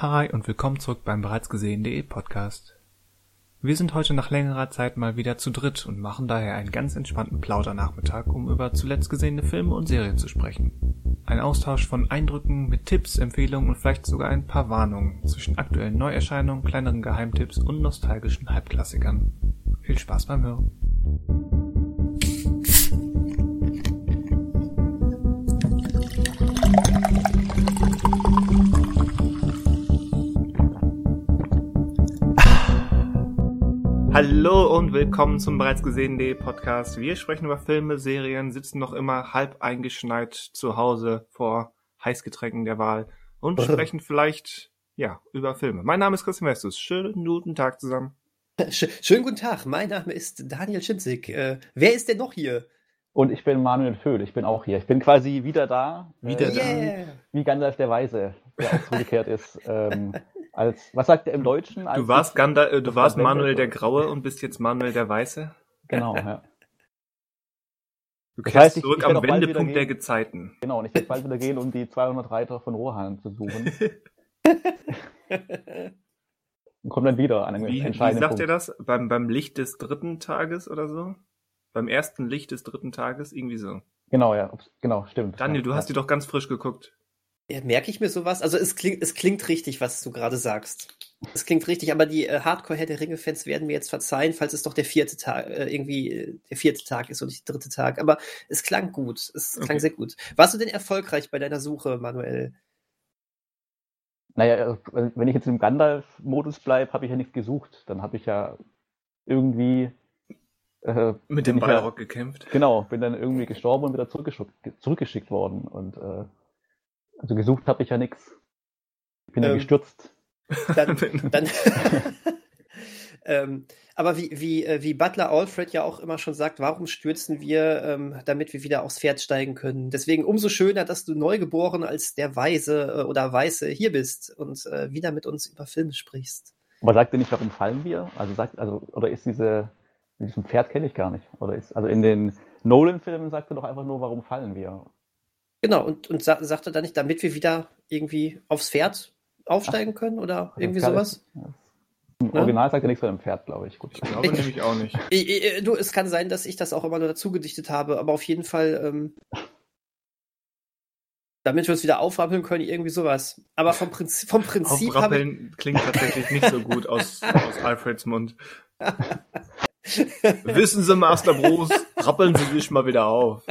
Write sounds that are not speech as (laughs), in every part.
Hi und willkommen zurück beim bereits gesehen.de Podcast. Wir sind heute nach längerer Zeit mal wieder zu dritt und machen daher einen ganz entspannten Plaudernachmittag, um über zuletzt gesehene Filme und Serien zu sprechen. Ein Austausch von Eindrücken mit Tipps, Empfehlungen und vielleicht sogar ein paar Warnungen zwischen aktuellen Neuerscheinungen, kleineren Geheimtipps und nostalgischen Halbklassikern. Viel Spaß beim Hören. Hallo und willkommen zum bereits gesehenen Podcast. Wir sprechen über Filme, Serien, sitzen noch immer halb eingeschneit zu Hause vor Heißgetränken der Wahl und (laughs) sprechen vielleicht, ja, über Filme. Mein Name ist Christian Westus. Schönen guten Tag zusammen. (laughs) Schönen guten Tag. Mein Name ist Daniel Schimzig. Äh, wer ist denn noch hier? Und ich bin Manuel Föhl. Ich bin auch hier. Ich bin quasi wieder da. Wieder äh, da. Wie Gandalf der Weise, der auch zurückgekehrt ist. (laughs) Ähm, als, was sagt er im Deutschen? Du warst, ich- Ganda, äh, du warst war Manuel der. Graue und bist jetzt Manuel der Weiße. Genau, ja. Du Das kehrst heißt, ich- zurück ich am Wendepunkt der. Gezeiten. Genau, und ich werde bald wieder gehen, um die 200 Reiter von Rohan zu suchen. (laughs) Und komme dann wieder an einem Wie, wie entscheidenden sagt Punkt. ihr das? Beim, beim Licht des dritten Tages oder so? Beim ersten Licht des dritten Tages? Irgendwie so. Genau, ja, genau, stimmt. Daniel, ja, du hast die ja. doch ganz frisch geguckt. Ja, merke ich mir sowas? Also es klingt, es klingt richtig, was du gerade sagst. Es klingt richtig, aber die äh, Hardcore-Herr der Ringe-Fans werden mir jetzt verzeihen, falls es doch der vierte Tag, äh, irgendwie äh, der vierte Tag ist und nicht der dritte Tag. Aber es klang gut. Es klang Okay. sehr gut. Warst du denn erfolgreich bei deiner Suche, Manuel? Naja, äh, wenn ich jetzt im Gandalf-Modus bleibe, habe ich ja nichts gesucht. Dann habe ich ja irgendwie. Äh, Mit dem ich ja- Balrog gekämpft. Genau, bin dann irgendwie gestorben und wieder zurückgeschickt, zurückgeschickt worden. Und äh, also gesucht habe ich ja nichts. Ich bin ja Ähm, gestürzt. Dann, (laughs) dann (laughs) ähm, aber wie, wie, äh, wie Butler Alfred ja auch immer schon sagt, warum stürzen wir, ähm, damit wir wieder aufs Pferd steigen können? Deswegen umso schöner, dass du neugeboren als der Weise äh, oder Weiße hier bist und äh, wieder mit uns über Filme sprichst. Aber sagt ihr nicht, warum fallen wir? Also sagt, also, oder ist diese, diesen Pferd kenne ich gar nicht. Oder ist, also in den Nolan-Filmen sagt er doch einfach nur, warum fallen wir? Genau, und, und sa sagt er dann nicht, damit wir wieder irgendwie aufs Pferd aufsteigen können oder irgendwie sowas? ist- Im Ne? Original sagt er nichts von dem Pferd, glaube ich. Gut. Ich glaube nämlich auch nicht. (laughs) Ich, ich, du, es kann sein, dass ich das auch immer nur dazu gedichtet habe, aber auf jeden Fall, ähm, damit wir uns wieder aufrappeln können, irgendwie sowas. Aber vom Prinzip, vom Prinzip. Aufrappeln klingt tatsächlich nicht so gut aus, aus Alfreds Mund. (laughs) Wissen Sie, Master Bruce, rappeln Sie sich mal wieder auf.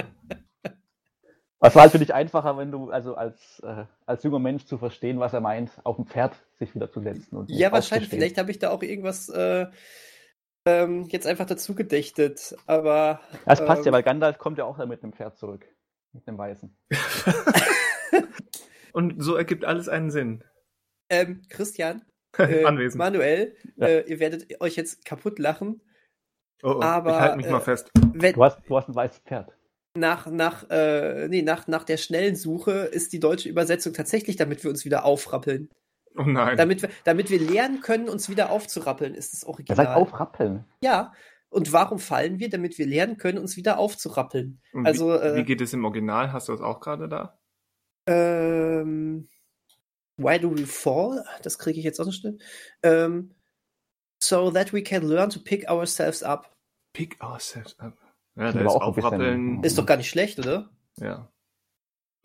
Was war halt für dich einfacher, wenn du, also als, äh, als junger Mensch zu verstehen, was er meint, auf dem Pferd sich wieder zu setzen. Und Ja, wahrscheinlich. Vielleicht habe ich da auch irgendwas äh, ähm, jetzt einfach dazu gedichtet. Aber. Das passt ja, ähm, weil Gandalf kommt ja auch da mit einem Pferd zurück. Mit einem Weißen. (laughs) Und so ergibt alles einen Sinn. Ähm, Christian, (laughs) äh, Anwesend. Manuel, Ja. äh, ihr werdet euch jetzt kaputt lachen. Oh, oh, aber, ich halte mich äh, mal fest. Wenn, Du hast, du hast ein weißes Pferd. Nach, nach, äh, nee, nach, nach der schnellen Suche ist die deutsche Übersetzung tatsächlich, damit wir uns wieder aufrappeln. Oh nein. Damit wir, damit wir lernen können, uns wieder aufzurappeln, ist das Er Original. sagt aufrappeln. Ja. Und warum fallen wir? Damit wir lernen können, uns wieder aufzurappeln. Und also, wie, äh, wie geht es im Original? Hast du das auch gerade da? Ähm, why do we fall? Das kriege ich jetzt auch nicht schnell. Ähm, so that we can learn to pick ourselves up. Pick ourselves up. Ja, da ist auch Aufrappeln. Ist doch gar nicht schlecht, oder? Ja.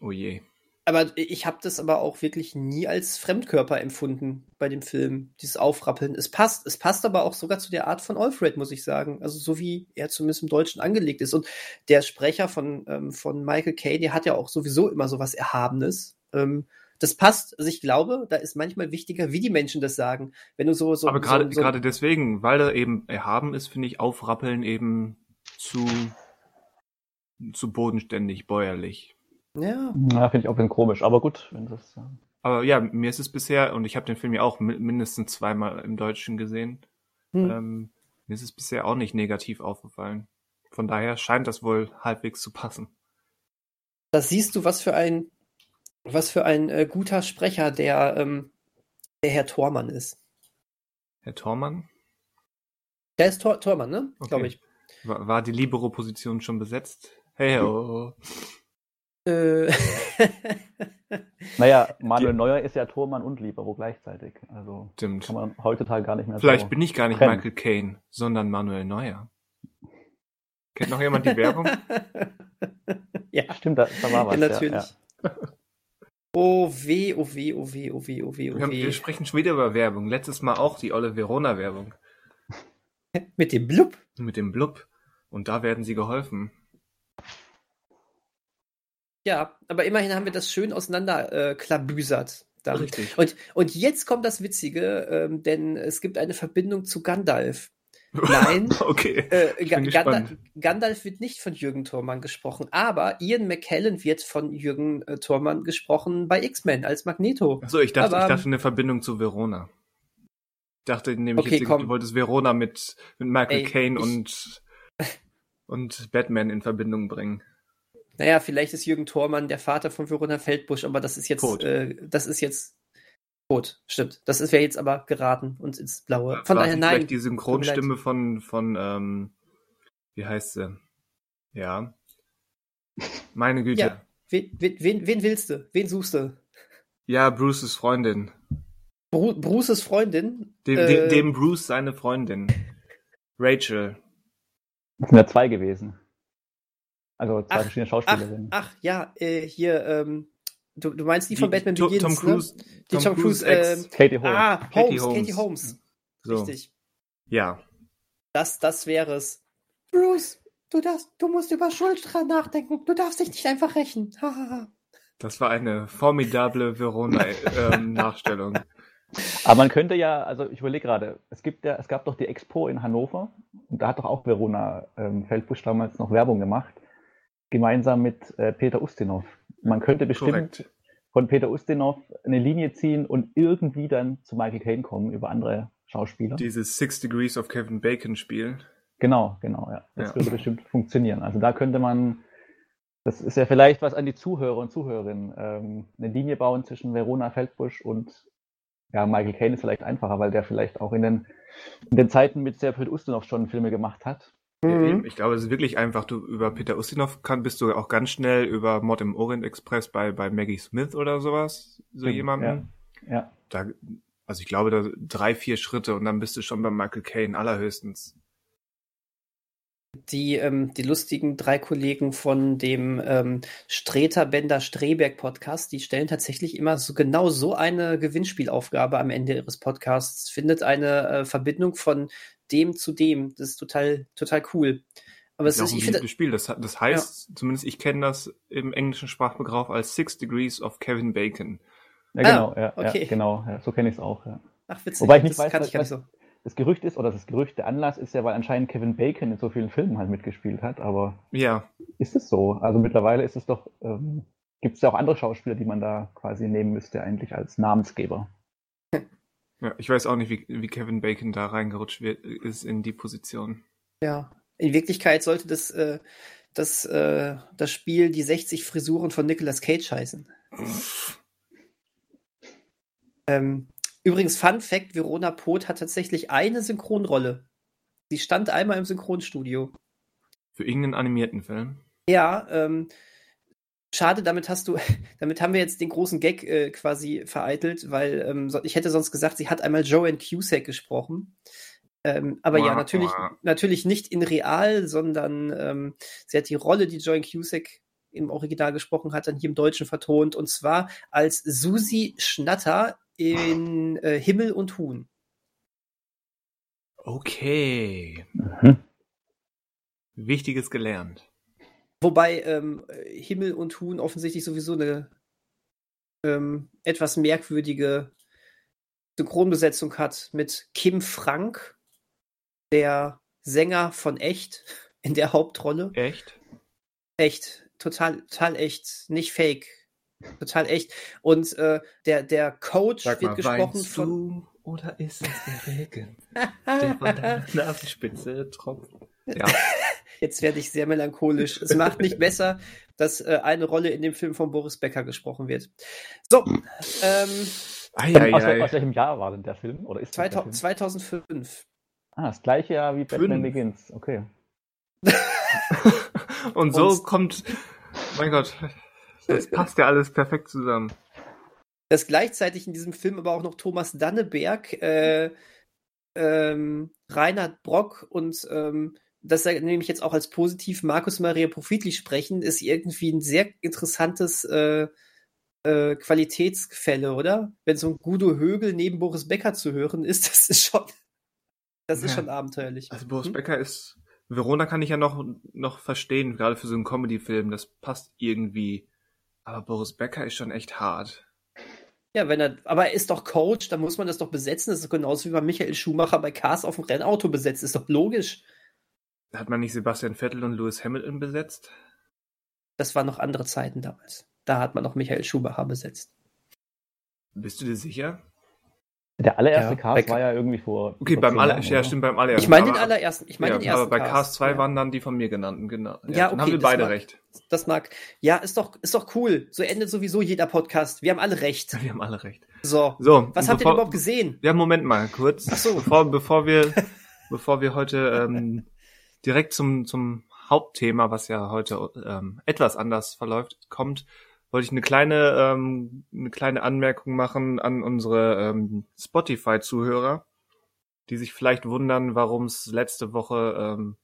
Oh je. Aber ich habe das aber auch wirklich nie als Fremdkörper empfunden bei dem Film, dieses Aufrappeln. Es passt, es passt aber auch sogar zu der Art von Alfred, muss ich sagen. Also so wie er zumindest im Deutschen angelegt ist. Und der Sprecher von, ähm, von Michael Caine, der hat ja auch sowieso immer so was Erhabenes. Ähm, das passt. Also ich glaube, da ist manchmal wichtiger, wie die Menschen das sagen. Wenn du so, so Aber gerade so, so, gerade deswegen, weil er eben erhaben ist, finde ich Aufrappeln eben zu zu bodenständig, bäuerlich. ja, Ja, finde ich auch ein bisschen komisch, aber gut, wenn das. Ja. Aber ja, mir ist es bisher, und ich habe den Film ja auch mi- mindestens zweimal im Deutschen gesehen, hm. ähm, mir ist es bisher auch nicht negativ aufgefallen. Von daher scheint das wohl halbwegs zu passen. da siehst du, was für ein, was für ein äh, guter Sprecher der, ähm, der Herr Thormann ist. Herr Thormann, Der ist Tor Tormann, ne? Okay. Glaube ich. War, war die Libero-Position schon besetzt? Hey, oh. Äh, (laughs) Naja, Manuel Neuer ist ja Tormann und Libero gleichzeitig. Also Stimmt. kann man heutzutage gar nicht mehr Vielleicht so bin ich gar nicht trennen. Michael Caine, sondern Manuel Neuer. Kennt noch jemand die Werbung? (laughs) ja, Stimmt, da, da war was. ja, ja, natürlich. Ja. Oh weh, oh weh, oh weh, oh weh, oh weh, oh weh. wir sprechen schon wieder über Werbung. Letztes Mal auch die Olle Verona-Werbung (laughs) Mit dem Blub. mit dem Blub. Und da werden sie geholfen. Ja, aber immerhin haben wir das schön auseinander äh, klabüsert. Dann. Richtig. Und, und jetzt kommt das Witzige, ähm, denn es gibt eine Verbindung zu Gandalf. Nein, (laughs) okay. äh, Ga Gandalf, wird nicht von Jürgen Thormann gesprochen, aber Ian McKellen wird von Jürgen äh, Thormann gesprochen bei X-Men als Magneto. Achso, ich dachte, Aber- ich dachte eine Verbindung zu Verona. Ich dachte nämlich, Okay, jetzt, du wolltest Verona mit, mit Michael Caine und, und Batman in Verbindung bringen. Naja, vielleicht ist Jürgen Thormann der Vater von Verona Feldbusch, aber das ist jetzt, äh, das ist jetzt tot, stimmt. Das ist wäre jetzt aber geraten und ins Blaue. Von War daher nein. Vielleicht die Synchronstimme von, von, ähm, wie heißt sie? Ja. Meine Güte. Ja. Wen, wen, wen, willst du? Wen suchst du? Ja, Bruces Freundin. Bru Bruces Freundin? Dem, Äh, dem Bruce seine Freundin. Rachel. Es sind ja zwei gewesen. Also zwei Ach, verschiedene Ach, Schauspielerinnen. ach ja, äh, hier, ähm, du, du meinst die von Die- Batman To- Begins, Tom Cruise. ne? Die Tom, Cruise, Ex. ähm, Katie Holmes. ah, Katie Holmes, Holmes. Katie Holmes. So. Richtig. Ja. Das, das wäre es. Bruce, du darfst, du musst über Schuld dran nachdenken. Du darfst dich nicht einfach rächen. Das war eine formidable Verona-Nachstellung. (laughs) Aber man könnte ja, also ich überlege gerade, es gibt ja, es gab doch die Expo in Hannover und da hat doch auch Verona ähm, Feldbusch damals noch Werbung gemacht, gemeinsam mit äh, Peter Ustinov. Man könnte bestimmt Korrekt. von Peter Ustinov eine Linie ziehen und irgendwie dann zu Michael Caine kommen über andere Schauspieler. Dieses Six Degrees of Kevin Bacon Spiel. Genau, genau, ja. Das Ja. würde bestimmt funktionieren. Also da könnte man, das ist ja vielleicht was an die Zuhörer und Zuhörerinnen, ähm, eine Linie bauen zwischen Verona Feldbusch und ja, Michael Caine ist vielleicht einfacher, weil der vielleicht auch in den, in den Zeiten mit Serpil Ustinov schon Filme gemacht hat. Ja, Mhm. eben. Ich glaube, es ist wirklich einfach. Du über Peter Ustinov kann, bist du auch ganz schnell über Mord im Orient Express bei, bei Maggie Smith oder sowas, so Stimmt, jemanden. Ja, Da, also ich glaube, da drei, vier Schritte und dann bist du schon bei Michael Caine allerhöchstens. Die, ähm, die lustigen drei Kollegen von dem ähm, Streter Bender Streberg Podcast, die stellen tatsächlich immer so genau so eine Gewinnspielaufgabe am Ende ihres Podcasts. Findet eine äh, Verbindung von dem zu dem. Das ist total, total cool. Aber Das es ist ist, auch ein ich finde, Spiel. Das, das heißt, zumindest ich kenne das im englischen Sprachgebrauch als Six Degrees of Kevin Bacon. ja Ah, genau, ja, okay. ja, genau, ja, so kenne ich es auch. Ja. ach witzig, Wobei ich nicht das weiß, kann ich gar nicht so. Das Gerücht ist, oder das Gerücht, der Anlass ist ja, weil anscheinend Kevin Bacon in so vielen Filmen halt mitgespielt hat, aber Ja, Ist es so? Also mittlerweile ist es doch, ähm, gibt es ja auch andere Schauspieler, die man da quasi nehmen müsste, eigentlich als Namensgeber. ja, ich weiß auch nicht, wie, wie Kevin Bacon da reingerutscht wird, ist in die Position. Ja, in Wirklichkeit sollte das, äh, das, äh, das Spiel die 60 Frisuren von Nicolas Cage heißen. Ähm, übrigens, Fun Fact: Verona Poth hat tatsächlich eine Synchronrolle. Sie stand einmal im Synchronstudio. Für irgendeinen animierten Film. Ja, ähm, schade, damit hast du, (laughs) damit haben wir jetzt den großen Gag äh, quasi vereitelt, weil ähm, ich hätte sonst gesagt, sie hat einmal Joanne Cusack gesprochen. Ähm, aber ja, Wah, natürlich, natürlich nicht in real, sondern ähm, sie hat die Rolle, die Joanne Cusack im Original gesprochen hat, dann hier im Deutschen vertont, und zwar als Susi Schnatter in äh, Himmel und Huhn. Okay. Mhm. Wichtiges gelernt. Wobei ähm, Himmel und Huhn offensichtlich sowieso eine ähm, etwas merkwürdige Synchronbesetzung hat mit Kim Frank, der Sänger von Echt in der Hauptrolle. Echt? Echt, total, total echt, nicht fake. Total echt. Und äh, der, der Coach Sag wird mal, gesprochen von. du oder ist es der Regen, (laughs) der von deiner Nasenspitze tropft? Ja, (laughs) Jetzt werde ich sehr melancholisch. Es macht nicht besser, dass äh, eine Rolle in dem Film von Boris Becker gesprochen wird. So, ähm, Aus, Eieiei. aus welchem Jahr war denn der Film? Oder ist das der 2000, Film? 2005. Ah, das gleiche Jahr wie Batman Fünf. Begins. Okay. (laughs) Und so Und- kommt, mein Gott, Das passt ja alles perfekt zusammen. Dass gleichzeitig in diesem Film aber auch noch Thomas Danneberg, äh, ähm, Reinhard Brock und ähm, das nehme ich jetzt auch als positiv Markus Maria Profitli sprechen, ist irgendwie ein sehr interessantes äh, äh, Qualitätsgefälle, oder? Wenn so ein Guido Högel neben Boris Becker zu hören ist, (laughs) das ist schon, das ja. ist schon abenteuerlich. Also Boris hm? Becker ist, Verona kann ich ja noch, noch verstehen, gerade für so einen Comedy-Film, das passt irgendwie. Aber Boris Becker ist schon echt hart. Ja, wenn er, aber er ist doch Coach, dann muss man das doch besetzen. Das ist genauso wie bei Michael Schumacher bei Cars auf dem Rennauto besetzt. Ist doch logisch. Hat man nicht Sebastian Vettel und Lewis Hamilton besetzt? Das waren noch andere Zeiten damals. Da hat man noch Michael Schumacher besetzt. Bist du dir sicher? Der allererste ja, Cast war ja irgendwie vor. Okay, vor beim allerersten, ja, stimmt, beim allerersten. Ich meine den allerersten, ich meine ja, den ersten. Aber bei Cast 2 ja. waren dann die von mir genannten, genau. Ja, ja okay, haben wir beide mag, recht. Das mag. Ja, ist doch, ist doch cool. So endet sowieso jeder Podcast. Wir haben alle recht. (laughs) Wir haben alle recht. So. So. Was habt ihr denn überhaupt gesehen? Ja, Moment mal, kurz. Ach so. Bevor, bevor wir, (laughs) bevor wir heute ähm, direkt zum, zum Hauptthema, was ja heute ähm, etwas anders verläuft, kommt, wollte ich eine kleine, ähm, eine kleine Anmerkung machen an unsere ähm, Spotify-Zuhörer, die sich vielleicht wundern, warum es letzte Woche ähm,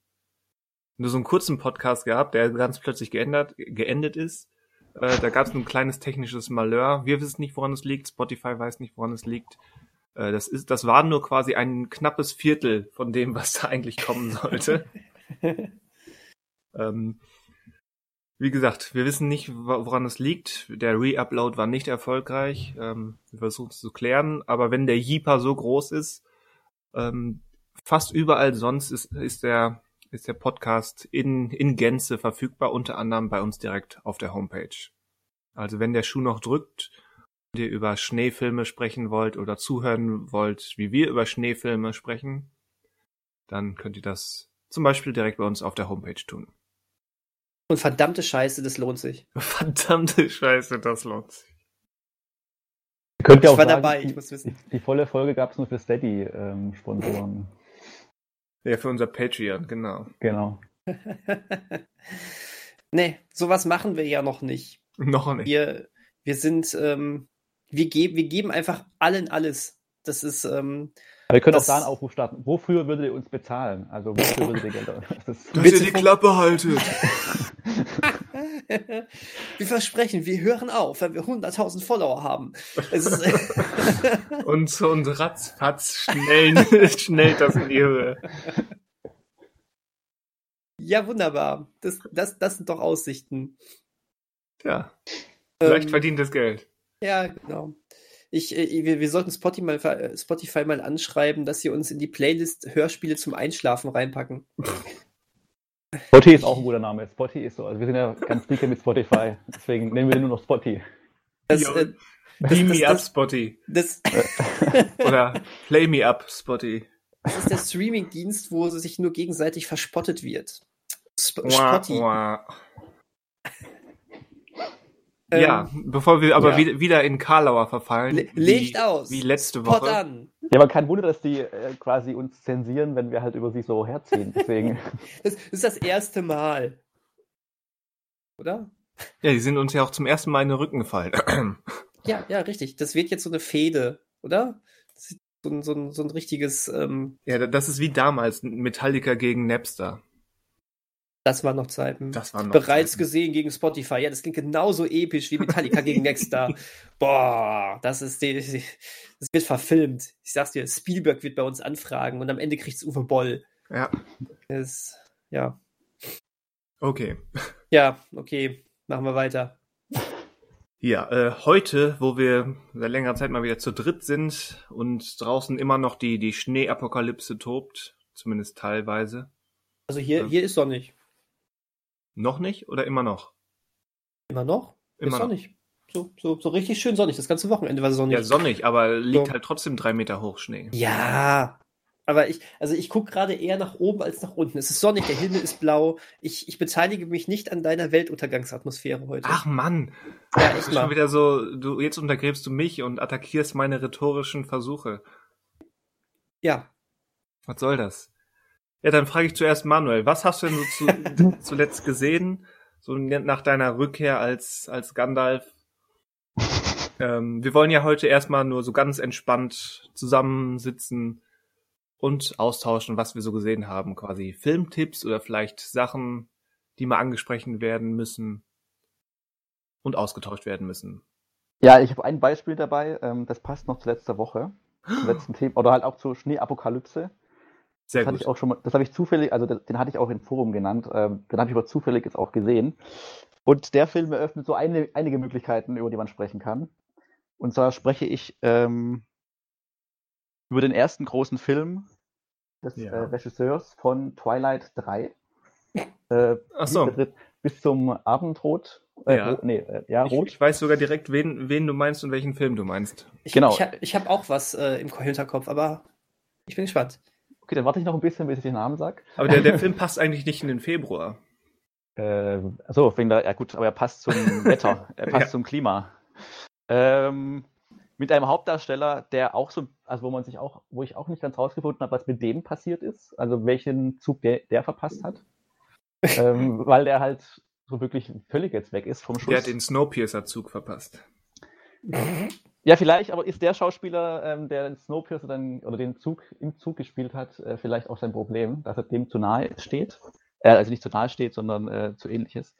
nur so einen kurzen Podcast gab, der ganz plötzlich geändert, geendet ist. Äh, da gab es ein kleines technisches Malheur. Wir wissen nicht, woran es liegt. Spotify weiß nicht, woran es liegt. Äh, das ist, das war nur quasi ein knappes Viertel von dem, was da eigentlich kommen sollte. (laughs) ähm, wie gesagt, wir wissen nicht, woran es liegt. Der Re-Upload war nicht erfolgreich. Ähm, wir versuchen es zu klären. Aber wenn der Jeeper so groß ist, ähm, fast überall sonst ist, ist der ist der Podcast in, in Gänze verfügbar, unter anderem bei uns direkt auf der Homepage. Also wenn der Schuh noch drückt und ihr über Schneefilme sprechen wollt oder zuhören wollt, wie wir über Schneefilme sprechen, dann könnt ihr das zum Beispiel direkt bei uns auf der Homepage tun. Und verdammte Scheiße, das lohnt sich. (laughs) Verdammte Scheiße, das lohnt sich. Könnt ihr auch ich war sagen, dabei, ich muss wissen. Die, die volle Folge gab es nur für Steady-Sponsoren. Ähm, ja, für unser Patreon, genau. Genau. (laughs) nee, sowas machen wir ja noch nicht. Noch nicht. Wir, wir sind, ähm, wir, geben, wir geben einfach allen alles. Das ist, ähm, aber wir können das, auch da einen Aufruf starten. Wofür würdet ihr uns bezahlen? Also wofür würdet ihr Geld das Dass ihr die Klappe haltet. (laughs) wir versprechen, wir hören auf, wenn wir 100.000 Follower haben. (laughs) und, und ratzfatz schnell, (laughs) schnell das in die Höhe. Ja, wunderbar. Das, das, das sind doch Aussichten. Ja. Vielleicht ähm, verdient das Geld. Ja, genau. Ich, äh, wir, wir sollten Spotify mal, äh, Spotify mal anschreiben, dass sie uns in die Playlist Hörspiele zum Einschlafen reinpacken. Spotty ist auch ein guter Name. Spotty ist so. Also wir sind ja ganz dicke mit Spotify. Deswegen nennen wir den nur noch Spotty. Das, äh, Beam me up, Spotty. Das, (laughs) Oder Play me up, Spotty. Das ist der Streaming-Dienst, wo sich nur gegenseitig verspottet wird. Sp Spotty. Ja, ähm, bevor wir aber ja. wieder in Karlauer verfallen. Le legt wie, aus. Wie letzte Woche. Spot an. Ja, aber kein Wunder, dass die äh, quasi uns zensieren, wenn wir halt über sie so herziehen. Deswegen. (laughs) das ist das erste Mal. Oder? Ja, die sind uns ja auch zum ersten Mal in den Rücken gefallen. (clears throat) ja, ja, richtig. Das wird jetzt so eine Fehde, oder? So ein, so ein, so ein richtiges. Ähm ja, das ist wie damals Metallica gegen Napster. Das waren noch Zeiten. Das waren noch Bereits Zeiten. gesehen gegen Spotify. Ja, das klingt genauso episch wie Metallica gegen Nextstar. (laughs) Boah, das ist die, das wird verfilmt. Ich sag's dir, Spielberg wird bei uns anfragen und am Ende kriegt's Uwe Boll. Ja. Das, ja. Okay. Ja, okay. Machen wir weiter. Ja, äh, heute, wo wir seit längerer Zeit mal wieder zu dritt sind und draußen immer noch die, die Schneeapokalypse tobt, zumindest teilweise. Also hier, hier ist sonnig. Noch nicht oder immer noch? Immer noch? Immer ist sonnig. So, so, so richtig schön sonnig. Das ganze Wochenende war sonnig. Ja, sonnig, aber liegt so. halt trotzdem drei Meter hoch Schnee. Ja. Aber ich, also ich gucke gerade eher nach oben als nach unten. Es ist sonnig, der Himmel ist blau. Ich, ich beteilige mich nicht an deiner Weltuntergangsatmosphäre heute. Ach Mann. Ja, echt mal. schon wieder so, du, jetzt untergräbst du mich und attackierst meine rhetorischen Versuche. Ja. Was soll das? Ja, dann frage ich zuerst Manuel, was hast du denn so zu, (laughs) zuletzt gesehen? so nach deiner Rückkehr als, als Gandalf. ähm, wir wollen ja heute erstmal nur so ganz entspannt zusammensitzen und austauschen, was wir so gesehen haben, quasi Filmtipps oder vielleicht Sachen, die mal angesprochen werden müssen und ausgetauscht werden müssen. Ja, ich habe ein Beispiel dabei, ähm, das passt noch zu letzter Woche, zum letzten (gasps) Thema, oder halt auch zur Schneeapokalypse. Sehr das gut. Hatte ich auch schon mal, das habe ich zufällig, also den hatte ich auch im Forum genannt, ähm, den habe ich aber zufällig jetzt auch gesehen. Und der Film eröffnet so eine, einige Möglichkeiten, über die man sprechen kann. Und zwar spreche ich ähm, über den ersten großen Film des ja. äh, Regisseurs von Twilight 3. (laughs) Äh, Ach so. Bis zum Abendrot. Äh, ja. Rot, nee, äh, ja, rot. Ich, ich, weiß sogar direkt, wen, wen du meinst und welchen Film du meinst. Ich, genau. Ich, ich habe auch was äh, im Hinterkopf, aber ich bin gespannt. Okay, dann warte ich noch ein bisschen, bis ich den Namen sage. Aber der, der Film passt eigentlich nicht in den Februar. (laughs) Äh, achso, wegen der, ja gut, aber er passt zum Wetter, er (laughs) passt ja. zum Klima. Ähm, mit einem Hauptdarsteller, der auch so, also wo man sich auch, wo ich auch nicht ganz rausgefunden habe, was mit dem passiert ist, also welchen Zug der, der verpasst hat. (laughs) ähm, weil der halt so wirklich völlig jetzt weg ist vom Schuss. Der hat den Snowpiercer-Zug verpasst. Ja, vielleicht, aber ist der Schauspieler, ähm, der den Snowpiercer dann oder den Zug im Zug gespielt hat, äh, vielleicht auch sein Problem, dass er dem zu nahe steht? Äh, also nicht zu nahe steht, sondern äh, zu ähnliches.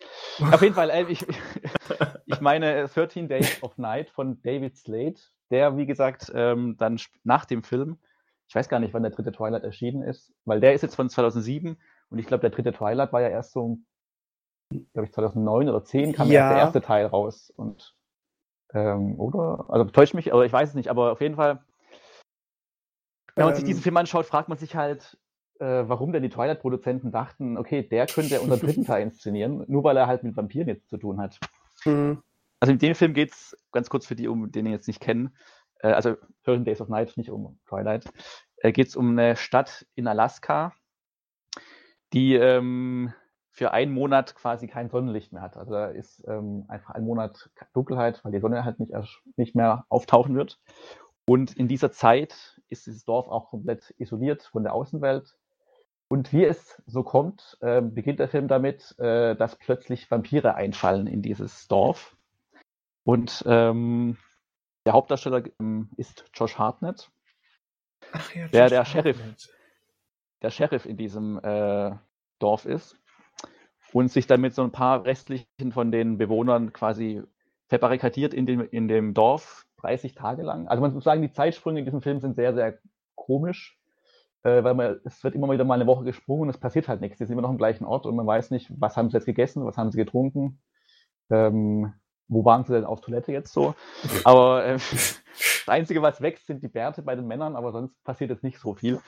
Auf jeden Fall, äh, ich, (laughs) ich meine 13 äh, Days of Night von David Slade, der, wie gesagt, ähm, dann nach dem Film, ich weiß gar nicht, wann der dritte Twilight erschienen ist, weil der ist jetzt von 2007 und ich glaube, der dritte Twilight war ja erst so, glaube ich, 2009 oder 10 kam ja. der erste Teil raus und ähm, oder? Also täuscht mich, aber ich weiß es nicht, aber auf jeden Fall, wenn man ähm, sich diesen Film anschaut, fragt man sich halt, äh, warum denn die Twilight-Produzenten dachten, okay, der könnte unseren dritten (laughs) Teil inszenieren, nur weil er halt mit Vampiren jetzt zu tun hat. Mhm. Also in dem Film geht es, ganz kurz für die, um den ihr jetzt nicht kennen, äh, also Hören Days of Night, nicht um Twilight, äh, geht es um eine Stadt in Alaska, die ähm, für einen Monat quasi kein Sonnenlicht mehr hat. Also da ist ähm, einfach ein Monat Dunkelheit, weil die Sonne halt nicht, nicht mehr auftauchen wird. Und in dieser Zeit ist dieses Dorf auch komplett isoliert von der Außenwelt. Und wie es so kommt, äh, beginnt der Film damit, äh, dass plötzlich Vampire einfallen in dieses Dorf. Und ähm, der Hauptdarsteller ähm, ist Josh Hartnett. Ja, der der Sheriff, der Sheriff in diesem äh, Dorf ist und sich dann mit so ein paar restlichen von den Bewohnern quasi verbarrikadiert in dem, in dem Dorf 30 Tage lang. Also man muss sagen, die Zeitsprünge in diesem Film sind sehr, sehr komisch äh, weil man, es wird immer wieder mal eine Woche gesprungen und es passiert halt nichts. Die sind immer noch am gleichen Ort und man weiß nicht, was haben sie jetzt gegessen, was haben sie getrunken, ähm, wo waren sie denn auf Toilette jetzt so. Aber äh, (laughs) das Einzige, was wächst, sind die Bärte bei den Männern, aber sonst passiert jetzt nicht so viel.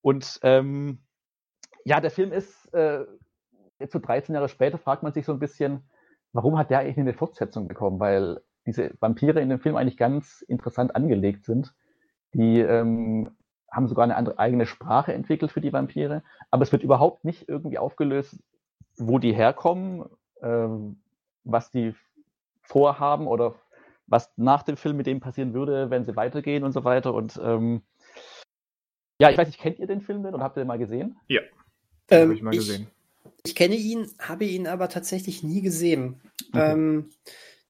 Und ähm, ja, der Film ist, äh, jetzt so 13 Jahre später, fragt man sich so ein bisschen, warum hat der eigentlich eine Fortsetzung bekommen? Weil diese Vampire in dem Film eigentlich ganz interessant angelegt sind. Die ähm, haben sogar eine andere, eigene Sprache entwickelt für die Vampire, aber es wird überhaupt nicht irgendwie aufgelöst, wo die herkommen, ähm, was die vorhaben oder was nach dem Film mit dem passieren würde, wenn sie weitergehen und so weiter. Und ähm, ja, ich weiß nicht, kennt ihr den Film denn oder habt ihr den mal gesehen? Ja, ähm, habe ich mal gesehen. Ich, kenne ihn, habe ihn aber tatsächlich nie gesehen. Okay. Ähm,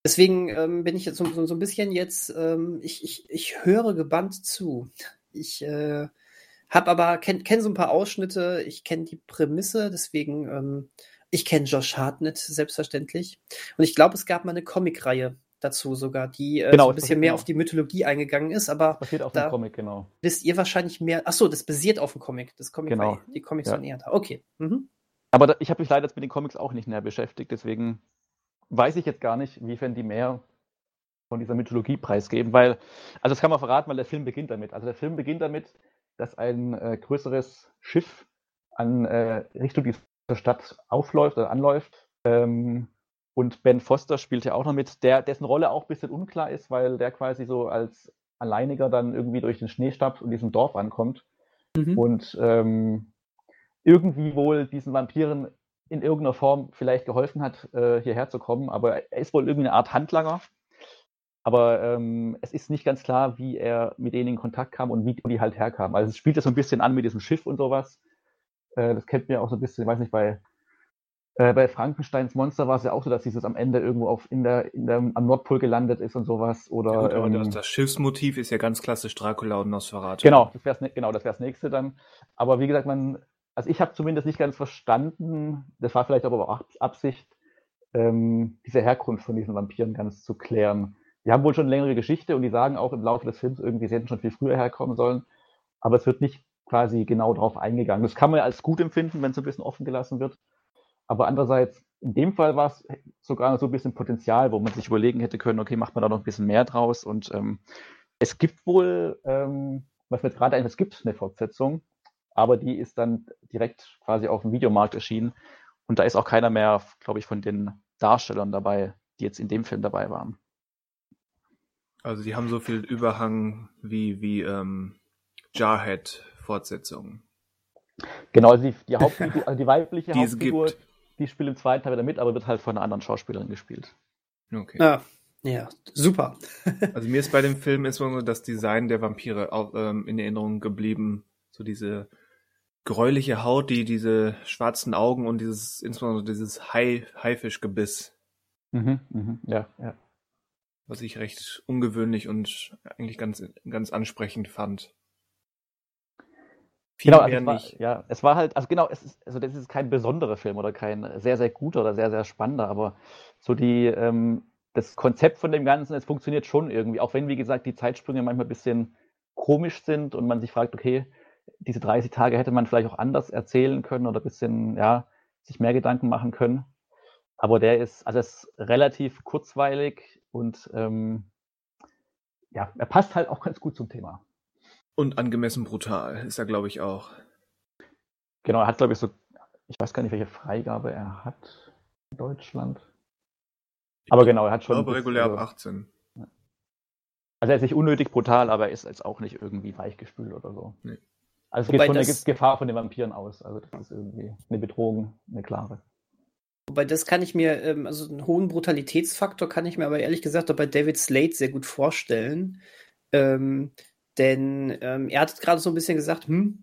deswegen ähm, bin ich jetzt so, so, ein bisschen jetzt, ähm, ich, ich, ich höre gebannt zu. Ich äh, habe aber kenne kenn so ein paar Ausschnitte. Ich kenne die Prämisse, deswegen ähm, ich kenne Josh Hartnett selbstverständlich. Und ich glaube, es gab mal eine Comicreihe dazu sogar, die äh, genau, so ein bisschen mehr genau. auf die Mythologie eingegangen ist, aber das basiert auf da dem Comic, genau. Wisst ihr wahrscheinlich mehr? Ach so, das basiert auf dem Comic. Das Comic genau. die Comics ja. eher da. Okay. Mhm. Aber da, ich habe mich leider jetzt mit den Comics auch nicht näher beschäftigt, deswegen weiß ich jetzt gar nicht, wiefern die mehr von dieser Mythologie preisgeben, weil, also das kann man verraten, weil der Film beginnt damit. Also der Film beginnt damit, dass ein äh, größeres Schiff an äh, Richtung dieser Stadt aufläuft oder anläuft. Ähm, und Ben Foster spielt ja auch noch mit, der, dessen Rolle auch ein bisschen unklar ist, weil der quasi so als Alleiniger dann irgendwie durch den Schneestab in diesem Dorf ankommt mhm. und ähm, irgendwie wohl diesen Vampiren in irgendeiner Form vielleicht geholfen hat, äh, hierher zu kommen. Aber er ist wohl irgendeine Art Handlanger aber ähm, es ist nicht ganz klar, wie er mit denen in Kontakt kam und wie die halt herkamen. Also es spielt ja so ein bisschen an mit diesem Schiff und sowas. Äh, das kennt man ja auch so ein bisschen, ich weiß nicht, bei Äh, bei Frankensteins Monster war es ja auch so, dass dieses am Ende irgendwo auf in der, in der, am Nordpol gelandet ist und sowas. Oder, Ja, gut, aber ähm, das, das Schiffsmotiv ist ja ganz klassisch Dracula und Nosferatu. Genau, das wäre genau, das wär's nächste dann. Aber wie gesagt, man, also ich habe zumindest nicht ganz verstanden, das war vielleicht aber auch Absicht, ähm, diese Herkunft von diesen Vampiren ganz zu klären. Die haben wohl schon eine längere Geschichte und die sagen auch im Laufe des Films irgendwie, sie hätten schon viel früher herkommen sollen, aber es wird nicht quasi genau darauf eingegangen. Das kann man ja als gut empfinden, wenn es ein bisschen offen gelassen wird. Aber andererseits, in dem Fall war es sogar so ein bisschen Potenzial, wo man sich überlegen hätte können, okay, macht man da noch ein bisschen mehr draus. Und ähm, es gibt wohl, ähm, was mir gerade ein, es gibt eine Fortsetzung, aber die ist dann direkt quasi auf dem Videomarkt erschienen. Und da ist auch keiner mehr, glaube ich, von den Darstellern dabei, die jetzt in dem Film dabei waren. Also die haben so viel Überhang wie, wie ähm, Jarhead-Fortsetzungen. Genau, also die, die (laughs) Hauptfigur, also die weibliche Die Hauptfigur, gibt. die spielt im zweiten Teil wieder mit, aber wird halt von einer anderen Schauspielerin gespielt. Okay. Ah, ja, super. (laughs) Also mir ist bei dem Film insbesondere das Design der Vampire auch, ähm, in Erinnerung geblieben. So diese gräuliche Haut, die diese schwarzen Augen und dieses insbesondere dieses Hai, Haifischgebiss, Mhm, mhm, ja, ja. was ich recht ungewöhnlich und eigentlich ganz ganz ansprechend fand. Viel Genau, also mehr es war, nicht. ja, es war halt, also genau, es ist, also das ist kein besonderer Film oder kein sehr, sehr guter oder sehr, sehr spannender, aber so die, ähm, das Konzept von dem Ganzen, es funktioniert schon irgendwie, auch wenn, wie gesagt, die Zeitsprünge manchmal ein bisschen komisch sind und man sich fragt, okay, diese 30 Tage hätte man vielleicht auch anders erzählen können oder ein bisschen, ja, sich mehr Gedanken machen können. Aber der ist, also ist relativ kurzweilig und ähm, ja, er passt halt auch ganz gut zum Thema. Und angemessen brutal ist er, glaube ich, auch. Genau, er hat, glaube ich, so, ich weiß gar nicht, welche Freigabe er hat in Deutschland. Aber genau, er hat Ich schon. glaube bis- regulär ab also, 18. also er ist nicht unnötig brutal, aber er ist jetzt auch nicht irgendwie weichgespült oder so. Nee. Also es Wobei geht schon eine das- Gefahr von den Vampiren aus. Also das ist irgendwie eine Bedrohung, eine klare. Wobei das kann ich mir, ähm, also einen hohen Brutalitätsfaktor kann ich mir aber ehrlich gesagt auch bei David Slade sehr gut vorstellen. Ähm, denn ähm, er hat gerade so ein bisschen gesagt, hm,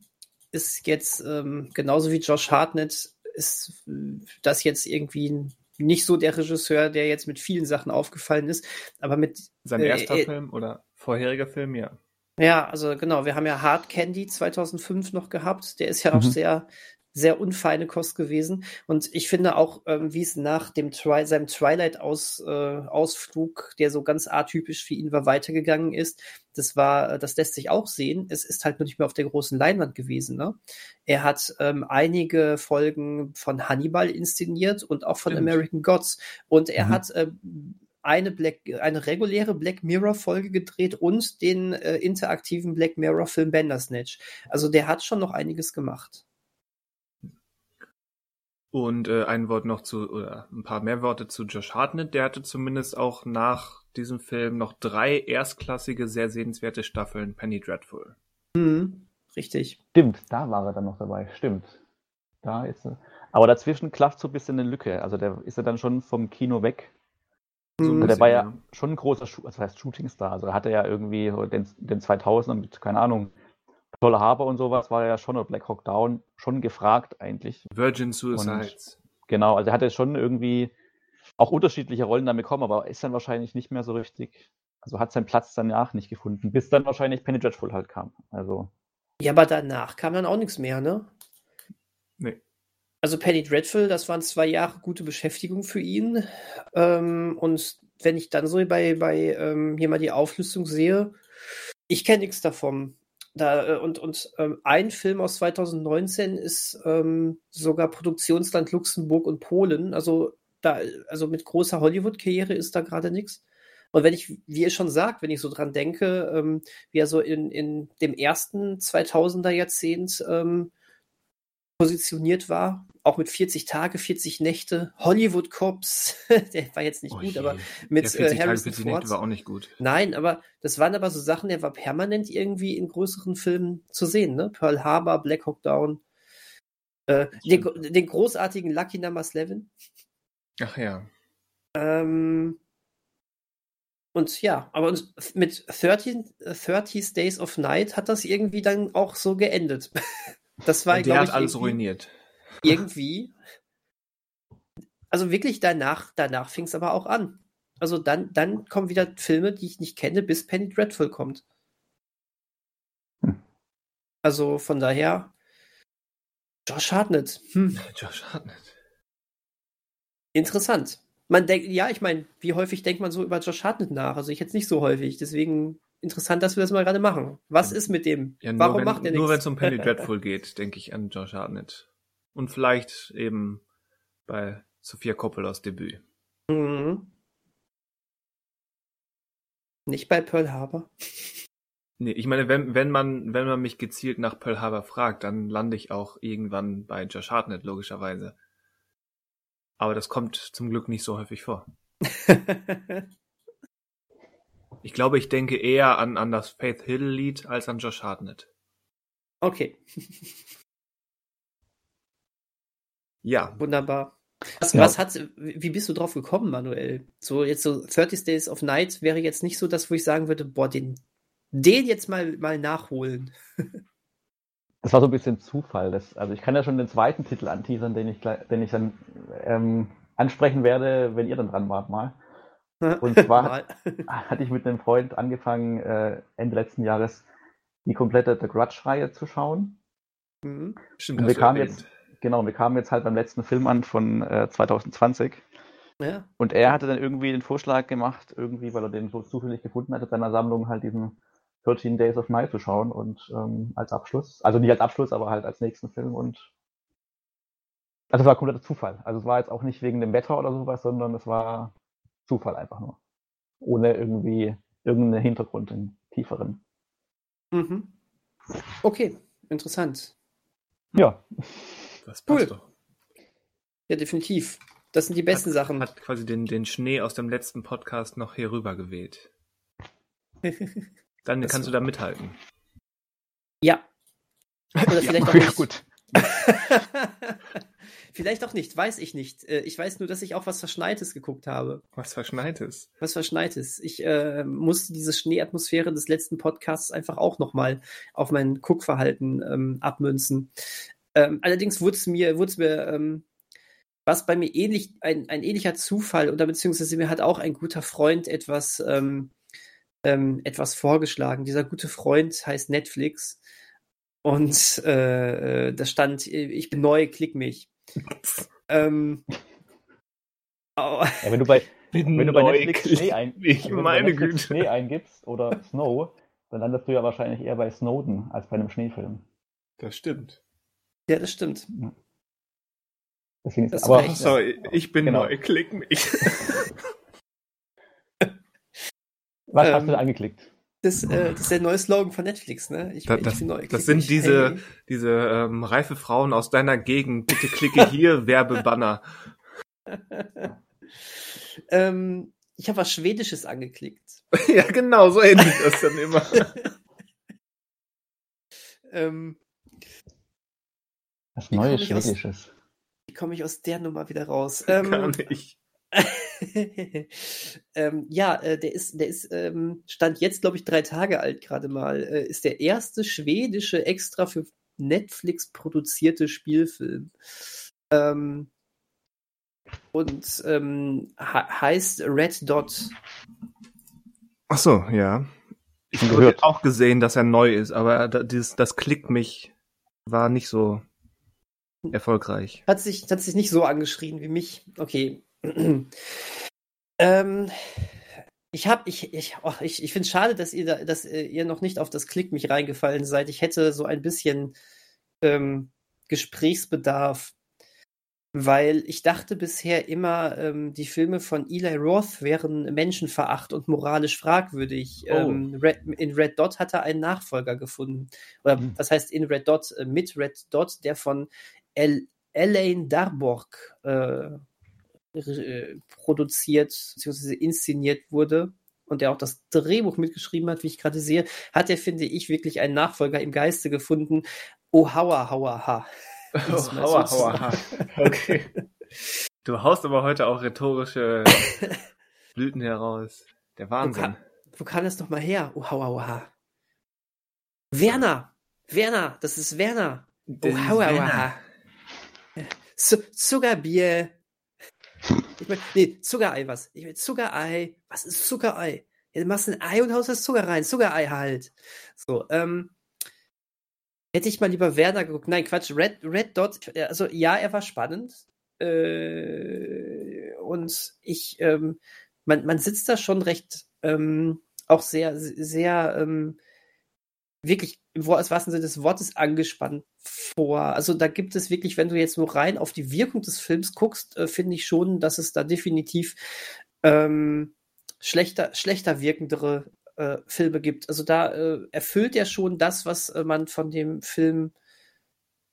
ist jetzt ähm, genauso wie Josh Hartnett, ist äh, das jetzt irgendwie nicht so der Regisseur, der jetzt mit vielen Sachen aufgefallen ist, aber mit Sein Äh, erster äh, Film oder vorheriger Film, ja. Ja, also genau, wir haben ja Hard Candy 2005 noch gehabt. Der ist ja auch Mhm. sehr, sehr unfeine Kost gewesen. Und ich finde auch, ähm, wie es nach dem Twi seinem Twilight-Ausflug, der so ganz atypisch für ihn war, weitergegangen ist, das war, äh, das lässt sich auch sehen. Es ist halt nur nicht mehr auf der großen Leinwand gewesen. Ne? Er hat ähm, einige Folgen von Hannibal inszeniert und auch von Stimmt. American Gods. Und er Mhm. hat äh, eine Black, eine reguläre Black Mirror Folge gedreht und den äh, interaktiven Black Mirror Film Bandersnatch. Also der hat schon noch einiges gemacht. Und äh, ein Wort noch zu, oder ein paar mehr Worte zu Josh Hartnett. Der hatte zumindest auch nach diesem Film noch drei erstklassige, sehr sehenswerte Staffeln Penny Dreadful. Mhm, richtig. Stimmt, da war er dann noch dabei. Stimmt. Da ist er. Aber dazwischen klafft so ein bisschen eine Lücke. Also der ist er dann schon vom Kino weg. So Mhm. der bisschen, war ja ja. schon ein großer, das heißt Shootingstar. Also er hatte ja irgendwie den, den 2000er mit, keine Ahnung, Pearl Harbor und sowas, war er ja schon, oder Black Hawk Down, schon gefragt eigentlich. Virgin Suicides. Genau, also er hatte schon irgendwie auch unterschiedliche Rollen dann bekommen, aber ist dann wahrscheinlich nicht mehr so richtig, also hat seinen Platz danach nicht gefunden, bis dann wahrscheinlich Penny Dreadful halt kam. Also, Ja, aber danach kam dann auch nichts mehr, ne? Nee. Also Penny Dreadful, das waren zwei Jahre gute Beschäftigung für ihn. Ähm, und wenn ich dann so bei, bei ähm, hier mal die Auflistung sehe, ich kenne nichts davon. Da, äh, und und ähm, ein Film aus 2019 ist ähm, sogar Produktionsland Luxemburg und Polen. Also da, also mit großer Hollywood-Karriere ist da gerade nichts. Und wenn ich, wie ihr schon sagt, wenn ich so dran denke, ähm, wie er so in, in dem ersten 2000er Jahrzehnt ähm, positioniert war, auch mit 40 Tage, 40 Nächte, Hollywood Cops, (laughs) der war jetzt nicht Oh gut, je. aber mit ja, 40 äh, Tage, Harrison 40 Nächte Ford. war auch nicht gut. Nein, aber das waren aber so Sachen, der war permanent irgendwie in größeren Filmen zu sehen, ne? Pearl Harbor, Black Hawk Down, äh, den, den großartigen Lucky Number 11. Ach ja. Ähm, und ja, aber mit 13, 30 Days of Night hat das irgendwie dann auch so geendet. (laughs) Das war, Und der glaube hat alles irgendwie, ruiniert. Irgendwie. also wirklich danach, danach fing es aber auch an. Also dann, dann kommen wieder Filme, die ich nicht kenne, bis Penny Dreadful kommt. Hm. Also von daher, Josh Hartnett. Hm. Josh Hartnett. Interessant. Man denkt, ja, ich meine, wie häufig denkt man so über Josh Hartnett nach? Also ich jetzt nicht so häufig. Deswegen interessant, dass wir das mal gerade machen. Was ist mit dem? Ja, Warum wenn, macht er Nur wenn nichts? es um Penny (laughs) Dreadful geht, denke ich an Josh Hartnett. Und vielleicht eben bei Sophia Coppolas Debüt. Mhm. Nicht bei Pearl Harbor. Nee, ich meine, wenn, wenn man, wenn man mich gezielt nach Pearl Harbor fragt, dann lande ich auch irgendwann bei Josh Hartnett, logischerweise. Aber das kommt zum Glück nicht so häufig vor. (laughs) Ich glaube, ich denke eher an, an das Faith Hill Lied als an Josh Hartnett. okay, Ja, wunderbar. Was, Ja. was hat, wie bist du drauf gekommen, Manuel? So jetzt so 30 Days of Night wäre jetzt nicht so das, wo ich sagen würde, boah, den, den jetzt mal, mal nachholen. (laughs) Das war so ein bisschen Zufall. Das, also ich kann ja schon den zweiten Titel anteasern, den ich, den ich dann ähm, ansprechen werde, wenn ihr dann dran wart mal. (laughs) Und zwar (laughs) hatte ich mit einem Freund angefangen, äh, Ende letzten Jahres die komplette The Grudge-Reihe zu schauen. Mhm. stimmt. Und wir kamen erwähnt. jetzt, genau, wir kamen jetzt halt beim letzten Film an von äh, 2020. Ja. Und er hatte dann irgendwie den Vorschlag gemacht, irgendwie, weil er den so zufällig gefunden hat, in seiner Sammlung halt diesen 13 Days of Night zu schauen und ähm, als Abschluss, also nicht als Abschluss, aber halt als nächsten Film und also es war kompletter Zufall. Also es war jetzt auch nicht wegen dem Wetter oder sowas, sondern es war Zufall einfach nur. Ohne irgendwie irgendeinen Hintergrund, einen tieferen. Mhm. Okay, interessant. Ja, Das passt Cool. doch. Ja, definitiv. Das sind die besten Sachen. Hat quasi den, den Schnee aus dem letzten Podcast noch hier rüber geweht. (laughs) Dann Das kannst du da mithalten. ja. Oder (laughs) vielleicht auch ja, nicht. gut. (laughs) vielleicht auch nicht, weiß ich nicht. Äh, Ich weiß nur, dass ich auch was Verschneites geguckt habe. Was Verschneites. Was Verschneites. Ich äh, musste diese Schneeatmosphäre des letzten Podcasts einfach auch nochmal auf mein Guckverhalten ähm, abmünzen. Ähm, allerdings wurde es mir, wurde es mir, ähm, was bei mir ähnlich, ein, ein ähnlicher Zufall oder beziehungsweise mir hat auch ein guter Freund etwas, ähm, ähm, etwas vorgeschlagen. Dieser gute Freund heißt Netflix. Und äh, äh, da stand, äh, ich bin neu, klick mich. (laughs) ähm, oh, Ja, wenn du bei, (laughs) Bin wenn du bei Netflix, Schnee, ein, mich, wenn du bei meine Netflix Güte. Schnee eingibst oder Snow, dann landest du ja wahrscheinlich eher bei Snowden als bei einem Schneefilm. Das stimmt. Ja, das stimmt. Deswegen ist Das aber war echt- So, ich bin Genau. neu, klick mich. (laughs) was hast ähm, du da angeklickt? Das, äh, das ist der neue Slogan von Netflix, ne? Ich, Das, ich das, bin neu. das sind mich. diese, Hey. diese ähm, reife Frauen aus deiner Gegend. Bitte klicke (laughs) hier, Werbebanner. (laughs) ähm, ich habe was Schwedisches angeklickt. ja, genau, so endet das dann immer. ähm, Was wie Neues Schwedisches. wie komme ich aus der Nummer wieder raus? Gar Ähm, nicht. (laughs) ähm, ja, äh, der ist, der ist, ähm, stand jetzt, glaube ich, drei Tage alt gerade mal. Äh, ist der erste schwedische extra für Netflix produzierte Spielfilm. Ähm, und ähm, he heißt Red Dot. Ach so, ja. Ich habe auch gesehen, dass er neu ist, aber da- dieses, das klickt mich war nicht so erfolgreich. Hat sich, hat sich nicht so angeschrien wie mich. Okay. (clears throat) ähm, ich habe, ich, ich, oh, ich, ich finde es schade, dass ihr, da, dass äh, ihr noch nicht auf das Klick mich reingefallen seid. Ich hätte so ein bisschen ähm, Gesprächsbedarf, weil ich dachte bisher immer, ähm, die Filme von Eli Roth wären menschenveracht und moralisch fragwürdig. Oh. Ähm, Red, in Red Dot hat er einen Nachfolger gefunden. Oder Hm. was heißt in Red Dot? Äh, mit Red Dot, der von El Elaine Darborg äh, äh, produziert bzw. inszeniert wurde und der auch das Drehbuch mitgeschrieben hat, wie ich gerade sehe, hat er, finde ich, wirklich einen Nachfolger im Geiste gefunden. Oh, hauer, hauer, ha. (laughs) Oh, Das mal hauer, so hauer, ha. Okay. Du haust aber heute auch rhetorische (laughs) Blüten heraus. Der Wahnsinn. kann- Wo kam das noch mal her? Oh, hauer, hauer, ha. Werner! Werner! Das ist Werner! Oh, Das Werner. Zu- Zuckerbier! Ich mein, nee, Zuckerei was. Ich mein, Zuckerei. Was ist Zuckerei? Ja, du machst ein Ei und haust das Zucker rein. Zuckerei halt. So, ähm. Hätte ich mal lieber Werder geguckt. Nein, Quatsch. Red, Red Dot. Also, ja, er war spannend. Äh, und ich, ähm, man, man sitzt da schon recht, ähm, auch sehr, sehr, ähm, wirklich im wahrsten Sinne des Wortes angespannt vor. Also da gibt es wirklich, wenn du jetzt nur rein auf die Wirkung des Films guckst, äh, finde ich schon, dass es da definitiv ähm, schlechter, schlechter wirkendere äh, Filme gibt. Also da äh, erfüllt er schon das, was äh, man von dem Film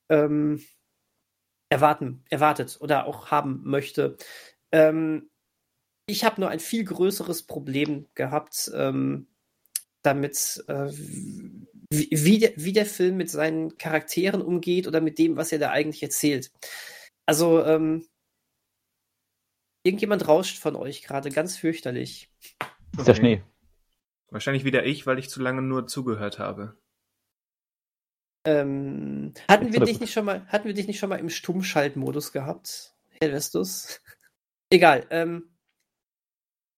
ähm, erwarten, erwartet oder auch haben möchte. Ähm, ich habe nur ein viel größeres Problem gehabt ähm, damit, äh, wie, wie, der, wie der Film mit seinen Charakteren umgeht oder mit dem, was er da eigentlich erzählt. Also, ähm, irgendjemand rauscht von euch gerade ganz fürchterlich. Okay. Der Schnee. Wahrscheinlich wieder ich, weil ich zu lange nur zugehört habe. Ähm, hatten wir dich nicht schon mal, hatten wir dich nicht schon mal im Stummschaltmodus gehabt, Herr Vestus? (laughs) Egal. Ähm,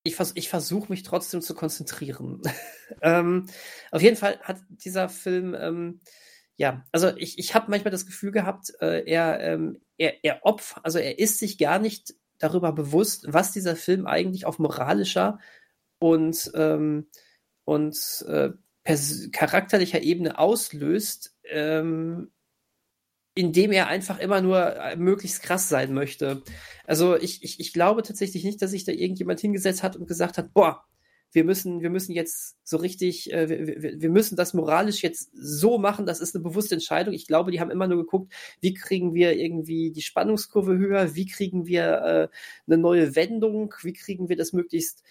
ich, vers ich versuche mich trotzdem zu konzentrieren. (laughs) ähm, auf jeden Fall hat dieser Film, ähm, ja, also ich, ich habe manchmal das Gefühl gehabt, äh, er, ähm, er, er opf, also er ist sich gar nicht darüber bewusst, was dieser Film eigentlich auf moralischer und, ähm, und äh, charakterlicher Ebene auslöst, ähm, indem er einfach immer nur äh, möglichst krass sein möchte. Also ich, ich, ich glaube tatsächlich nicht, dass sich da irgendjemand hingesetzt hat und gesagt hat, boah, wir müssen, wir müssen jetzt so richtig, äh, wir, wir müssen das moralisch jetzt so machen, das ist eine bewusste Entscheidung. Ich glaube, die haben immer nur geguckt, wie kriegen wir irgendwie die Spannungskurve höher, wie kriegen wir äh, eine neue Wendung, wie kriegen wir das möglichst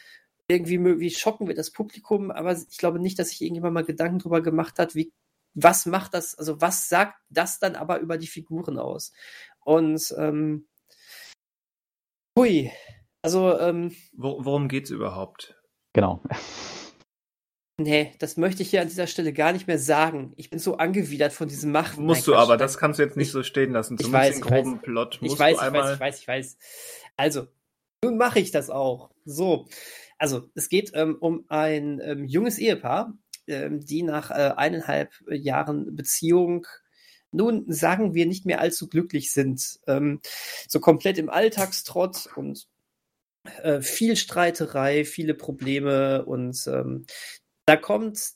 irgendwie, wie schocken wir das Publikum, aber ich glaube nicht, dass sich irgendjemand mal Gedanken darüber gemacht hat, wie was macht das, also was sagt das dann aber über die Figuren aus? Und ähm, hui, also ähm, Wo, worum geht's überhaupt? Genau. Nee, das möchte ich hier an dieser Stelle gar nicht mehr sagen. Ich bin so angewidert von diesem Macht. Musst du aber, das kannst du jetzt nicht ich, so stehen lassen. Zumindest ich weiß, den groben ich weiß, Plot musst ich weiß, du einmal... ich weiß, ich weiß, ich weiß. Also, nun mache ich das auch. So, also es geht ähm, um ein ähm, junges Ehepaar, die nach äh, eineinhalb Jahren Beziehung nun sagen wir nicht mehr allzu glücklich sind. Ähm, so komplett im Alltagstrott und äh, viel Streiterei, viele Probleme und ähm, da kommt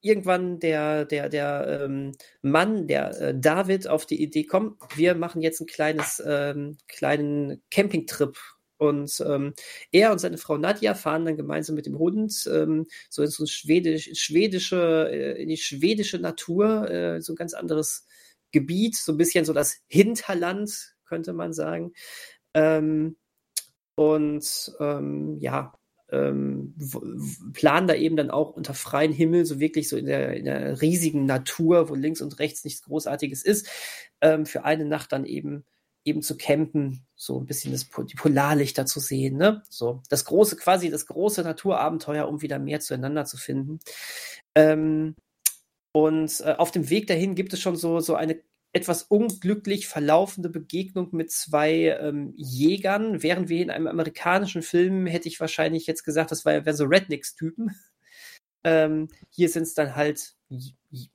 irgendwann der, der, der ähm, Mann, der äh, David, auf die Idee, komm, wir machen jetzt ein kleines, ähm, kleinen Campingtrip und ähm, er und seine Frau Nadja fahren dann gemeinsam mit dem Hund ähm, so in so schwedisch, schwedische, äh, in die schwedische Natur, äh, so ein ganz anderes Gebiet, so ein bisschen so das Hinterland, könnte man sagen. Ähm, und ähm, ja, ähm, planen da eben dann auch unter freiem Himmel, so wirklich so in der, in der riesigen Natur, wo links und rechts nichts Großartiges ist, ähm, für eine Nacht dann eben eben zu campen, so ein bisschen das, die Polarlichter zu sehen, ne? So, das große, quasi das große Naturabenteuer, um wieder mehr zueinander zu finden. Ähm, und äh, auf dem Weg dahin gibt es schon so, so eine etwas unglücklich verlaufende Begegnung mit zwei ähm, Jägern. Während wir in einem amerikanischen Film hätte ich wahrscheinlich jetzt gesagt, das wären so Rednecks-Typen. Ähm, hier sind es dann halt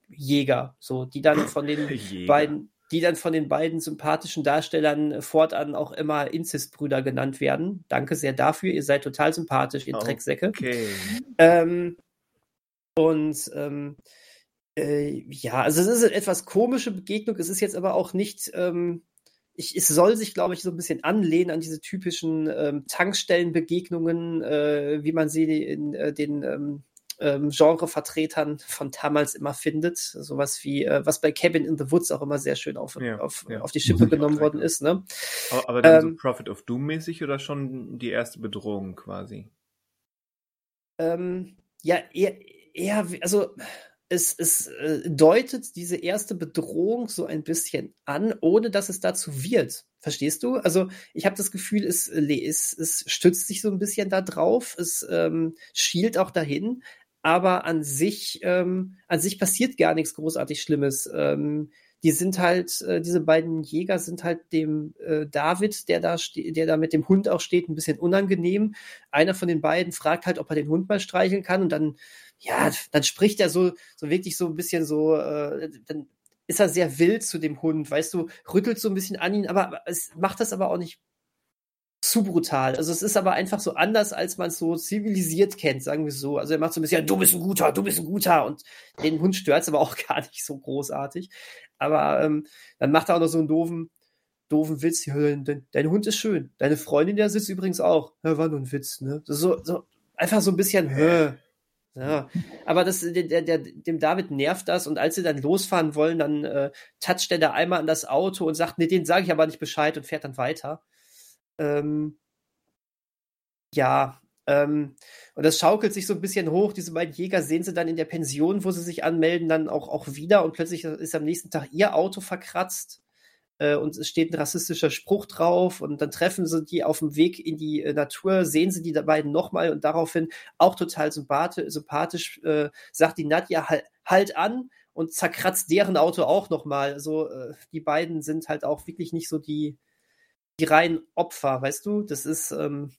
Jäger, so die dann von den Jäger. beiden die dann von den beiden sympathischen Darstellern fortan auch immer Inzestbrüder genannt werden. Danke sehr dafür. Ihr seid total sympathisch, ihr okay. Drecksäcke. Ähm, und ähm, äh, ja, also es ist eine etwas komische Begegnung. Es ist jetzt aber auch nicht. Ähm, ich, es soll sich, glaube ich, so ein bisschen anlehnen an diese typischen ähm, Tankstellenbegegnungen, äh, wie man sie in äh, den ähm, ähm, Genrevertretern von damals immer findet. Sowas wie, äh, was bei Cabin in the Woods auch immer sehr schön auf, ja, auf, ja. auf die Schippe genommen worden ist. Ne? Aber, aber dann ähm, so Prophet of Doom mäßig oder schon die erste Bedrohung quasi? Ähm, ja, eher, eher, also es, es äh, deutet diese erste Bedrohung so ein bisschen an, ohne dass es dazu wird. Verstehst du? Also ich habe das Gefühl, es, es, es stützt sich so ein bisschen da drauf, es ähm, schielt auch dahin, aber an sich, ähm, an sich passiert gar nichts großartig Schlimmes. Ähm, die sind halt, äh, diese beiden Jäger sind halt dem äh, David, der da der da mit dem Hund auch steht, ein bisschen unangenehm. Einer von den beiden fragt halt, ob er den Hund mal streicheln kann und dann, ja, dann spricht er so, so wirklich so ein bisschen so, äh, dann ist er sehr wild zu dem Hund, weißt du, rüttelt so ein bisschen an ihn, aber es macht das aber auch nicht zu brutal. Also es ist aber einfach so anders, als man es so zivilisiert kennt, sagen wir so. Also er macht so ein bisschen, du bist ein guter, du bist ein guter und den Hund stört es aber auch (laughs) gar nicht so großartig. Aber ähm, dann macht er auch noch so einen doofen, doofen Witz. Ja, dein, dein, Hund ist schön. Deine Freundin, der sitzt übrigens auch. Ja, war nur ein Witz, ne? So, so einfach so ein bisschen, hä. Ja, aber das, der, der, dem David nervt das und als sie dann losfahren wollen, dann äh, toucht er da einmal an das Auto und sagt, nee, den sage ich aber nicht Bescheid und fährt dann weiter. Ähm, ja, ähm, und das schaukelt sich so ein bisschen hoch. Diese beiden Jäger sehen sie dann in der Pension, wo sie sich anmelden, dann auch, auch wieder und plötzlich ist am nächsten Tag ihr Auto verkratzt äh, und es steht ein rassistischer Spruch drauf und dann treffen sie die auf dem Weg in die äh, Natur, sehen sie die beiden nochmal und daraufhin auch total sympathisch, äh, sagt die Nadja halt, halt an und zerkratzt deren Auto auch nochmal. Also äh, die beiden sind halt auch wirklich nicht so die, die reinen Opfer, weißt du? Das ist ähm,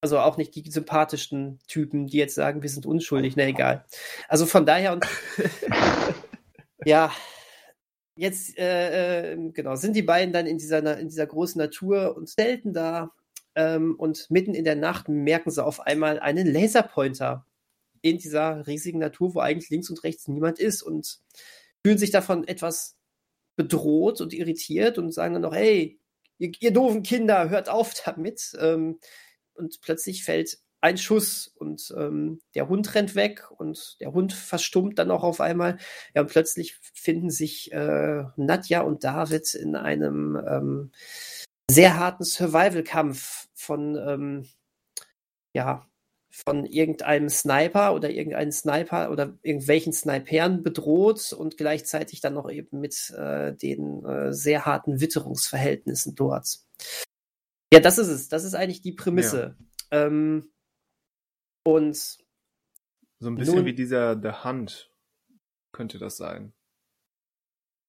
also auch nicht die sympathischsten Typen, die jetzt sagen, wir sind unschuldig. Na egal. Also von daher und (laughs) ja, jetzt äh, äh, genau sind die beiden dann in dieser in dieser großen Natur und selten da ähm, und mitten in der Nacht merken sie auf einmal einen Laserpointer in dieser riesigen Natur, wo eigentlich links und rechts niemand ist und fühlen sich davon etwas bedroht und irritiert und sagen dann noch, hey, ihr, ihr doofen Kinder, hört auf damit. Ähm, und plötzlich fällt ein Schuss und ähm, der Hund rennt weg und der Hund verstummt dann auch auf einmal. Ja, und plötzlich finden sich äh, Nadja und David in einem ähm, sehr harten Survival-Kampf von, ähm, ja, von irgendeinem Sniper oder irgendeinen Sniper oder irgendwelchen Snipern bedroht und gleichzeitig dann noch eben mit äh, den äh, sehr harten Witterungsverhältnissen dort. Ja, das ist es. Das ist eigentlich die Prämisse. Ja. Ähm, und so ein bisschen nun, wie dieser The Hunt könnte das sein.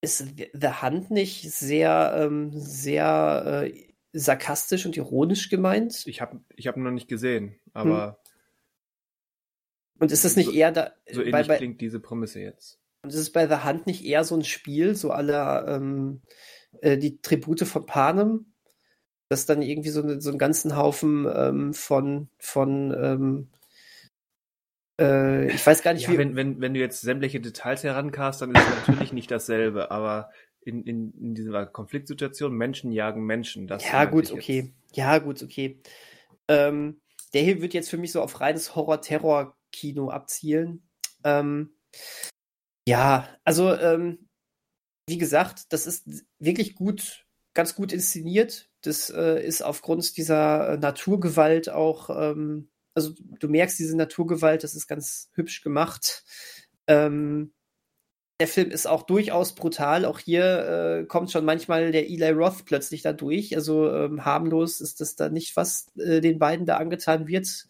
Ist The Hunt nicht sehr, ähm, sehr äh, sarkastisch und ironisch gemeint? Ich habe ich hab ihn noch nicht gesehen, aber. Und ist das nicht so, eher da. So ähnlich bei, bei, klingt diese Prämisse jetzt. Und ist es bei The Hunt nicht eher so ein Spiel, so aller ähm, äh, die Tribute von Panem? dass dann irgendwie so, so einen ganzen Haufen ähm, von, von ähm, äh, ich weiß gar nicht, ja, wie. Wenn, wenn, wenn du jetzt sämtliche Details herankast, dann ist es natürlich nicht dasselbe, aber in, in, in dieser Konfliktsituation, Menschen jagen Menschen. Das ja, gut, okay. Jetzt. Ja, gut, okay. Ähm, der hier wird jetzt für mich so auf reines Horror-Terror-Kino abzielen. Ähm, ja, also, ähm, wie gesagt, das ist wirklich gut, ganz gut inszeniert. Das äh, ist aufgrund dieser äh, Naturgewalt auch, ähm, also du merkst diese Naturgewalt, das ist ganz hübsch gemacht. Ähm, der Film ist auch durchaus brutal. Auch hier äh, kommt schon manchmal der Eli Roth plötzlich da durch. Also ähm, harmlos ist das da nicht, was äh, den beiden da angetan wird.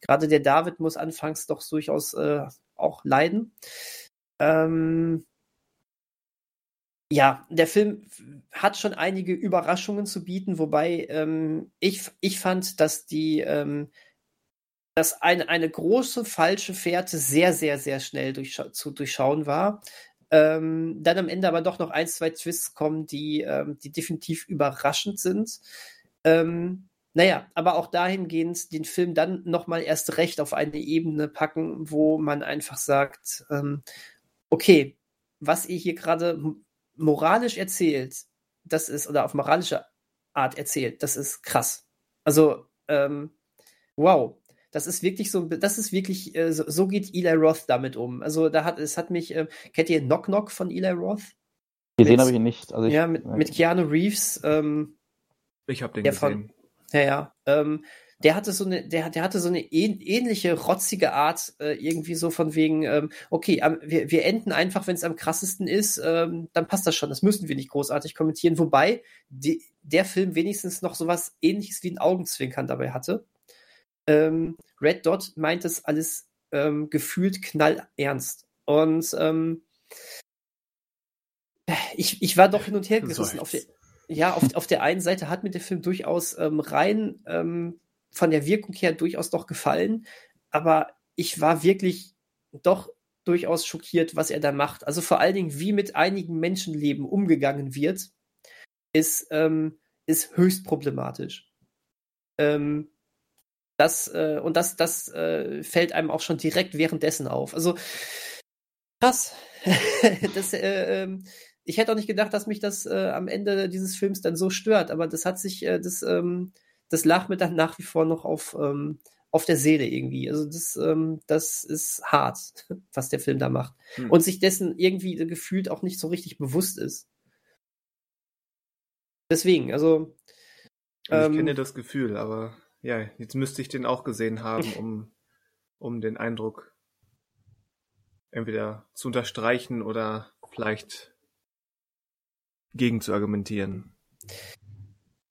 Gerade der David muss anfangs doch durchaus äh, auch leiden. Ähm, ja, der Film hat schon einige Überraschungen zu bieten, wobei ähm, ich, ich fand, dass die ähm, dass eine, eine große falsche Fährte sehr, sehr, sehr schnell durch, zu durchschauen war. Ähm, dann am Ende aber doch noch ein, zwei Twists kommen, die, ähm, die definitiv überraschend sind. Ähm, naja, aber auch dahingehend den Film dann nochmal erst recht auf eine Ebene packen, wo man einfach sagt, ähm, okay, was ihr hier gerade moralisch erzählt, das ist, oder auf moralische Art erzählt, das ist krass. Also, ähm, wow. Das ist wirklich so, das ist wirklich, äh, so, so, geht Eli Roth damit um. Also, da hat, es hat mich, äh, kennt ihr Knock Knock von Eli Roth? Gesehen habe ich ihn nicht. Also ich, ja, mit, mit Keanu Reeves. Ähm, ich habe den gesehen. Von, ja, ja. Ähm, der hatte so eine, der, der hatte so eine ähnliche rotzige Art, äh, irgendwie so von wegen, ähm, okay, ähm, wir, wir enden einfach, wenn es am krassesten ist, ähm, dann passt das schon. Das müssen wir nicht großartig kommentieren. Wobei die, der Film wenigstens noch sowas ähnliches wie ein Augenzwinkern dabei hatte. Ähm, Red Dot meint es alles ähm, gefühlt knallernst. Und ähm, ich, ich war doch hin und her gerissen. Auf der, ja, auf, auf der einen Seite hat mir der Film durchaus ähm, rein ähm, von der Wirkung her durchaus doch gefallen, aber ich war wirklich doch durchaus schockiert, was er da macht. Also vor allen Dingen, wie mit einigen Menschenleben umgegangen wird, ist, ähm, ist höchst problematisch. Ähm, das, äh, und das, das äh, fällt einem auch schon direkt währenddessen auf. Also krass. (laughs) das, äh, ähm, ich hätte auch nicht gedacht, dass mich das äh, am Ende dieses Films dann so stört, aber das hat sich, äh, das, ähm, das lag mir dann nach wie vor noch auf, ähm, auf der Seele irgendwie. Also das, ähm, das ist hart, (laughs) was der Film da macht. Hm. Und sich dessen irgendwie gefühlt auch nicht so richtig bewusst ist. Deswegen, also. Ähm, ich kenne das Gefühl, aber ja, jetzt müsste ich den auch gesehen haben, um, um den Eindruck entweder zu unterstreichen oder vielleicht gegen zu argumentieren.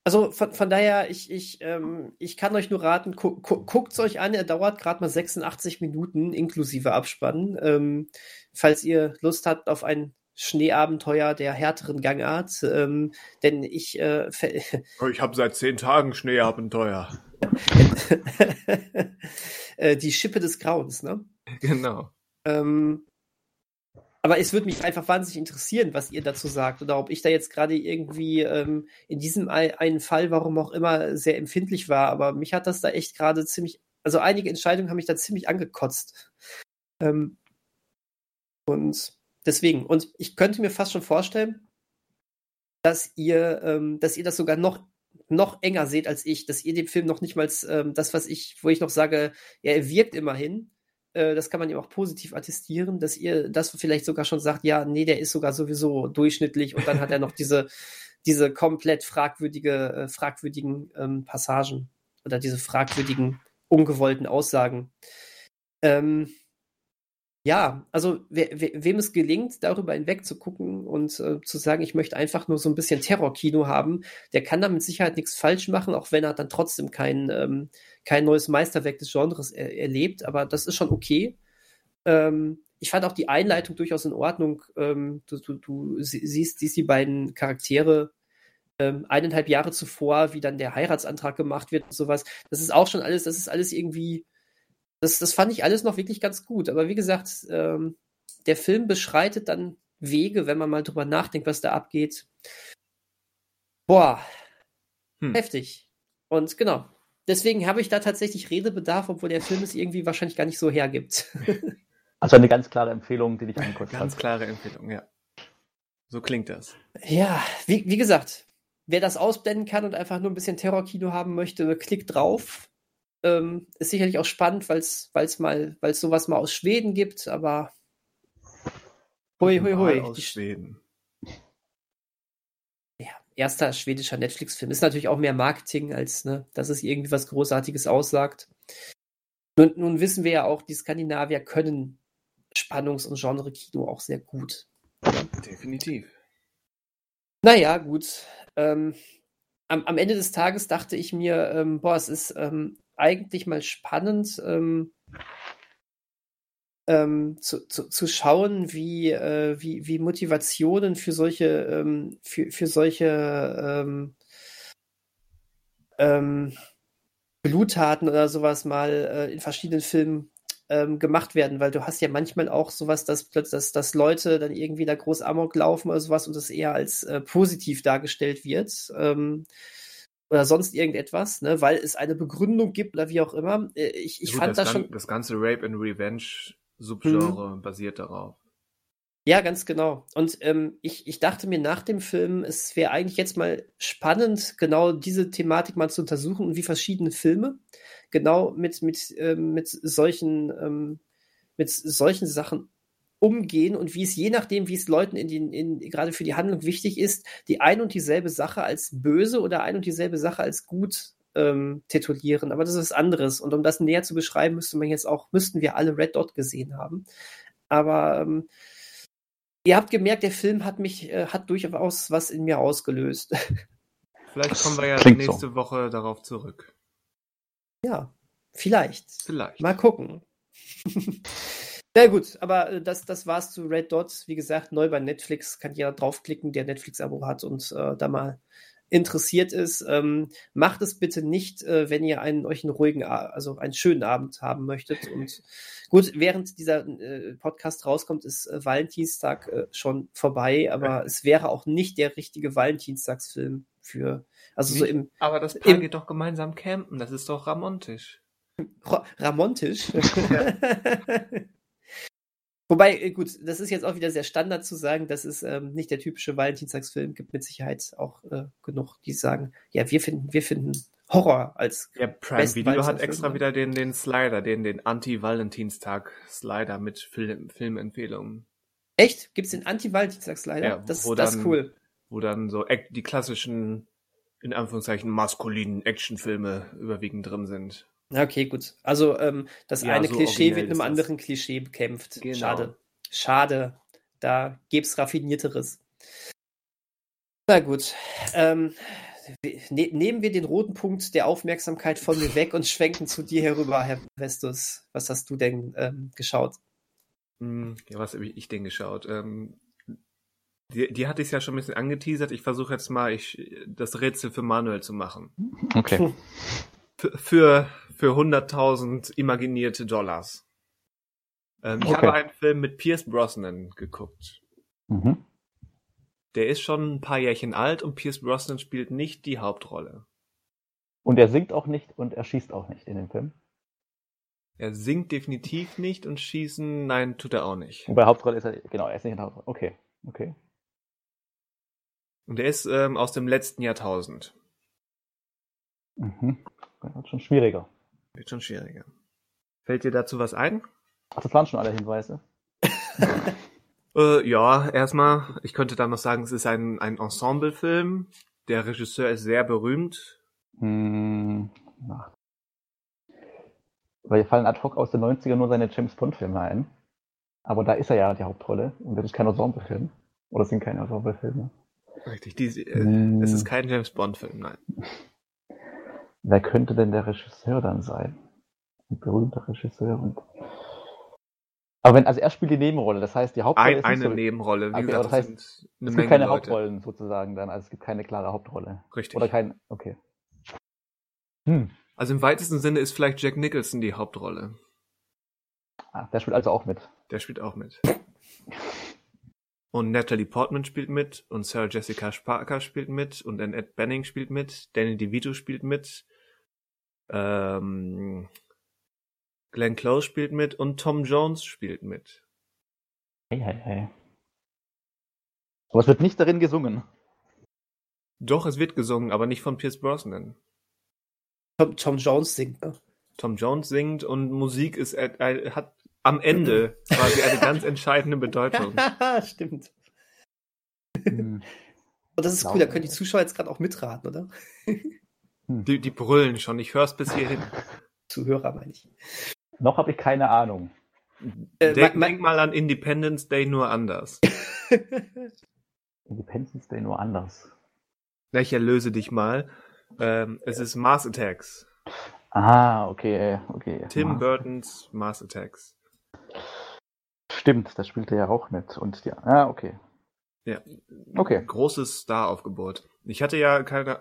Also von, von daher, ich, ich, ähm, ich kann euch nur raten, gu gu guckt es euch an, er dauert gerade mal 86 Minuten inklusive Abspann. Ähm, falls ihr Lust habt auf ein Schneeabenteuer der härteren Gangart, ähm, denn ich äh, oh, Ich habe seit zehn Tagen Schneeabenteuer. (laughs) Äh, die Schippe des Grauens, ne? Genau. Ähm, aber es würde mich einfach wahnsinnig interessieren, was ihr dazu sagt oder ob ich da jetzt gerade irgendwie ähm, in diesem einen Fall, warum auch immer, sehr empfindlich war. Aber mich hat das da echt gerade ziemlich, also einige Entscheidungen haben mich da ziemlich angekotzt. Ähm, und deswegen, und ich könnte mir fast schon vorstellen, dass ihr, ähm, dass ihr das sogar noch noch enger seht als ich, dass ihr den Film noch nicht mal ähm, das, was ich, wo ich noch sage, ja, er wirkt immerhin, äh, das kann man ihm auch positiv attestieren, dass ihr das vielleicht sogar schon sagt, ja, nee, der ist sogar sowieso durchschnittlich und dann hat er noch diese, (laughs) diese komplett fragwürdige, äh, fragwürdigen ähm, Passagen oder diese fragwürdigen, ungewollten Aussagen. Ähm, ja, also we we wem es gelingt, darüber hinweg zu gucken und äh, zu sagen, ich möchte einfach nur so ein bisschen Terrorkino haben, der kann da mit Sicherheit nichts falsch machen, auch wenn er dann trotzdem kein, ähm, kein neues Meisterwerk des Genres er erlebt, aber das ist schon okay. Ähm, ich fand auch die Einleitung durchaus in Ordnung. Ähm, du, du, du siehst, siehst die beiden Charaktere ähm, eineinhalb Jahre zuvor, wie dann der Heiratsantrag gemacht wird und sowas. Das ist auch schon alles, das ist alles irgendwie das, das fand ich alles noch wirklich ganz gut. Aber wie gesagt, ähm, der Film beschreitet dann Wege, wenn man mal drüber nachdenkt, was da abgeht. Boah, hm. heftig. Und genau, deswegen habe ich da tatsächlich Redebedarf, obwohl der Film es irgendwie wahrscheinlich gar nicht so hergibt. (laughs) Also eine ganz klare Empfehlung, die dich (laughs) anguckst. Ganz klare Empfehlung, ja. So klingt das. Ja, wie, wie gesagt, wer das ausblenden kann und einfach nur ein bisschen Terrorkino haben möchte, klickt drauf. Ähm, ist sicherlich auch spannend, weil es mal, weil es sowas mal aus Schweden gibt, aber hui hui hui. Aus Die, Schweden. Ja, erster schwedischer Netflix-Film. Ist natürlich auch mehr Marketing, als ne, dass es irgendwie was Großartiges aussagt. Nun, nun wissen wir ja auch, die Skandinavier können Spannungs- und Genre-Kino auch sehr gut. Definitiv. Naja, gut. Ähm, am, am, Ende des Tages dachte ich mir, ähm, boah, es ist ähm, eigentlich mal spannend ähm, ähm, zu, zu, zu schauen, wie, äh, wie, wie Motivationen für solche, ähm, für, für solche ähm, ähm, Bluttaten oder sowas mal äh, in verschiedenen Filmen ähm, gemacht werden, weil du hast ja manchmal auch sowas, dass, dass, dass Leute dann irgendwie da groß Amok laufen oder sowas und das eher als äh, positiv dargestellt wird. Ähm, oder sonst irgendetwas, ne, weil es eine Begründung gibt oder wie auch immer. Äh, ich, ich Gut, fand das, das schon. Das ganze Rape and Revenge Subgenre mhm. basiert darauf. Ja, ganz genau. Und ähm, ich, ich dachte mir nach dem Film, es wäre eigentlich jetzt mal spannend, genau diese Thematik mal zu untersuchen und wie verschiedene Filme genau mit, mit, ähm, mit solchen, ähm, mit solchen Sachen umgehen und wie es je nachdem, wie es Leuten in den, in, gerade für die Handlung wichtig ist, die ein und dieselbe Sache als böse oder ein und dieselbe Sache als gut ähm, titulieren. Aber das ist was anderes. Und um das näher zu beschreiben, müsste man jetzt auch, müssten wir alle Red Dot gesehen haben. Aber ähm, ihr habt gemerkt, der Film hat mich, äh, hat durchaus was in mir ausgelöst. (laughs) Vielleicht kommen wir ja nächste so. Woche darauf zurück. Ja, vielleicht. Vielleicht. Mal gucken. (laughs) Na gut, aber äh, das, das war's zu Red Dots. Wie gesagt, neu bei Netflix. Kann jeder draufklicken, der Netflix-Abo hat und äh, da mal interessiert ist. Ähm, macht es bitte nicht, äh, wenn ihr einen, euch einen ruhigen, also einen schönen Abend haben möchtet. Und gut, während dieser äh, Podcast rauskommt, ist äh, Valentinstag äh, schon vorbei, aber es wäre auch nicht der richtige Valentinstagsfilm für, also so im. Aber das Paar geht doch gemeinsam campen, das ist doch ramontisch. Ramontisch? Ja. (laughs) (laughs) Wobei, äh, gut, das ist jetzt auch wieder sehr Standard zu sagen, das ist ähm, nicht der typische Valentinstagsfilm, gibt mit Sicherheit auch äh, genug, die sagen, ja, wir finden, wir finden Horror als Ja, Prime Video hat extra wieder den, den Slider, den, den Anti-Valentinstag-Slider mit Film, Filmempfehlungen. Echt? Gibt's den Anti-Valentinstag-Slider? Ja, das, das ist cool. Wo dann so die klassischen, in Anführungszeichen, maskulinen Actionfilme überwiegend drin sind. Okay, gut. Also ähm, das ja, eine so Klischee wird einem anderen Klischee bekämpft. Genau. Schade. Schade. Da gäb's raffinierteres. Na gut. Ähm, ne nehmen wir den roten Punkt der Aufmerksamkeit von mir weg und schwenken zu dir herüber, Herr Vestus. Was hast du denn ähm, geschaut? Hm, ja, was habe ich denn geschaut? Ähm, die, die hatte ich ja schon ein bisschen angeteasert. Ich versuche jetzt mal ich, das Rätsel für Manuel zu machen. Okay. für, für 100.000 imaginierte Dollars. Ähm, okay. Ich habe einen Film mit Pierce Brosnan geguckt. Mhm. Der ist schon ein paar Jährchen alt und Pierce Brosnan spielt nicht die Hauptrolle. Und er singt auch nicht und er schießt auch nicht in dem Film. Er singt definitiv nicht und schießen, nein, tut er auch nicht. Und bei Hauptrolle ist er, genau, er ist nicht in der Hauptrolle. Okay, okay. Und er ist ähm, aus dem letzten Jahrtausend. Mhm. Wird schon schwieriger. Wird schon schwieriger. Fällt dir dazu was ein? Ach, das waren schon alle Hinweise. (laughs) äh, ja, erstmal, ich könnte da noch sagen, es ist ein, ein Ensemblefilm. Der Regisseur ist sehr berühmt. Hm, ach. Weil fallen ad hoc aus den 90ern nur seine James Bond-Filme ein. Aber da ist er ja die Hauptrolle und das ist kein Ensemblefilm. Oder sind keine Ensemblefilme. Richtig, die, äh, hm. es ist kein James Bond-Film, nein. Wer könnte denn der Regisseur dann sein? Ein berühmter Regisseur und. Aber wenn, also er spielt die Nebenrolle, das heißt die Hauptrolle Ein, ist eine so, Nebenrolle, wie okay, gesagt, das heißt, es gibt Menge keine Leute. Hauptrollen sozusagen dann, also es gibt keine klare Hauptrolle. Richtig. Oder kein, okay. Hm. Also im weitesten Sinne ist vielleicht Jack Nicholson die Hauptrolle. Ah, der spielt also auch mit. Der spielt auch mit. Und Natalie Portman spielt mit und Sarah Jessica Parker spielt mit und Annette Benning spielt mit, Danny DeVito spielt mit, ähm, Glenn Close spielt mit und Tom Jones spielt mit. Hey, hey, hey. Aber es wird nicht darin gesungen. Doch, es wird gesungen, aber nicht von Pierce Brosnan. Tom, Tom Jones singt, ne? Tom Jones singt und Musik ist, er, er hat am Ende quasi eine ganz entscheidende Bedeutung. (laughs) Stimmt. Hm. Und das ist cool, da können die Zuschauer jetzt gerade auch mitraten, oder? (laughs) Hm. Die, die brüllen schon, ich höre es bis hierhin. (laughs) Zuhörer meine ich. Noch habe ich keine Ahnung. Äh, denk, denk mal an Independence Day nur anders. (laughs) Independence Day nur anders. Ich erlöse dich mal. Ähm, es ist Mars Attacks. Ah, okay, okay. Tim Mars. Burtons Mars Attacks. Stimmt, das spielt er ja auch mit. Und ja, ah, okay. Ja. Okay. Großes Star-Aufgebot. Ich hatte ja keine,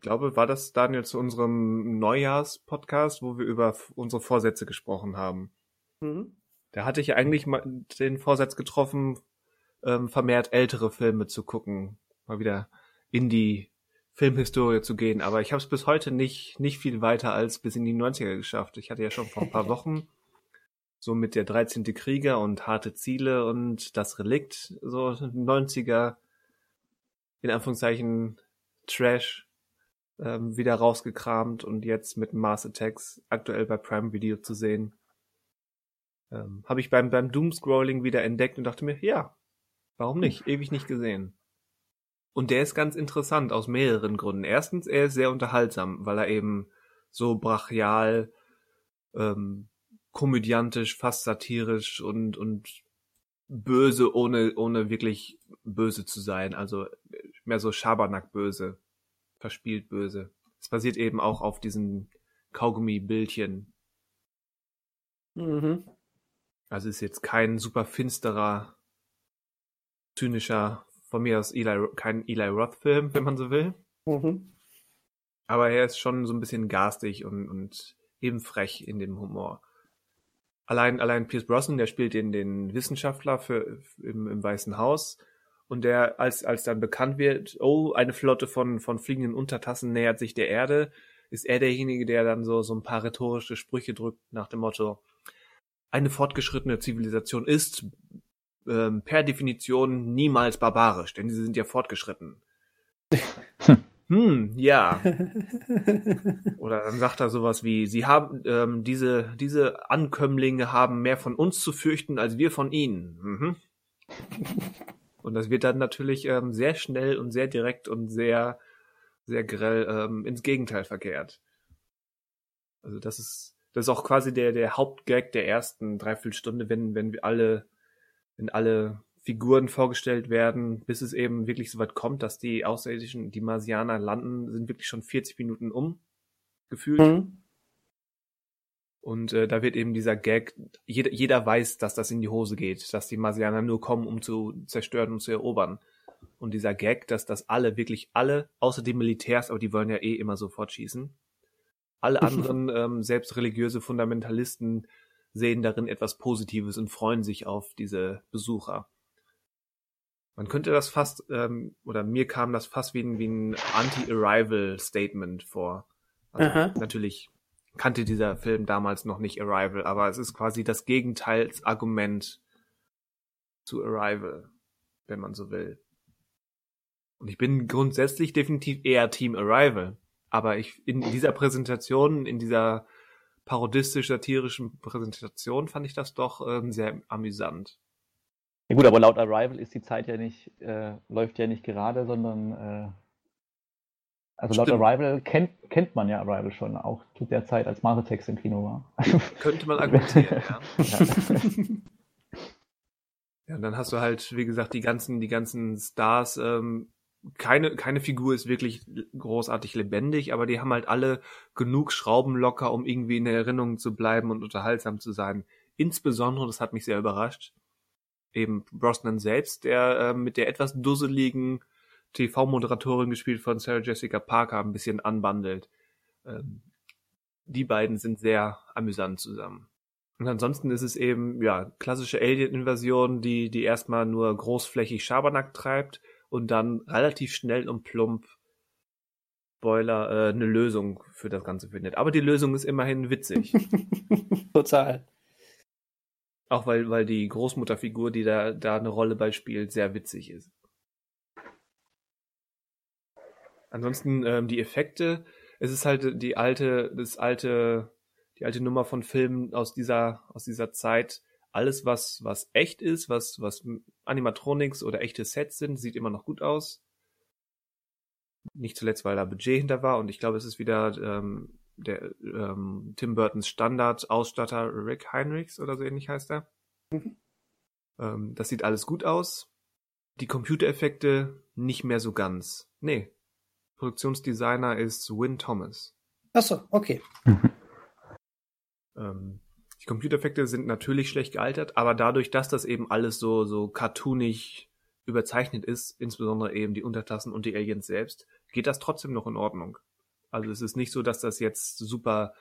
glaube, war das Daniel zu unserem Neujahrs-Podcast, wo wir über unsere Vorsätze gesprochen haben. Mhm. Da hatte ich eigentlich mal den Vorsatz getroffen, ähm, vermehrt ältere Filme zu gucken, mal wieder in die Filmhistorie zu gehen. Aber ich habe es bis heute nicht nicht viel weiter als bis in die 90er geschafft. Ich hatte ja schon vor ein paar (laughs) Wochen so mit der 13. Krieger und harte Ziele und das Relikt, so 90er, in Anführungszeichen Trash ähm, wieder rausgekramt und jetzt mit Mars Attacks aktuell bei Prime Video zu sehen. Ähm, Habe ich beim, beim Doomscrolling wieder entdeckt und dachte mir, ja, warum nicht? Ewig nicht gesehen. Und der ist ganz interessant aus mehreren Gründen. Erstens, er ist sehr unterhaltsam, weil er eben so brachial ähm, komödiantisch, fast satirisch und, und böse, ohne, ohne wirklich böse zu sein. Also mehr so Schabernack böse, verspielt böse. Es basiert eben auch auf diesen Kaugummi-Bildchen. Mhm. Also ist jetzt kein super finsterer, zynischer, von mir aus Eli, kein Eli Roth-Film, wenn man so will. Mhm. Aber er ist schon so ein bisschen garstig und, und eben frech in dem Humor. Allein, allein Pierce Brosnan, der spielt den, den Wissenschaftler für, im, im Weißen Haus. Und der, als, als dann bekannt wird, oh, eine Flotte von, von fliegenden Untertassen nähert sich der Erde, ist er derjenige, der dann so, so ein paar rhetorische Sprüche drückt nach dem Motto, eine fortgeschrittene Zivilisation ist ähm, per Definition niemals barbarisch, denn sie sind ja fortgeschritten. (laughs) hm, ja. (laughs) Oder dann sagt er sowas wie, sie haben, ähm, diese, diese Ankömmlinge haben mehr von uns zu fürchten als wir von ihnen. Mhm. (laughs) Und das wird dann natürlich ähm, sehr schnell und sehr direkt und sehr, sehr grell ähm, ins Gegenteil verkehrt. Also das ist, das ist auch quasi der, der Hauptgag der ersten Dreiviertelstunde, wenn, wenn wir alle, wenn alle Figuren vorgestellt werden, bis es eben wirklich so weit kommt, dass die Außerirdischen, die Marsianer landen, sind wirklich schon 40 Minuten um, gefühlt. Mhm. Und äh, da wird eben dieser Gag, jeder, jeder weiß, dass das in die Hose geht, dass die Marsianer nur kommen, um zu zerstören und zu erobern. Und dieser Gag, dass das alle, wirklich alle, außer die Militärs, aber die wollen ja eh immer sofort schießen, alle (laughs) anderen, ähm, selbst religiöse Fundamentalisten, sehen darin etwas Positives und freuen sich auf diese Besucher. Man könnte das fast, ähm, oder mir kam das fast wie ein, wie ein Anti-Arrival-Statement vor. Also Aha. natürlich kannte dieser Film damals noch nicht Arrival, aber es ist quasi das Gegenteilsargument zu Arrival, wenn man so will. Und ich bin grundsätzlich definitiv eher Team Arrival. Aber ich, in dieser Präsentation, in dieser parodistisch-satirischen Präsentation fand ich das doch ähm, sehr amüsant. Ja gut, aber laut Arrival ist die Zeit ja nicht, äh, läuft ja nicht gerade, sondern äh, also laut Stimmt. Arrival kennt, kennt man ja Arrival schon, auch zu der Zeit, als Maratex im Kino war. (laughs) Könnte man argumentieren, ja. ja. Dann hast du halt, wie gesagt, die ganzen, die ganzen Stars, ähm, keine, keine Figur ist wirklich großartig lebendig, aber die haben halt alle genug Schrauben locker, um irgendwie in der Erinnerung zu bleiben und unterhaltsam zu sein. Insbesondere, das hat mich sehr überrascht, eben Brosnan selbst, der äh, mit der etwas dusseligen TV-Moderatorin gespielt von Sarah Jessica Parker ein bisschen anbandelt. Ähm, die beiden sind sehr amüsant zusammen. Und ansonsten ist es eben, ja, klassische Alien-Invasion, die, die erstmal nur großflächig Schabernack treibt und dann relativ schnell und plump Spoiler äh, eine Lösung für das Ganze findet. Aber die Lösung ist immerhin witzig. (laughs) Total. Auch weil, weil die Großmutterfigur, die da, da eine Rolle bei spielt, sehr witzig ist. Ansonsten ähm, die Effekte, es ist halt die alte, das alte, die alte Nummer von Filmen aus dieser, aus dieser Zeit. Alles, was, was echt ist, was, was Animatronics oder echte Sets sind, sieht immer noch gut aus. Nicht zuletzt, weil da Budget hinter war und ich glaube, es ist wieder ähm, der ähm, Tim Burtons Standard-Ausstatter Rick Heinrichs oder so ähnlich heißt er. Mhm. Ähm, das sieht alles gut aus. Die Computereffekte nicht mehr so ganz. Nee. Produktionsdesigner ist Win Thomas. Achso, okay. (laughs) Ähm, die Computereffekte sind natürlich schlecht gealtert, aber dadurch, dass das eben alles so, so cartoonig überzeichnet ist, insbesondere eben die Untertassen und die Aliens selbst, geht das trotzdem noch in Ordnung. Also es ist nicht so, dass das jetzt super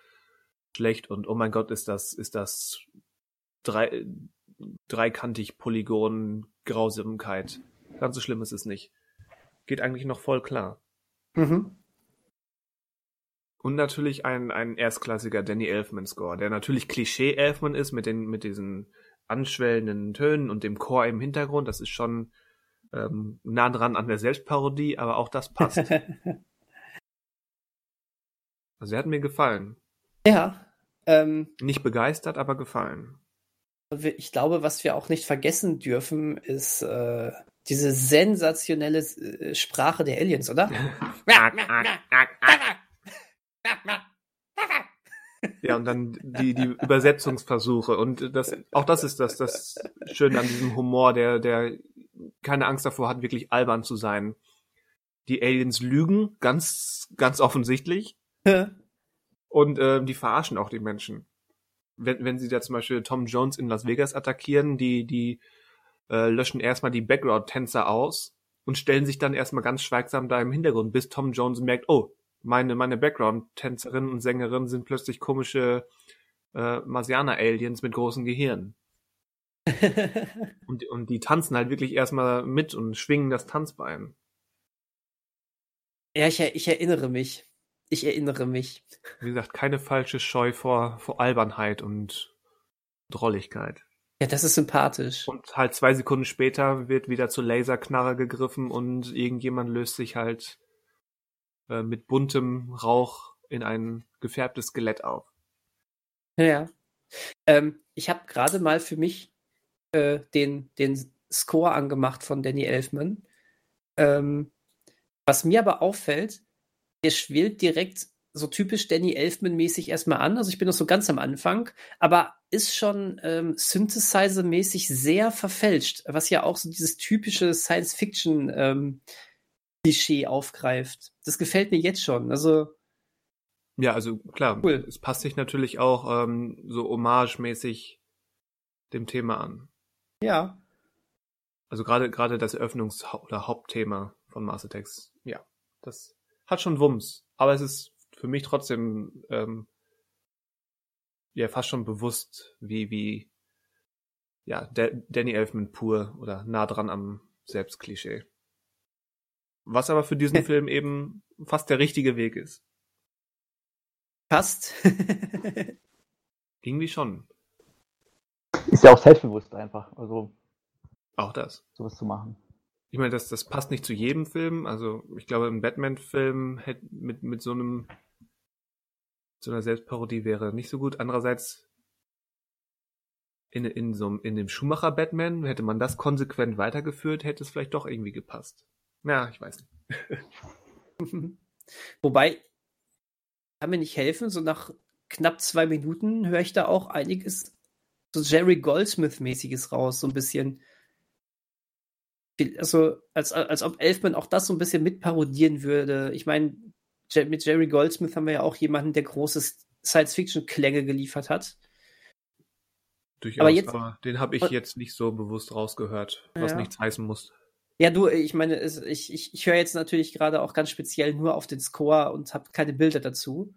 schlecht und oh mein Gott, ist das, ist das drei, dreikantig Polygon Grausamkeit. Ganz so schlimm ist es nicht. Geht eigentlich noch voll klar. Mhm. Und natürlich ein, ein erstklassiger Danny Elfman-Score, der natürlich Klischee-Elfman ist mit, den, mit diesen anschwellenden Tönen und dem Chor im Hintergrund. Das ist schon ähm, nah dran an der Selbstparodie, aber auch das passt. (laughs) also er hat mir gefallen. ja. Ähm, Nicht begeistert, aber gefallen. ich glaube, was wir auch nicht vergessen dürfen, ist äh, diese sensationelle äh, Sprache der Aliens, oder? (laughs) Ja, und dann die, die Übersetzungsversuche. Und das, auch das ist das, das Schöne an diesem Humor, der, der keine Angst davor hat, wirklich albern zu sein. Die Aliens lügen, ganz, ganz offensichtlich. (laughs) Und ähm, die verarschen auch die Menschen. wenn, wenn sie da zum Beispiel Tom Jones in Las Vegas attackieren, die, die äh, löschen erstmal die Background-Tänzer aus und stellen sich dann erstmal ganz schweigsam da im Hintergrund, bis Tom Jones merkt, oh, meine, meine Background-Tänzerinnen und Sängerinnen sind plötzlich komische äh, Marsianer-Aliens mit großen Gehirnen. (laughs) und, und die tanzen halt wirklich erstmal mit und schwingen das Tanzbein. Ja, ich, ich erinnere mich. Ich erinnere mich. Wie gesagt, keine falsche Scheu vor, vor Albernheit und Drolligkeit. Ja, das ist sympathisch. Und halt zwei Sekunden später wird wieder zur Laserknarre gegriffen und irgendjemand löst sich halt äh, mit buntem Rauch in ein gefärbtes Skelett auf. Ja. Ähm, ich habe gerade mal für mich äh, den, den Score angemacht von Danny Elfman. Ähm, was mir aber auffällt, der schwillt direkt so typisch Danny Elfman-mäßig erstmal an. Also ich bin noch so ganz am Anfang, aber ist schon ähm, Synthesizer-mäßig sehr verfälscht, was ja auch so dieses typische Science-Fiction-Klischee ähm, aufgreift. Das gefällt mir jetzt schon. Also ja, also klar, cool. es passt sich natürlich auch ähm, so hommage-mäßig dem Thema an. Ja. Also gerade gerade das Eröffnungs- oder Hauptthema von Mars Attacks, ja, das hat schon Wumms. Aber es ist für mich trotzdem ähm, ja fast schon bewusst, wie, wie ja, D Danny Elfman pur oder nah dran am Selbstklischee. Was aber für diesen Film eben fast der richtige Weg ist. Passt. (laughs) Irgendwie schon. Ist ja auch selbstbewusst einfach, also auch das. Sowas zu machen ich meine, das, das passt nicht zu jedem Film. Also ich glaube, ein Batman-Film mit, mit so einem so einer Selbstparodie wäre nicht so gut. Andererseits in, in so in dem Schumacher-Batman hätte man das konsequent weitergeführt, hätte es vielleicht doch irgendwie gepasst. Ja, ich weiß nicht. (laughs) Wobei, kann mir nicht helfen, so nach knapp zwei Minuten höre ich da auch einiges so Jerry Goldsmith-mäßiges raus, so ein bisschen also als, als ob Elfman auch das so ein bisschen mitparodieren würde. Ich meine, mit Jerry Goldsmith haben wir ja auch jemanden, der große Science-Fiction-Klänge geliefert hat. Durchaus, aber, jetzt, aber den habe ich jetzt nicht so bewusst rausgehört, was ja. nichts heißen muss. Ja, du, ich meine, ich, ich, ich höre jetzt natürlich gerade auch ganz speziell nur auf den Score und habe keine Bilder dazu.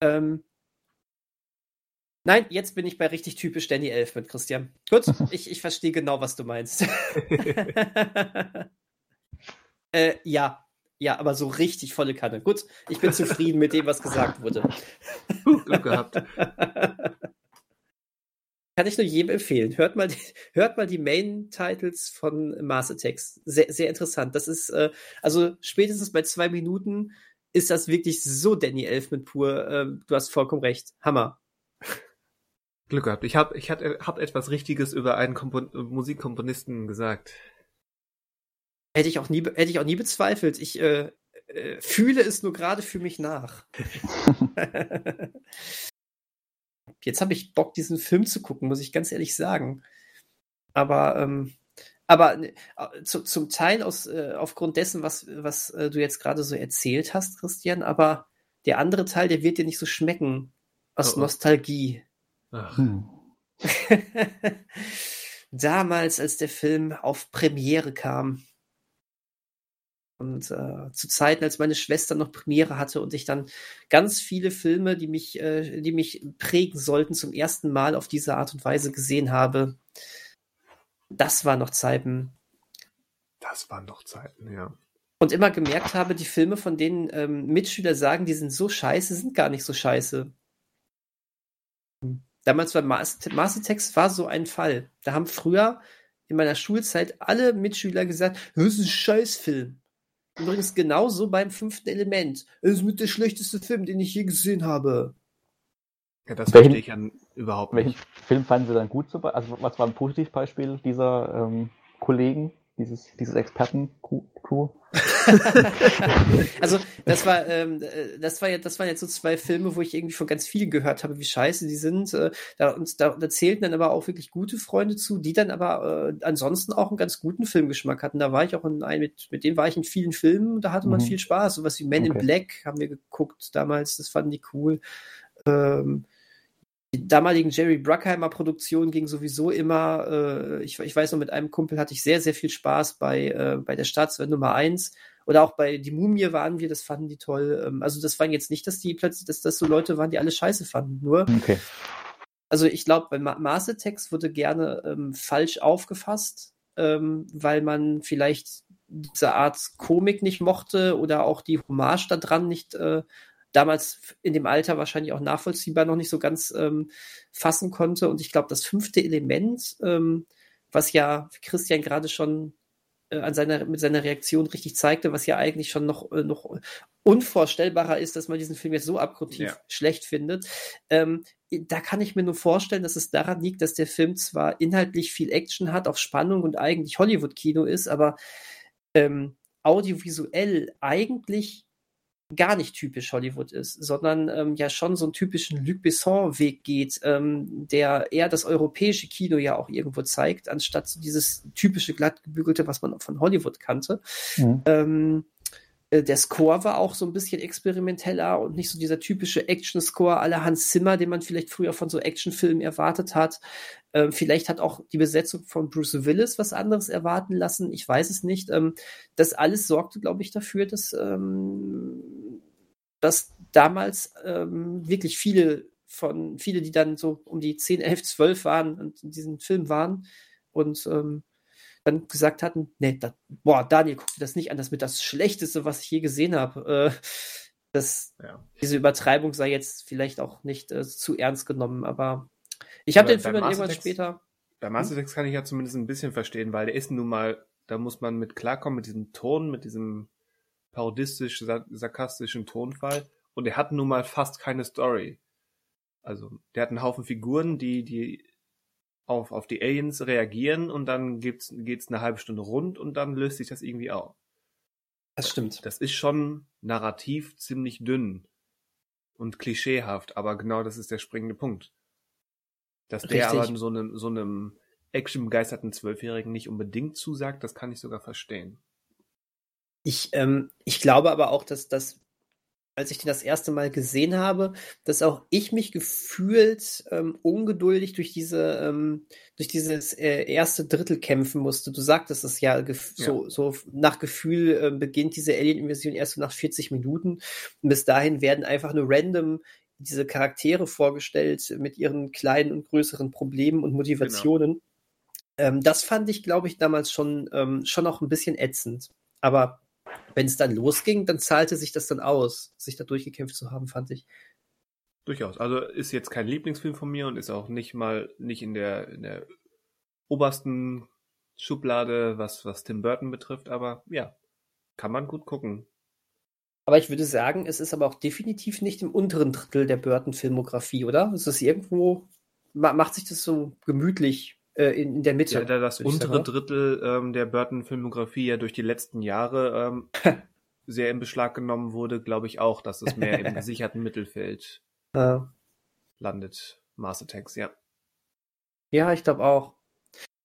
Ähm, Nein, jetzt bin ich bei richtig typisch Danny Elf mit Christian. Gut, (laughs) ich, ich verstehe genau, was du meinst. (laughs) (laughs) äh, ja, ja, aber so richtig volle Kanne. Gut, ich bin zufrieden mit dem, was gesagt wurde. Glück gehabt. Kann ich nur jedem empfehlen. Hört mal die, hört mal die Main-Titles von Mars Attacks. Sehr, sehr interessant. Das ist, äh, also spätestens bei zwei Minuten ist das wirklich so Danny Elfman pur. Äh, du hast vollkommen recht. Hammer. Glück gehabt. Ich habe ich hab, hab etwas Richtiges über einen Kompon Musikkomponisten gesagt. Hätte ich auch nie, hätte ich auch nie bezweifelt. Ich äh, äh, fühle es nur gerade für mich nach. (laughs) Jetzt habe ich Bock, diesen Film zu gucken, muss ich ganz ehrlich sagen. Aber, ähm, aber äh, zu, zum Teil aus, äh, aufgrund dessen, was, was äh, du jetzt gerade so erzählt hast, Christian, aber der andere Teil, der wird dir nicht so schmecken. Aus oh, oh. Nostalgie. Hm. (laughs) Damals, als der Film auf Premiere kam. Und äh, zu Zeiten, als meine Schwester noch Premiere hatte und ich dann ganz viele Filme, die mich, äh, die mich prägen sollten, zum ersten Mal auf diese Art und Weise gesehen habe. Das waren noch Zeiten. Das waren noch Zeiten, ja. Und immer gemerkt habe, die Filme, von denen ähm, Mitschüler sagen, die sind so scheiße, sind gar nicht so scheiße. Damals war Mastertext war so ein Fall. Da haben früher in meiner Schulzeit alle Mitschüler gesagt, das ist ein Scheißfilm. Übrigens genauso beim fünften Element. Das ist mit der schlechteste Film, den ich je gesehen habe. Ja, das verstehe ich ja überhaupt nicht. Welchen Film fanden Sie dann gut? Also was war ein Positivbeispiel dieser ähm, Kollegen? Dieses, dieses Experten-Crew. (laughs) also das war, ähm, das war ja, das waren jetzt so zwei Filme, wo ich irgendwie von ganz vielen gehört habe, wie scheiße die sind. Äh, da, und da, da zählten dann aber auch wirklich gute Freunde zu, die dann aber äh, ansonsten auch einen ganz guten Filmgeschmack hatten. Da war ich auch in ein, mit, mit denen war ich in vielen Filmen, da hatte man mhm. viel Spaß. Sowas wie Men okay. in Black haben wir geguckt damals, das fanden die cool. Ähm, die damaligen Jerry Bruckheimer Produktionen ging sowieso immer, äh, ich, ich weiß noch, mit einem Kumpel hatte ich sehr, sehr viel Spaß bei, äh, bei der Staatswehr Nummer 1 oder auch bei Die Mumie waren wir, das fanden die toll. Ähm, also das waren jetzt nicht, dass die plötzlich, dass das so Leute waren, die alle scheiße fanden, nur. Okay. Also ich glaube, bei Ma Mars Attacks wurde gerne ähm, falsch aufgefasst, ähm, weil man vielleicht diese Art Komik nicht mochte oder auch die Hommage da dran nicht äh, damals in dem Alter wahrscheinlich auch nachvollziehbar noch nicht so ganz ähm, fassen konnte. Und ich glaube, das fünfte Element, ähm, was ja Christian gerade schon äh, an seiner, mit seiner Reaktion richtig zeigte, was ja eigentlich schon noch, äh, noch unvorstellbarer ist, dass man diesen Film jetzt so abgrundtief ja. schlecht findet. Ähm, da kann ich mir nur vorstellen, dass es daran liegt, dass der Film zwar inhaltlich viel Action hat, auch Spannung und eigentlich Hollywood-Kino ist, aber ähm, audiovisuell eigentlich gar nicht typisch Hollywood ist, sondern ähm, ja schon so einen typischen Luc Besson-Weg geht, ähm, der eher das europäische Kino ja auch irgendwo zeigt, anstatt so dieses typische glattgebügelte, was man von Hollywood kannte. Mhm. Ähm, äh, der Score war auch so ein bisschen experimenteller und nicht so dieser typische Action-Score aller Hans Zimmer, den man vielleicht früher von so Actionfilmen erwartet hat. Ähm, vielleicht hat auch die Besetzung von Bruce Willis was anderes erwarten lassen. Ich weiß es nicht. Ähm, das alles sorgte, glaube ich, dafür, dass, ähm, dass damals ähm, wirklich viele von, viele, die dann so um die 10, 11, 12 waren und in diesem Film waren und ähm, dann gesagt hatten, nee, das, boah, Daniel, guck dir das nicht an, das wird das Schlechteste, was ich je gesehen habe. Äh, das, ja. Diese Übertreibung sei jetzt vielleicht auch nicht äh, zu ernst genommen, aber ich habe den Film dann irgendwann später. Bei Master Text kann ich ja zumindest ein bisschen verstehen, weil der ist nun mal, da muss man mit klarkommen, mit diesem Ton, mit diesem parodistisch, sarkastischen Tonfall. Und er hat nun mal fast keine Story. Also, der hat einen Haufen Figuren, die, die auf, auf die Aliens reagieren und dann geht's, geht's eine halbe Stunde rund und dann löst sich das irgendwie auf. Das stimmt. Das ist schon narrativ ziemlich dünn und klischeehaft, aber genau das ist der springende Punkt. Dass Richtig. der aber so einem, so einem actionbegeisterten Zwölfjährigen nicht unbedingt zusagt, das kann ich sogar verstehen. Ich, ähm, ich glaube aber auch, dass das als ich den das erste Mal gesehen habe, dass auch ich mich gefühlt ähm, ungeduldig durch diese ähm, durch dieses äh, erste Drittel kämpfen musste. Du sagtest es ja, ja. so so nach Gefühl äh, beginnt diese Alien-Invasion erst so nach 40 Minuten und bis dahin werden einfach nur random diese Charaktere vorgestellt mit ihren kleinen und größeren Problemen und Motivationen. Genau. Ähm, das fand ich, glaube ich, damals schon ähm, schon auch ein bisschen ätzend. Aber wenn es dann losging, dann zahlte sich das dann aus, sich da durchgekämpft zu haben, fand ich. Durchaus. Also ist jetzt kein Lieblingsfilm von mir und ist auch nicht mal nicht in der, in der obersten Schublade, was, was Tim Burton betrifft, aber ja, kann man gut gucken. Aber ich würde sagen, es ist aber auch definitiv nicht im unteren Drittel der Burton-Filmografie, oder? Es ist irgendwo, macht sich das so gemütlich äh, in, in, der Mitte. Ja, da das untere Drittel ähm, der Burton-Filmografie ja durch die letzten Jahre ähm, (laughs) sehr in Beschlag genommen wurde, glaube ich auch, dass es mehr im (laughs) gesicherten Mittelfeld landet. Mars Attacks, ja. Ja, ich glaube auch.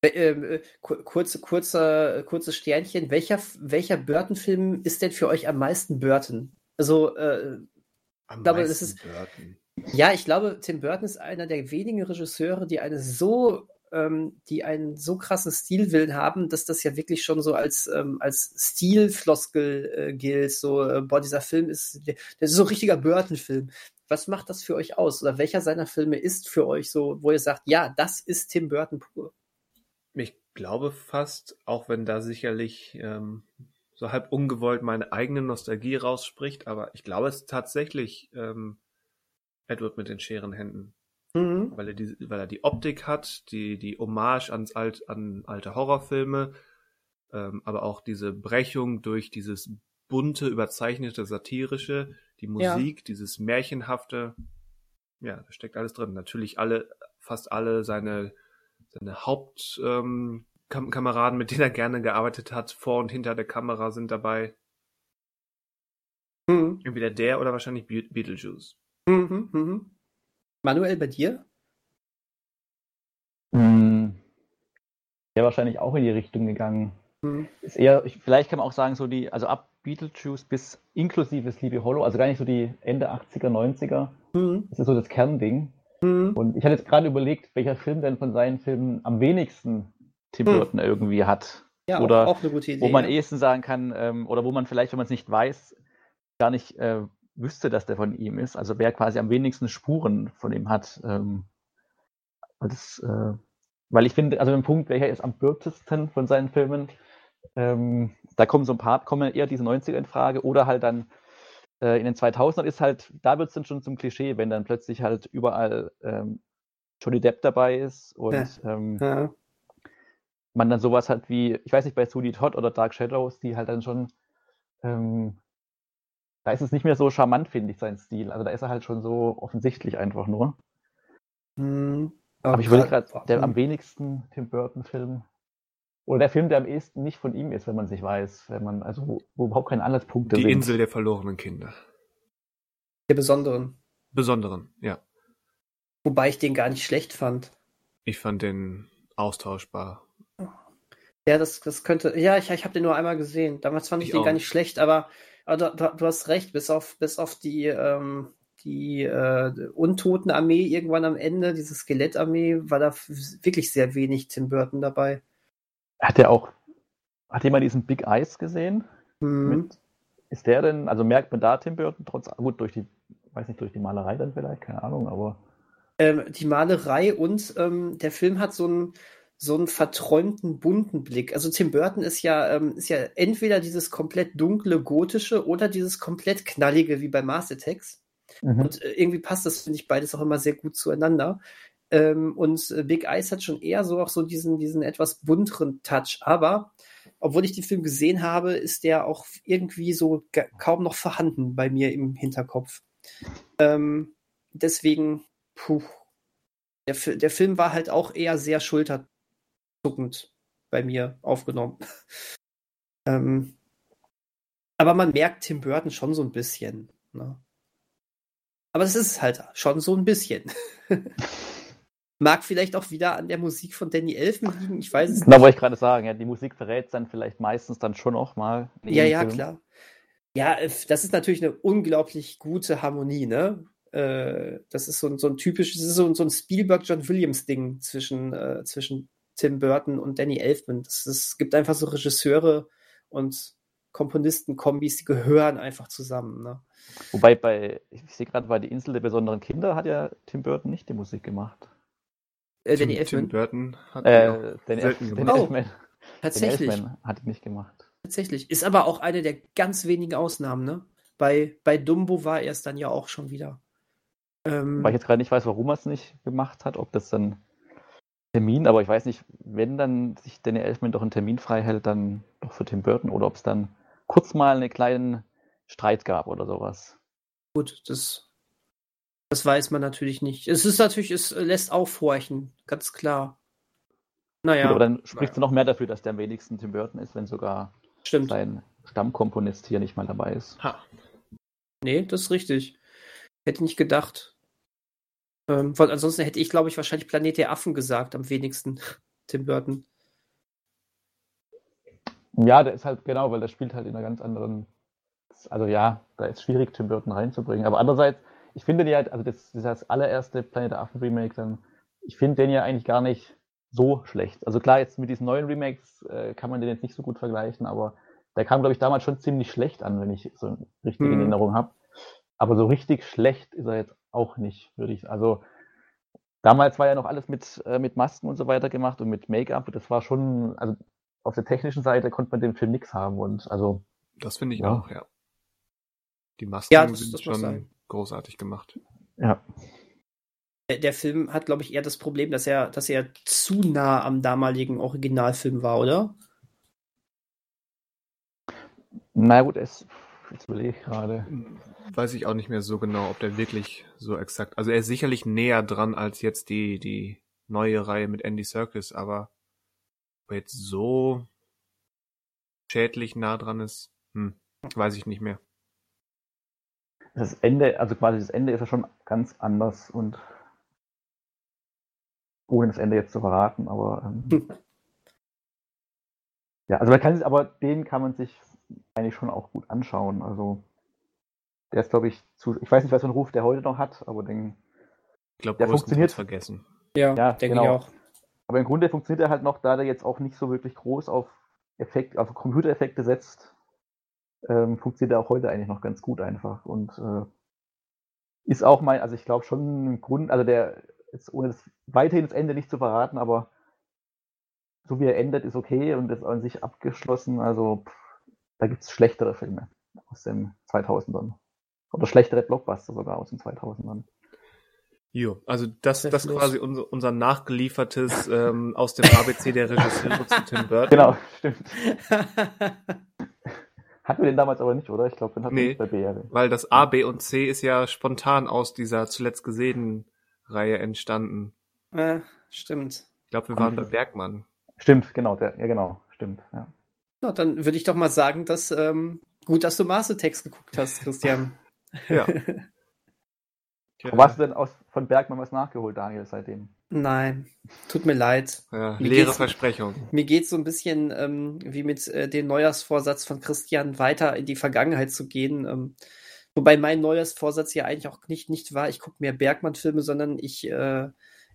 Ähm, äh, kurze, kurze, kurze Sternchen. Welcher, welcher Burton-Film ist denn für euch am meisten Burton? Also, äh, am glaube, meisten ist, Burton. Ja, ich glaube, Tim Burton ist einer der wenigen Regisseure, die eine so ähm, die einen so krassen Stilwillen haben, dass das ja wirklich schon so als, ähm, als Stilfloskel äh, gilt. So, äh, boah, dieser Film ist, der, der ist so ein richtiger Burton-Film. Was macht das für euch aus? Oder welcher seiner Filme ist für euch so, wo ihr sagt, ja, das ist Tim Burton pur? Ich glaube fast, auch wenn da sicherlich ähm, so halb ungewollt meine eigene Nostalgie rausspricht, aber ich glaube es ist tatsächlich ähm, Edward mit den scheren Händen. Mhm. Weil, er die, weil er die Optik hat, die, die Hommage ans alt, an alte Horrorfilme, ähm, aber auch diese Brechung durch dieses bunte, überzeichnete, satirische, die Musik, ja. dieses märchenhafte, ja, da steckt alles drin. Natürlich alle, fast alle seine, seine Hauptkameraden, ähm, mit denen er gerne gearbeitet hat, vor und hinter der Kamera sind dabei. Mhm. Entweder der oder wahrscheinlich Be Beetlejuice. Mhm, mhm. Manuel, bei dir? Hm, wäre wahrscheinlich auch in die Richtung gegangen. Hm. Ist eher, vielleicht kann man auch sagen, so die, also ab Beetlejuice bis inklusive Sleepy Hollow, also gar nicht so die Ende 80er, 90er. Hm. Das ist so das Kernding. Mhm. Und ich hatte jetzt gerade überlegt, welcher Film denn von seinen Filmen am wenigsten Tim mhm. Burton irgendwie hat. Ja, oder auch, auch eine gute Idee. Wo man ja. ehesten sagen kann, ähm, oder wo man vielleicht, wenn man es nicht weiß, gar nicht äh, wüsste, dass der von ihm ist. Also wer quasi am wenigsten Spuren von ihm hat. Ähm, das, äh, weil ich finde, also ein Punkt, welcher ist am bürtesten von seinen Filmen, ähm, da kommen so ein paar, kommen eher diese 90er in Frage oder halt dann äh, in den 2000ern ist halt, da wird es dann schon zum Klischee, wenn dann plötzlich halt überall ähm, Johnny Depp dabei ist und ja. Ähm, ja. Man dann sowas hat wie, ich weiß nicht, bei Sweetie Todd oder Dark Shadows, die halt dann schon, ähm, da ist es nicht mehr so charmant, finde ich, sein Stil. Also da ist er halt schon so offensichtlich einfach nur. Hm. Aber ich würde gerade, der am wenigsten Tim Burton-Film oder der Film, der am ehesten nicht von ihm ist, wenn man sich weiß, wenn man, also wo, wo überhaupt keine Anhaltspunkte Die sind. Insel der verlorenen Kinder. Der besonderen. Besonderen, ja. Wobei ich den gar nicht schlecht fand. Ich fand den austauschbar. Ja, das, das könnte. Ja, ich, ich habe den nur einmal gesehen. Damals fand ich, ich den auch. gar nicht schlecht, aber, aber du, du, hast recht, bis auf, bis auf die, ähm, die äh, Untotenarmee irgendwann am Ende, diese Skelettarmee, war da wirklich sehr wenig Tim Burton dabei. Hat er auch, hat jemand diesen Big Eyes gesehen? Mhm. Mit, ist der denn, also merkt man da Tim Burton trotz, gut, durch die, weiß nicht, durch die Malerei dann vielleicht, keine Ahnung, aber. Ähm, die Malerei und ähm, der Film hat so einen, so einen verträumten, bunten Blick. Also Tim Burton ist ja, ähm, ist ja entweder dieses komplett dunkle, gotische oder dieses komplett knallige wie bei Mars Attacks. Mhm. Und äh, irgendwie passt das, finde ich, beides auch immer sehr gut zueinander. Ähm, und äh, Big Eyes hat schon eher so auch so diesen, diesen etwas bunteren Touch. Aber obwohl ich den Film gesehen habe, ist der auch irgendwie so kaum noch vorhanden bei mir im Hinterkopf. Ähm, deswegen, puh, der, der Film war halt auch eher sehr schulterzuckend bei mir aufgenommen. (laughs) ähm, aber man merkt Tim Burton schon so ein bisschen. Ne? Aber es ist halt schon so ein bisschen. (laughs) Mag vielleicht auch wieder an der Musik von Danny Elfman liegen, ich weiß es nicht. Da wollte ich gerade sagen, ja, die Musik verrät dann vielleicht meistens dann schon auch mal. Ja, ja, Film. klar. Ja, äh, das ist natürlich eine unglaublich gute Harmonie, ne? Äh, das ist so ein, so ein typisches, so, ein, so ein Spielberg-John Williams-Ding zwischen, äh, zwischen Tim Burton und Danny Elfman. Es gibt einfach so Regisseure und Komponisten-Kombis, die gehören einfach zusammen. Ne? Wobei bei, ich sehe gerade, bei Die Insel der besonderen Kinder hat ja Tim Burton nicht die Musik gemacht. Äh, Danny Elfman? Tim Burton hat äh, Danny, Elf Danny oh, Elfman. Tatsächlich. Danny Elfman hat nicht gemacht. Tatsächlich. Ist aber auch eine der ganz wenigen Ausnahmen, ne? Bei, bei Dumbo war er es dann ja auch schon wieder. Ähm, Weil ich jetzt gerade nicht weiß, warum er es nicht gemacht hat, ob das dann Termin, aber ich weiß nicht, wenn dann sich Danny Elfman doch einen Termin frei hält, dann doch für Tim Burton oder ob es dann kurz mal einen kleinen Streit gab oder sowas. Gut, das das weiß man natürlich nicht. Es ist natürlich, es lässt aufhorchen, ganz klar. Naja. Gut, aber dann spricht naja. noch mehr dafür, dass der am wenigsten Tim Burton ist, wenn sogar Stimmt. sein Stammkomponist hier nicht mal dabei ist. Ha. Nee, das ist richtig. Hätte nicht gedacht. Ähm, weil ansonsten hätte ich, glaube ich, wahrscheinlich Planet der Affen gesagt, am wenigsten. (laughs) Tim Burton. Ja, der ist halt, genau, weil der spielt halt in einer ganz anderen. Also ja, da ist schwierig, Tim Burton reinzubringen. Aber andererseits, ich finde die halt, also das, das, das allererste Planet Affen Remake, dann, ich finde den ja eigentlich gar nicht so schlecht. Also klar, jetzt mit diesen neuen Remakes äh, kann man den jetzt nicht so gut vergleichen, aber der kam, glaube ich, damals schon ziemlich schlecht an, wenn ich so richtig hm. in Erinnerung habe. Aber so richtig schlecht ist er jetzt auch nicht, würde ich. Also damals war ja noch alles mit, äh, mit Masken und so weiter gemacht und mit Make-up. Das war schon, also auf der technischen Seite konnte man den Film nichts haben und also. Das finde ich ja. auch, ja. Die Masken ja, das, sind das schon großartig gemacht. Ja. Der, der Film hat, glaube ich, eher das Problem, dass er, dass er zu nah am damaligen Originalfilm war, oder? Na gut, es, jetzt überlege ich gerade. Weiß ich auch nicht mehr so genau, ob der wirklich so exakt. Also er ist sicherlich näher dran als jetzt die, die neue Reihe mit Andy Serkis, aber ob er jetzt so schädlich nah dran ist, hm, weiß ich nicht mehr das Ende, also quasi das Ende ist ja schon ganz anders und ohne das Ende jetzt zu verraten, aber ähm, hm. (laughs) ja, also man kann sich, aber den kann man sich eigentlich schon auch gut anschauen. Also der ist, glaube ich, zu, ich weiß nicht, was für einen Ruf der heute noch hat, aber den glaube, Der funktioniert. vergessen. Ja, Ja, denke genau. ich auch. Aber im Grunde funktioniert er halt noch, da der jetzt auch nicht so wirklich groß auf Effekt, auf Computereffekte setzt, ähm, funktioniert er auch heute eigentlich noch ganz gut einfach. Und äh, ist auch mein, also ich glaube schon im Grund, also der, jetzt ohne das weiterhin das Ende nicht zu verraten, aber so wie er endet, ist okay und ist an sich abgeschlossen. Also pff, da gibt es schlechtere Filme aus den 2000ern. Oder schlechtere Blockbuster sogar aus den 2000ern. Jo, also das, Sehr das quasi unser, unser nachgeliefertes (laughs) ähm, aus dem ABC der Regisseure zu Tim Burton. Genau, stimmt. (laughs) Hatten wir den damals aber nicht, oder? Ich glaube, den hatten Nee. wir nicht bei BRW. Weil das A, B und C ist ja spontan aus dieser zuletzt gesehenen Reihe entstanden. äh, stimmt. Ich glaube, wir waren bei Bergmann. Stimmt, genau, der, ja genau, stimmt. Ja. Na, dann würde ich doch mal sagen, dass ähm, gut, dass du Maße-Text geguckt hast, Christian. (laughs) Ja. (laughs) Wo hast du denn aus, von Bergmann was nachgeholt, Daniel, seitdem? Nein, tut mir leid. ja, Mir leere geht's- Versprechung. Mir geht so ein bisschen ähm, wie mit äh, dem Neujahrsvorsatz von Christian, weiter in die Vergangenheit zu gehen. Ähm, wobei mein Neujahrsvorsatz ja eigentlich auch nicht, nicht war, ich gucke mehr Bergmann-Filme, sondern ich, äh,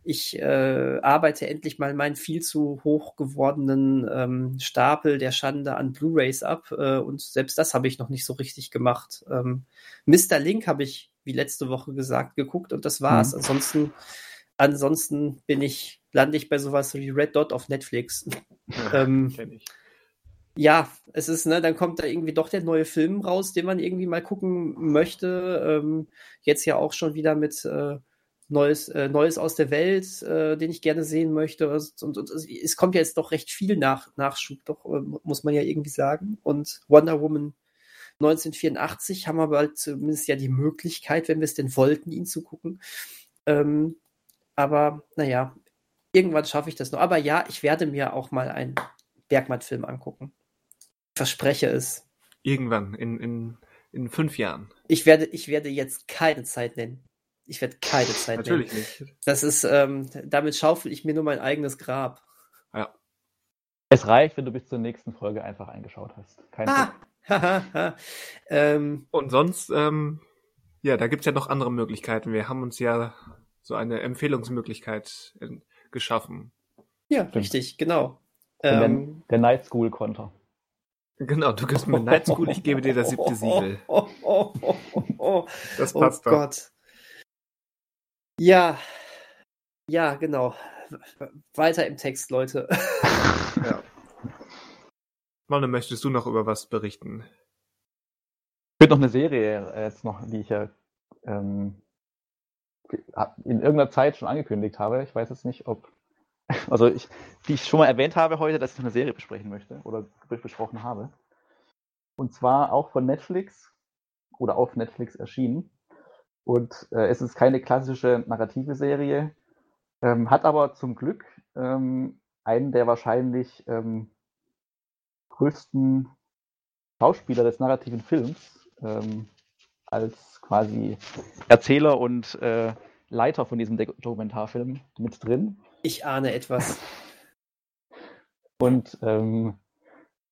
ich äh, arbeite endlich mal meinen viel zu hoch gewordenen ähm, Stapel der Schande an Blu-rays ab. Äh, und selbst das habe ich noch nicht so richtig gemacht. Ähm, Mr. Link habe ich, wie letzte Woche gesagt, geguckt und das war's. Mhm. Ansonsten, ansonsten bin ich, lande ich bei sowas wie Red Dot auf Netflix. Ja, Ähm, ich. ja, es ist, ne, dann kommt da irgendwie doch der neue Film raus, den man irgendwie mal gucken möchte. Ähm, jetzt ja auch schon wieder mit äh, Neues, äh, Neues aus der Welt, äh, den ich gerne sehen möchte. Und, und, es kommt ja jetzt doch recht viel nach, Nachschub, doch, äh, muss man ja irgendwie sagen. Und Wonder Woman 1984 haben wir bald zumindest ja die Möglichkeit, wenn wir es denn wollten, ihn zu gucken. Ähm, aber naja, irgendwann schaffe ich das noch. Aber ja, ich werde mir auch mal einen Bergmann-Film angucken. Ich verspreche es. Irgendwann, in, in, in fünf Jahren. Ich werde, ich werde jetzt keine Zeit nennen. Ich werde keine Zeit Natürlich nennen. nicht. Das ist, ähm, damit schaufel ich mir nur mein eigenes Grab. Ja. Es reicht, wenn du bis zur nächsten Folge einfach eingeschaut hast. Kein Ah! (laughs) Ähm, Und sonst, ähm, ja, da gibt's ja noch andere Möglichkeiten. Wir haben uns ja so eine Empfehlungsmöglichkeit äh, geschaffen. ja, Stimmt. richtig, genau. Ähm, dann der Night School Konter. Genau, du gibst mir Night School, ich gebe dir das siebte (laughs) Siegel. Oh, oh, oh, oh, oh. Das Oh passt doch. Gott. Ja, ja, genau. Weiter im Text, Leute. (laughs) Ja. Manuel, möchtest du noch über was berichten? Ich würde noch eine Serie äh, jetzt noch, die ich ja ähm, in irgendeiner Zeit schon angekündigt habe. Ich weiß jetzt nicht, ob, (laughs) also ich, die ich schon mal erwähnt habe heute, dass ich noch eine Serie besprechen möchte oder besprochen habe. Und zwar auch von Netflix oder auf Netflix erschienen. Und äh, es ist keine klassische narrative Serie, ähm, hat aber zum Glück ähm, einen der wahrscheinlich ähm, größten Schauspieler des narrativen Films ähm, als quasi Erzähler und äh, Leiter von diesem Dokumentarfilm mit drin. Ich ahne etwas. (laughs) Und ähm,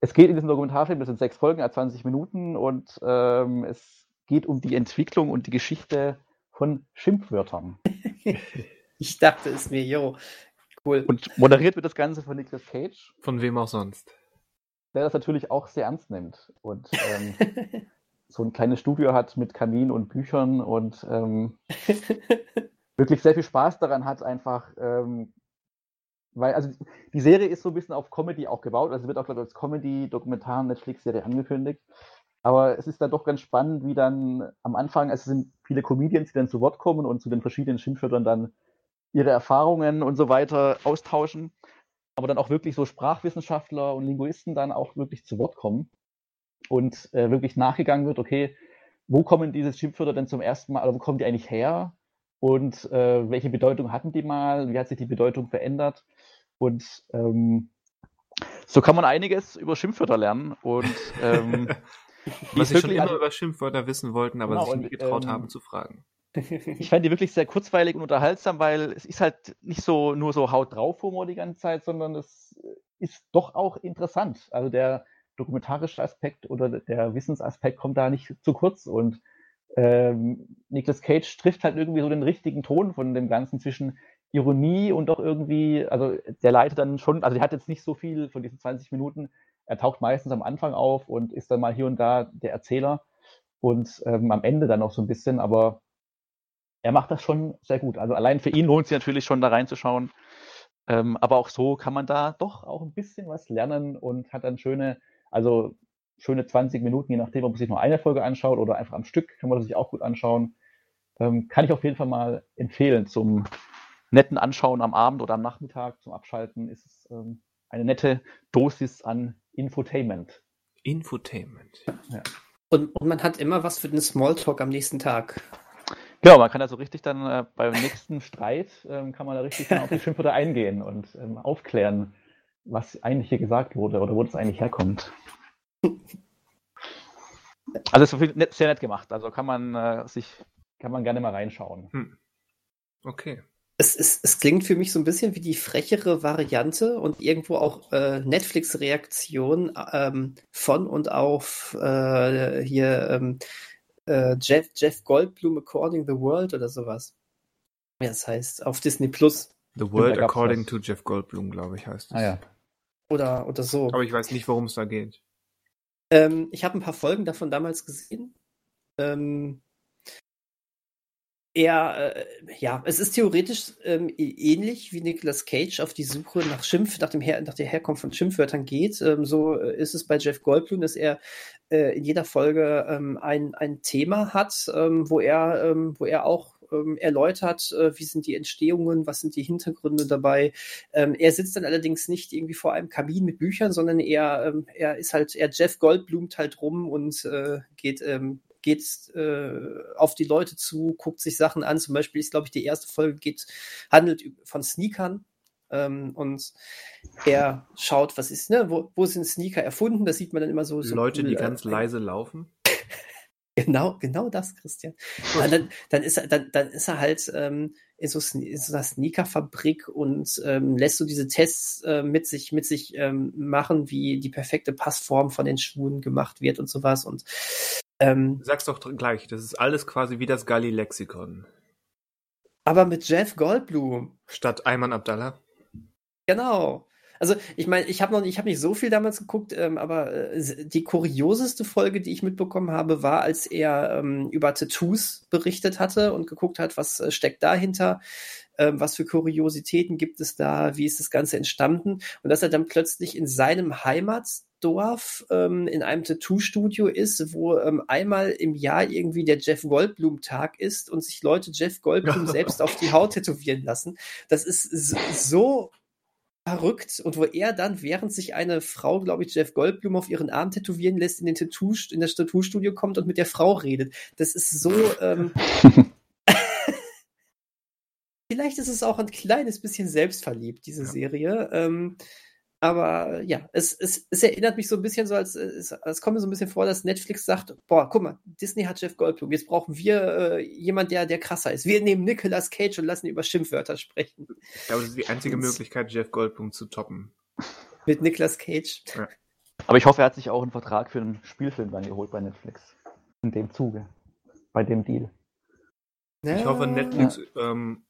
es geht in diesem Dokumentarfilm, das sind sechs Folgen, a 20 Minuten, und ähm, es geht um die Entwicklung und die Geschichte von Schimpfwörtern. (laughs) Ich dachte es mir, jo. Cool. Und moderiert wird das Ganze von Nicolas Cage, Von wem auch sonst. der das natürlich auch sehr ernst nimmt und ähm, (laughs) so ein kleines Studio hat mit Kamin und Büchern und ähm, (laughs) wirklich sehr viel Spaß daran hat, einfach, ähm, weil, also die Serie ist so ein bisschen auf Comedy auch gebaut, also wird auch, glaube ich, als Comedy-Dokumentar-Netflix-Serie angekündigt. Aber es ist dann doch ganz spannend, wie dann am Anfang, also es sind viele Comedians, die dann zu Wort kommen und zu den verschiedenen Schimpfwörtern dann ihre Erfahrungen und so weiter austauschen. Aber dann auch wirklich so Sprachwissenschaftler und Linguisten dann auch wirklich zu Wort kommen und äh, wirklich nachgegangen wird, okay, wo kommen diese Schimpfwörter denn zum ersten Mal, oder wo kommen die eigentlich her? Und äh, welche Bedeutung hatten die mal? Wie hat sich die Bedeutung verändert? Und ähm, so kann man einiges über Schimpfwörter lernen. Und (laughs) ähm, Was ich schon immer über Schimpfwörter wissen wollten, aber Genau, sich nie getraut ähm, haben zu fragen. (laughs) ich fand die wirklich sehr kurzweilig und unterhaltsam, weil es ist halt nicht so nur so Haut drauf Humor die ganze Zeit, sondern es ist doch auch interessant. Also der dokumentarische Aspekt oder der Wissensaspekt kommt da nicht zu kurz und ähm, Nicolas Cage trifft halt irgendwie so den richtigen Ton von dem Ganzen zwischen Ironie und doch irgendwie, also der leitet dann schon, also der hat jetzt nicht so viel von diesen 20 Minuten. Er taucht meistens am Anfang auf und ist dann mal hier und da der Erzähler und ähm, am Ende dann noch so ein bisschen, aber er macht das schon sehr gut. Also allein für ihn lohnt es sich natürlich schon da reinzuschauen. Ähm, aber auch so kann man da doch auch ein bisschen was lernen und hat dann schöne, also schöne 20 Minuten, je nachdem, ob man sich nur eine Folge anschaut oder einfach am Stück, kann man das sich auch gut anschauen. Ähm, kann ich auf jeden Fall mal empfehlen zum netten Anschauen am Abend oder am Nachmittag, zum Abschalten ist es ähm, eine nette Dosis an Infotainment. Infotainment. Ja. Und, und man hat immer was für den Smalltalk am nächsten Tag. Genau, man kann also richtig dann äh, beim nächsten Streit, ähm, kann man da richtig auf die Schimpfwörter eingehen und ähm, aufklären, was eigentlich hier gesagt wurde oder wo das eigentlich herkommt. Also es ist sehr nett gemacht, also kann man äh, sich, kann man gerne mal reinschauen. Hm. Okay. Es, es, es klingt für mich so ein bisschen wie die frechere Variante und irgendwo auch äh, Netflix-Reaktion ähm, von und auf äh, hier ähm, äh, Jeff, Jeff Goldblum According the World oder sowas. Ja, das heißt, auf Disney Plus. The World According to Jeff Goldblum, glaube ich, heißt es. Ah ja. Oder, oder so. Aber ich weiß nicht, worum es da geht. Ähm, ich habe ein paar Folgen davon damals gesehen. Ähm, er, äh, ja, es ist theoretisch ähm, ähnlich wie Nicolas Cage auf die Suche nach Schimpf, nach, dem Her nach der Herkunft von Schimpfwörtern geht. Ähm, so äh, ist es bei Jeff Goldblum, dass er äh, in jeder Folge ähm, ein, ein Thema hat, ähm, wo er, ähm, wo er auch ähm, erläutert, äh, wie sind die Entstehungen, was sind die Hintergründe dabei. Ähm, er sitzt dann allerdings nicht irgendwie vor einem Kabin mit Büchern, sondern er, ähm, er ist halt, er Jeff Goldblumt halt rum und äh, geht geht äh, auf die Leute zu, guckt sich Sachen an. Zum Beispiel ist, glaube ich, die erste Folge geht, handelt von Sneakern. Ähm, und er schaut, was ist, ne, wo, wo sind Sneaker erfunden? Das sieht man dann immer so. so Leute, cool, die äh, ganz leise laufen. (laughs) Genau, genau das, Christian. dann, dann, ist er, dann, dann ist er halt ähm, in, so, in so einer Sneakerfabrik und ähm, lässt so diese Tests äh, mit sich, mit sich ähm, machen, wie die perfekte Passform von den Schuhen gemacht wird und sowas. Und ähm, Sag's doch gleich, das ist alles quasi wie das Galli-Lexikon. Aber mit Jeff Goldblum. Statt Ayman Abdallah. Genau. Also ich meine, ich habe noch, ich habe nicht so viel damals geguckt, ähm, aber äh, die kurioseste Folge, die ich mitbekommen habe, war, als er ähm, über Tattoos berichtet hatte und geguckt hat, was äh, steckt dahinter, ähm, was für Kuriositäten gibt es da, wie ist das Ganze entstanden und dass er dann plötzlich in seinem Heimatsdorf ähm, in einem Tattoo-Studio ist, wo ähm, einmal im Jahr irgendwie der Jeff Goldblum-Tag ist und sich Leute Jeff Goldblum (laughs) selbst auf die Haut tätowieren lassen. Das ist so verrückt und wo er dann, während sich eine Frau, glaube ich, Jeff Goldblum auf ihren Arm tätowieren lässt, in den Tattoo, in das Tattoo-Studio kommt und mit der Frau redet. Das ist so, ähm, (laughs) vielleicht ist es auch ein kleines bisschen selbstverliebt, diese ja. Serie. Ähm, aber ja, es, es, es erinnert mich so ein bisschen so, als es, es kommt mir so ein bisschen vor, dass Netflix sagt, boah, guck mal, Disney hat Jeff Goldblum, jetzt brauchen wir äh, jemand, der, der krasser ist. Wir nehmen Nicolas Cage und lassen über Schimpfwörter sprechen. Ich glaube, das ist die einzige und, Möglichkeit, Jeff Goldblum zu toppen. Mit Nicolas Cage. Ja. Aber ich hoffe, er hat sich auch einen Vertrag für einen Spielfilm dann geholt bei Netflix. In dem Zuge. Bei dem Deal. Ja. Ich hoffe, Netflix ähm,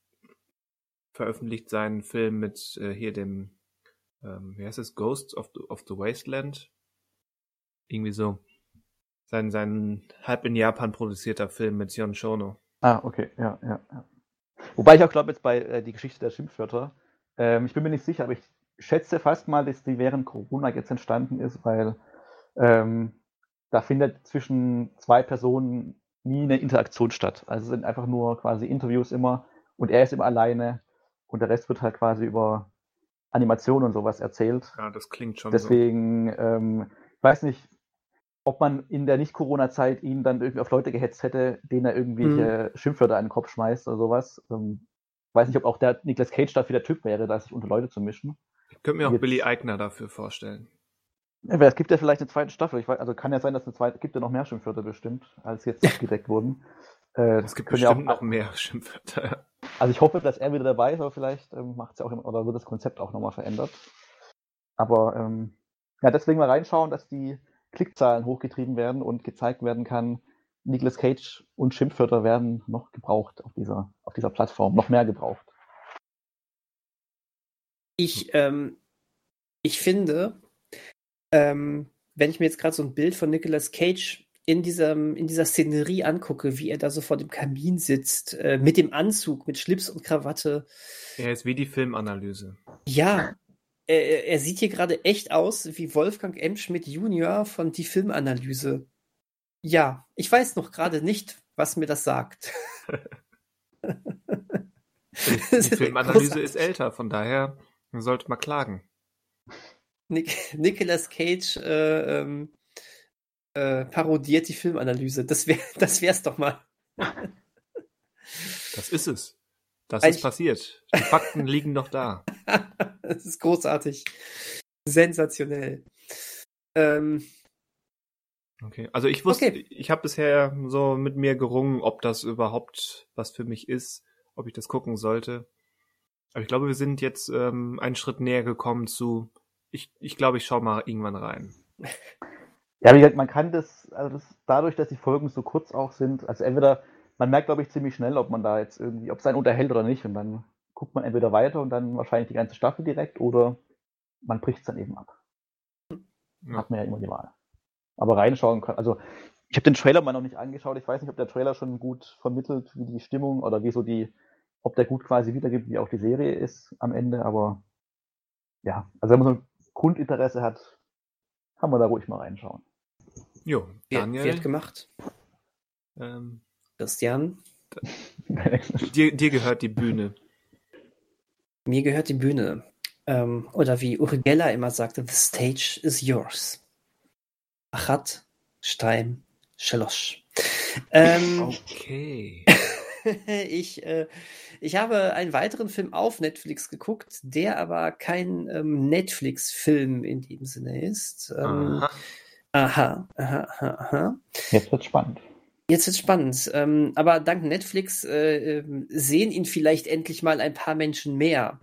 veröffentlicht seinen Film mit äh, hier dem ähm, wie heißt es, Ghosts of the, of the Wasteland? Irgendwie so. Sein, sein halb in Japan produzierter Film mit Sion Shono. Ah, okay, ja, ja, ja. Wobei ich auch glaube, jetzt bei äh, die Geschichte der Schimpfwörter, ähm, ich bin mir nicht sicher, aber ich schätze fast mal, dass die während Corona jetzt entstanden ist, weil ähm, da findet zwischen zwei Personen nie eine Interaktion statt. Also es sind einfach nur quasi Interviews immer und er ist immer alleine und der Rest wird halt quasi über Animation und sowas erzählt. Ja, das klingt schon Deswegen, so. ähm, ich weiß nicht, ob man in der Nicht-Corona-Zeit ihn dann irgendwie auf Leute gehetzt hätte, denen er irgendwelche hm. Schimpfwörter an den Kopf schmeißt oder sowas. Ähm, weiß nicht, ob auch der Nicolas Cage dafür der Typ wäre, da sich unter Leute zu mischen. Ich könnte mir auch Jetzt, Billy Eigner dafür vorstellen. Ja, es gibt ja vielleicht eine zweite Staffel. Ich weiß, also kann ja sein, dass eine zweite, gibt ja noch mehr Schimpfwörter bestimmt, als jetzt (laughs) abgedeckt wurden. Äh, es gibt bestimmt ja auch, noch mehr (laughs) Schimpfwörter. Also ich hoffe, dass er wieder dabei ist, aber vielleicht ähm, macht es ja auch oder wird das Konzept auch nochmal verändert. Aber ähm, ja, deswegen mal reinschauen, dass die Klickzahlen hochgetrieben werden und gezeigt werden kann, Nicolas Cage und Schimpfwörter werden noch gebraucht auf dieser, auf dieser Plattform, noch mehr gebraucht. Ich, ähm, ich finde, ähm, wenn ich mir jetzt gerade so ein Bild von Nicolas Cage in, diesem, in dieser Szenerie angucke, wie er da so vor dem Kamin sitzt, äh, mit dem Anzug, mit Schlips und Krawatte. Er ist wie die Filmanalyse. Ja, er, er sieht hier gerade echt aus wie Wolfgang M. Schmidt Junior von Die Filmanalyse. Ja, ich weiß noch gerade nicht, was mir das sagt. die, (laughs) die Filmanalyse ist älter, von daher sollte man klagen. Nick, Nicolas Cage äh, ähm, äh, parodiert die Filmanalyse. Das wäre (laughs) das wär's doch mal. das ist es. Das Eigentlich, ist passiert. Die Fakten (laughs) liegen noch da. das ist großartig. Sensationell. Ähm, okay, also ich wusste, okay. ich habe bisher so mit mir gerungen, ob das überhaupt was für mich ist, ob ich das gucken sollte. Aber ich glaube, wir sind jetzt ähm, einen Schritt näher gekommen zu, ich, ich glaube, ich schaue mal irgendwann rein. (laughs) Ja, wie gesagt, man kann das, also das, dadurch, dass die Folgen so kurz auch sind, also entweder, man merkt, glaube ich, ziemlich schnell, ob man da jetzt irgendwie, ob es einen unterhält oder nicht. Und dann guckt man entweder weiter und dann wahrscheinlich die ganze Staffel direkt oder man bricht es dann eben ab. Ja. Hat man ja immer die Wahl. Aber reinschauen kann, also ich habe den Trailer mal noch nicht angeschaut. Ich weiß nicht, ob der Trailer schon gut vermittelt, wie die Stimmung oder wie so die, ob der gut quasi wiedergibt, wie auch die Serie ist am Ende. Aber ja, also wenn man so ein Grundinteresse hat, kann man da ruhig mal reinschauen. Jo, Daniel. Wird gemacht. Ähm, Christian. (laughs) dir, dir gehört die Bühne. Mir gehört die Bühne. Ähm, oder wie Uri Geller immer sagte, the stage is yours. Achat, Stein, Schalosch. Ähm, okay. (laughs) ich, äh, ich habe einen weiteren Film auf Netflix geguckt, der aber kein ähm, Netflix-Film in dem Sinne ist. Ähm, Aha. Aha, aha. Jetzt wird spannend. Jetzt wird spannend. Ähm, aber dank Netflix äh, ähm, sehen ihn vielleicht endlich mal ein paar Menschen mehr.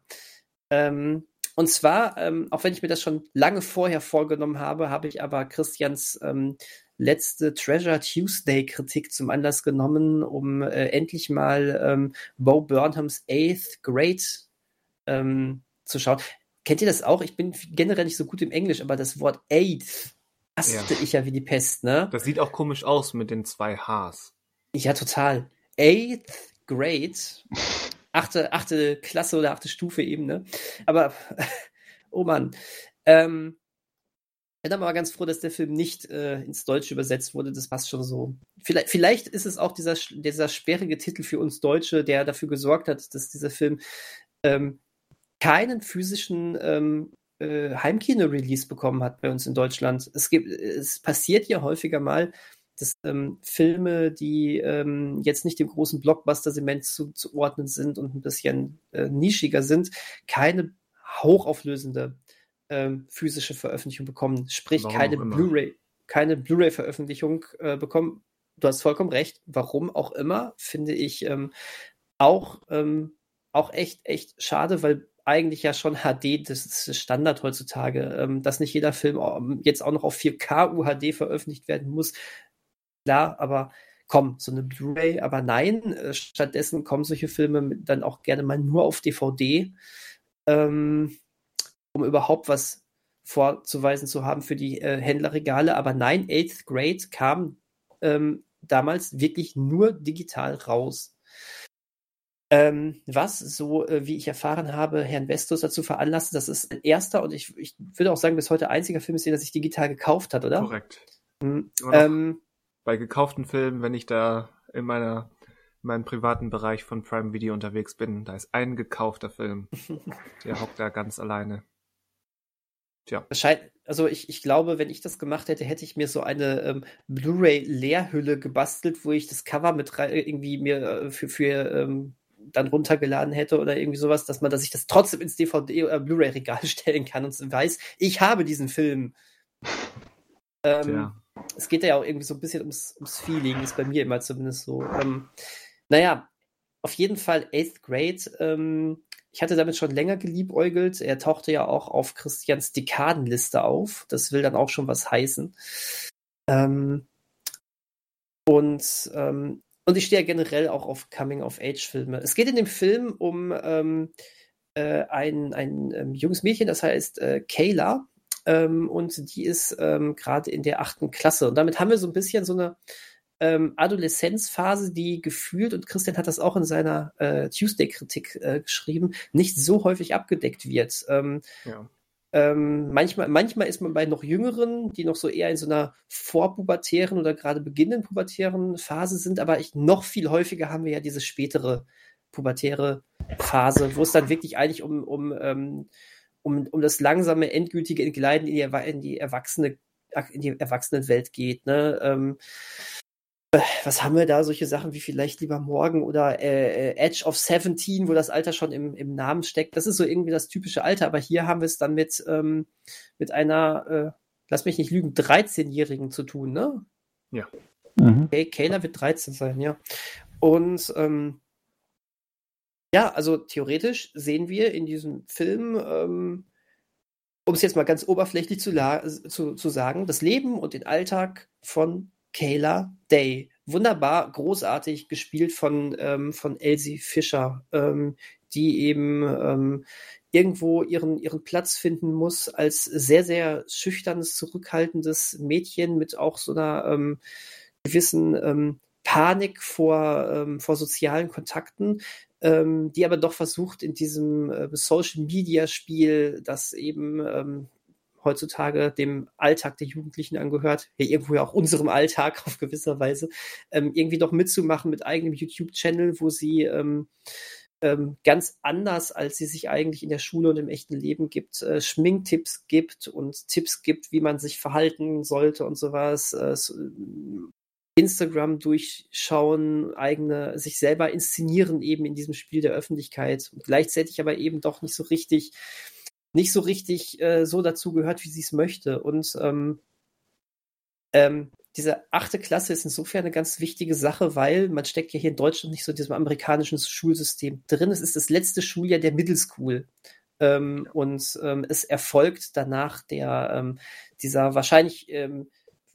Ähm, und zwar, ähm, auch wenn ich mir das schon lange vorher vorgenommen habe, habe ich aber Christians ähm, letzte Treasure Tuesday Kritik zum Anlass genommen, um äh, endlich mal ähm, Bo Burnhams Eighth Grade zu schauen. Kennt ihr das auch? Ich bin generell nicht so gut im Englisch, aber das Wort Eighth haste ja. ich ja wie die Pest, ne? Das sieht auch komisch aus mit den zwei Hs. Ja, total. Eighth Grade. (laughs) Achte, achte Klasse oder achte Stufe eben, ne? Aber, (laughs) oh Mann. Ähm, ich bin aber ganz froh, dass der Film nicht äh, ins Deutsche übersetzt wurde. Das passt schon so. Vielleicht, vielleicht ist es auch dieser, dieser sperrige Titel für uns Deutsche, der dafür gesorgt hat, dass dieser Film ähm, keinen physischen ähm, äh, Heimkino-Release bekommen hat bei uns in Deutschland. Es gibt, es passiert ja häufiger mal, dass ähm, Filme, die ähm, jetzt nicht dem großen Blockbuster-Segment zuzuordnen sind und ein bisschen äh, nischiger sind, keine hochauflösende ähm, physische Veröffentlichung bekommen. Sprich, Warum keine Blu-ray, keine Blu-ray-Veröffentlichung äh, bekommen. Du hast vollkommen recht. Warum auch immer, finde ich ähm, auch, ähm, auch echt, echt schade, weil eigentlich ja schon HD, das ist Standard heutzutage, ähm, dass nicht jeder Film ähm, jetzt auch noch auf 4K UHD veröffentlicht werden muss. Klar, aber komm, so eine Blu-ray, aber nein, äh, stattdessen kommen solche Filme dann auch gerne mal nur auf DVD, ähm, um überhaupt was vorzuweisen zu haben für die äh, Händlerregale. Aber nein, Eighth Grade kam damals wirklich nur digital raus. Ähm, was, so äh, wie ich erfahren habe, Herrn Vestus dazu veranlasst, das ist ein erster und ich, ich würde auch sagen, bis heute einziger Film ist, den er sich digital gekauft hat, oder? Korrekt. Mhm. Ähm, bei gekauften Filmen, wenn ich da in meiner in meinem privaten Bereich von Prime Video unterwegs bin, da ist ein gekaufter Film. (laughs) Der hockt da ganz alleine. Tja. Also ich, ich glaube, wenn ich das gemacht hätte, hätte ich mir so eine ähm, Blu-ray-Leerhülle gebastelt, wo ich das Cover mit irgendwie mir äh, für, für ähm, dann runtergeladen hätte oder irgendwie sowas, dass man, dass ich das trotzdem ins DVD oder Blu-ray-Regal (laughs) stellen kann und weiß, ich habe diesen Film. Ähm, es geht ja auch irgendwie so ein bisschen ums, ums Feeling, ist bei mir immer zumindest so. Ähm, naja, auf jeden Fall Eighth Grade. Ähm, ich hatte damit schon länger geliebäugelt. Er tauchte ja auch auf Christians Dekadenliste auf. Das will dann auch schon was heißen. Ähm, Und, ähm, und ich stehe ja generell auch auf Coming-of-Age-Filme. Es geht in dem Film um ähm, äh, ein, ein ähm, junges Mädchen, das heißt äh, Kayla. Ähm, und die ist ähm, gerade in der achten Klasse. Und damit haben wir so ein bisschen so eine ähm, Adoleszenzphase, die gefühlt, und Christian hat das auch in seiner äh, Tuesday-Kritik äh, geschrieben, nicht so häufig abgedeckt wird. Ähm, ja. Ähm, manchmal, manchmal ist man bei noch Jüngeren, die noch so eher in so einer vorpubertären oder gerade beginnenden pubertären Phase sind, aber ich, noch viel häufiger haben wir ja diese spätere pubertäre Phase, wo es dann wirklich eigentlich um, um, ähm, um, um das langsame, endgültige Entgleiten in die, in die Erwachsene, in die Erwachsenenwelt geht. Ne? Ähm, was haben wir da? Solche Sachen wie vielleicht lieber morgen oder äh, äh Edge of 17, wo das Alter schon im, im Namen steckt. Das ist so irgendwie das typische Alter, aber hier haben wir es dann mit, ähm, mit einer, äh, lass mich nicht lügen, 13-Jährigen zu tun, ne? Ja. Mhm. Okay, Kayla wird 13 sein, ja. Und ähm, ja, also theoretisch sehen wir in diesem Film, ähm, um es jetzt mal ganz oberflächlich zu, zu, zu sagen, das Leben und den Alltag von Kayla Day. Wunderbar, großartig gespielt von, ähm, von Elsie Fischer, ähm, die eben ähm, irgendwo ihren, ihren Platz finden muss als sehr, sehr schüchternes, zurückhaltendes Mädchen mit auch so einer ähm, gewissen ähm, Panik vor, ähm, vor sozialen Kontakten, die aber doch versucht in diesem äh, Social Media Spiel, das eben heutzutage dem Alltag der Jugendlichen angehört, ja irgendwo ja auch unserem Alltag (laughs) auf gewisser Weise, ähm, irgendwie doch mitzumachen mit eigenem YouTube-Channel, wo sie ähm, ähm, ganz anders, als sie sich eigentlich in der Schule und im echten Leben gibt, äh, Schminktipps gibt und Tipps gibt, wie man sich verhalten sollte und sowas. Äh, Instagram durchschauen, eigene, sich selber inszenieren eben in diesem Spiel der Öffentlichkeit und gleichzeitig aber eben doch nicht so richtig nicht so richtig äh, so dazu gehört, wie sie es möchte. Und ähm, ähm, diese achte Klasse ist insofern eine ganz wichtige Sache, weil man steckt ja hier in Deutschland nicht so in diesem amerikanischen Schulsystem drin. Es ist das letzte Schuljahr der Middle School. Ähm, und ähm, es erfolgt danach der ähm, dieser wahrscheinlich ähm,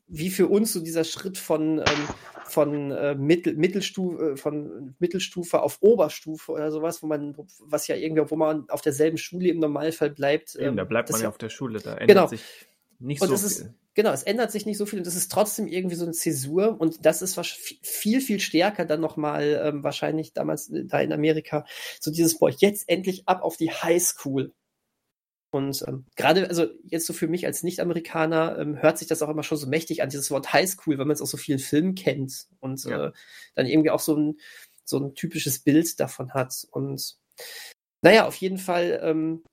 wie für uns so dieser Schritt von, ähm, von, äh, Mittel, Mittelstufe, äh, von Mittelstufe auf Oberstufe oder sowas, wo man, was ja irgendwie, wo man auf derselben Schule im Normalfall bleibt. Eben, ähm, da bleibt man ja auf der Schule, da ändert genau. sich nicht und so viel. Ist, genau, es ändert sich nicht so viel und das ist trotzdem irgendwie so eine Zäsur und das ist viel, viel stärker dann nochmal ähm, wahrscheinlich damals äh, da in Amerika so dieses, boah, jetzt endlich ab auf die Highschool. Und ähm, gerade, also jetzt so für mich als Nicht-Amerikaner ähm, hört sich das auch immer schon so mächtig an, dieses Wort Highschool, weil man es aus so vielen Filmen kennt und ja. äh, dann irgendwie auch so ein, so ein typisches Bild davon hat. Und naja, auf jeden Fall ähm,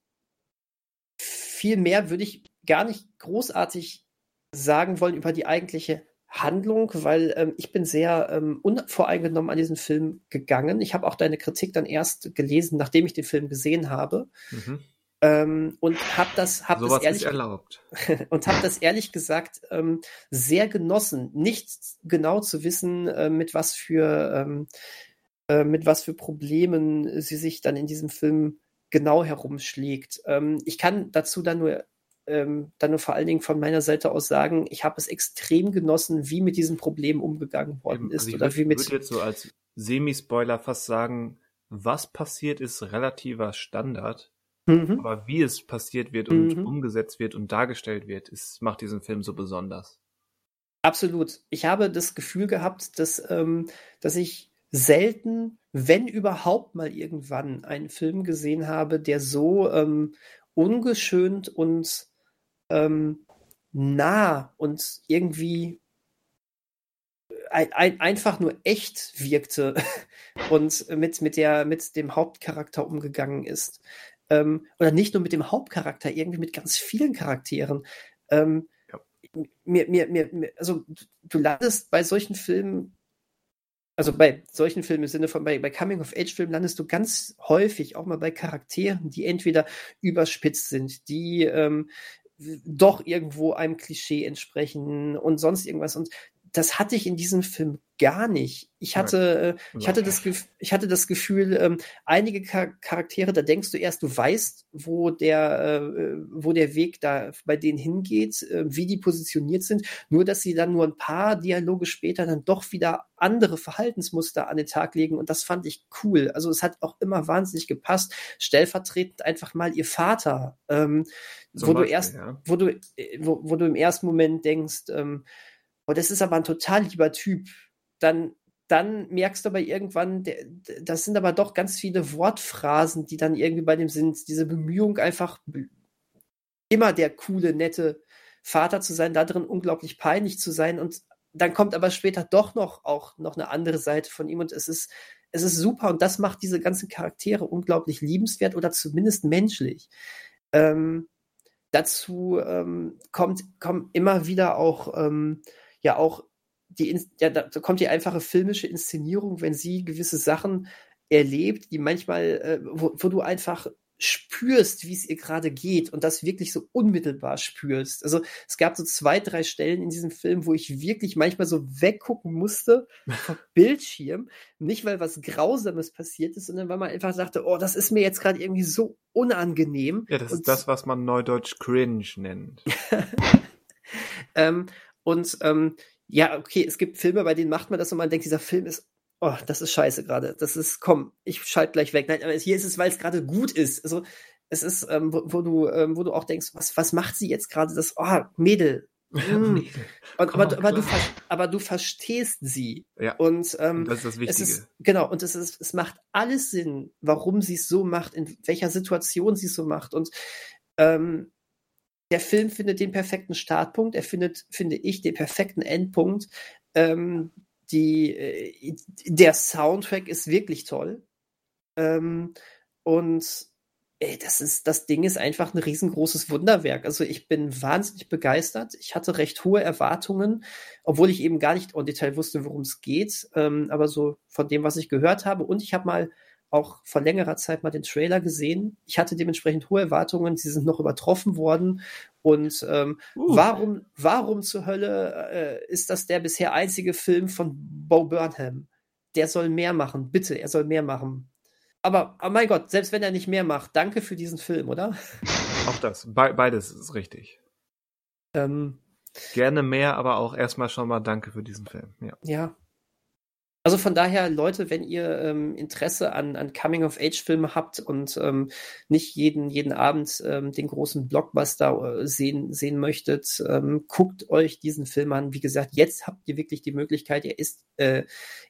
viel mehr würde ich gar nicht großartig sagen wollen über die eigentliche Handlung, weil ähm, ich bin sehr ähm, unvoreingenommen an diesen Film gegangen. Ich habe auch deine Kritik dann erst gelesen, nachdem ich den Film gesehen habe. Mhm. Ähm, und habe das, hab Sowas das ehrlich erlaubt. (laughs) und habe das ehrlich gesagt ähm, sehr genossen, nicht genau zu wissen, äh, mit was für ähm, äh, mit was für Problemen sie sich dann in diesem Film genau herumschlägt. Ähm, ich kann dazu dann nur ähm, dann nur vor allen Dingen von meiner Seite aus sagen, ich habe es extrem genossen, wie mit diesem Problem umgegangen worden ist. Also oder würd, wie mit. Ich würde jetzt so als Semi-Spoiler fast sagen, was passiert ist relativer Standard. Mhm. Aber wie es passiert wird und mhm. umgesetzt wird und dargestellt wird, ist, macht diesen Film so besonders. Absolut. Ich habe das Gefühl gehabt, dass, ähm, dass ich selten, wenn überhaupt mal irgendwann einen Film gesehen habe, der so ähm, ungeschönt und ähm, nah und irgendwie ein, ein, einfach nur echt wirkte (laughs) und mit, mit, der, mit dem Hauptcharakter umgegangen ist ähm, oder nicht nur mit dem Hauptcharakter, irgendwie mit ganz vielen Charakteren. Ähm, ja. mir, mir, mir, also du landest bei solchen Filmen, also bei solchen Filmen im Sinne von bei, bei Coming-of-Age-Filmen landest du ganz häufig auch mal bei Charakteren, die entweder überspitzt sind, die ähm, doch irgendwo einem Klischee entsprechen und sonst irgendwas. Und das hatte ich in diesem Film gar nicht. Ich hatte, äh, ich hatte das, ich hatte das Gefühl, ähm, einige Charaktere, da denkst du erst, du weißt, wo der, äh, wo der Weg da bei denen hingeht, äh, wie die positioniert sind, nur dass sie dann nur ein paar Dialoge später dann doch wieder andere Verhaltensmuster an den Tag legen und das fand ich cool. Also es hat auch immer wahnsinnig gepasst. Stellvertretend einfach mal ihr Vater, ähm, wo Beispiel, du erst, ja. wo du, äh, wo, wo du im ersten Moment denkst, ähm, oh, das ist aber ein total lieber Typ, dann, dann merkst du aber irgendwann, das sind aber doch ganz viele Wortphrasen, die dann irgendwie bei dem sind, diese Bemühung einfach immer der coole, nette Vater zu sein, da drin unglaublich peinlich zu sein. Und dann kommt aber später doch noch auch noch eine andere Seite von ihm. Und es ist es ist super. Und das macht diese ganzen Charaktere unglaublich liebenswert oder zumindest menschlich. Ähm, dazu ähm, kommt kommt immer wieder auch ähm, ja auch die, ja, da kommt die einfache filmische Inszenierung, wenn sie gewisse Sachen erlebt, die manchmal, äh, wo, wo du einfach spürst, wie es ihr gerade geht und das wirklich so unmittelbar spürst. Also es gab so zwei, drei Stellen in diesem Film, wo ich wirklich manchmal so weggucken musste vom (laughs) Bildschirm. Nicht, weil was Grausames passiert ist, sondern weil man einfach sagte, oh, das ist mir jetzt gerade irgendwie so unangenehm. Ja, das und ist das, was man neudeutsch cringe nennt. (laughs) ähm, und ähm, ja, okay, es gibt Filme, bei denen macht man das und man denkt, dieser Film ist, oh, das ist scheiße gerade. Das ist, komm, ich schalte gleich weg. Nein, aber hier ist es, weil es gerade gut ist. Also es ist, ähm, wo, wo, du, ähm, wo du auch denkst, was, was macht sie jetzt gerade? Das, oh, Mädel. (laughs) Mm. und, aber, aber, du, aber du verstehst sie. Ja. Und, ähm, das ist das Wichtige. Ist, genau, und es, ist, es macht alles Sinn, warum sie es so macht, in welcher Situation sie es so macht. Und ähm, der Film findet den perfekten Startpunkt, er findet, finde ich, den perfekten Endpunkt. Ähm, die, äh, der Soundtrack ist wirklich toll. Ähm, und ey, das ist, das Ding ist einfach ein riesengroßes Wunderwerk. Also ich bin wahnsinnig begeistert. Ich hatte recht hohe Erwartungen, obwohl ich eben gar nicht im Detail wusste, worum es geht. Ähm, aber so von dem, was ich gehört habe. Und ich habe mal auch vor längerer Zeit mal den Trailer gesehen. Ich hatte dementsprechend hohe Erwartungen, sie sind noch übertroffen worden. Und ähm, uh. warum, warum zur Hölle äh, ist das der bisher einzige Film von Bo Burnham? Der soll mehr machen, bitte, er soll mehr machen. Aber, oh mein Gott, selbst wenn er nicht mehr macht, danke für diesen Film, oder? Auch das, Be beides ist richtig. Ähm, Gerne mehr, aber auch erstmal schon mal danke für diesen Film. Ja. ja. Also von daher, Leute, wenn ihr ähm, Interesse an, an Coming-of-Age-Filmen habt und ähm, nicht jeden, jeden Abend ähm, den großen Blockbuster äh, sehen, sehen möchtet, ähm, guckt euch diesen Film an. Wie gesagt, jetzt habt ihr wirklich die Möglichkeit, er ist, äh,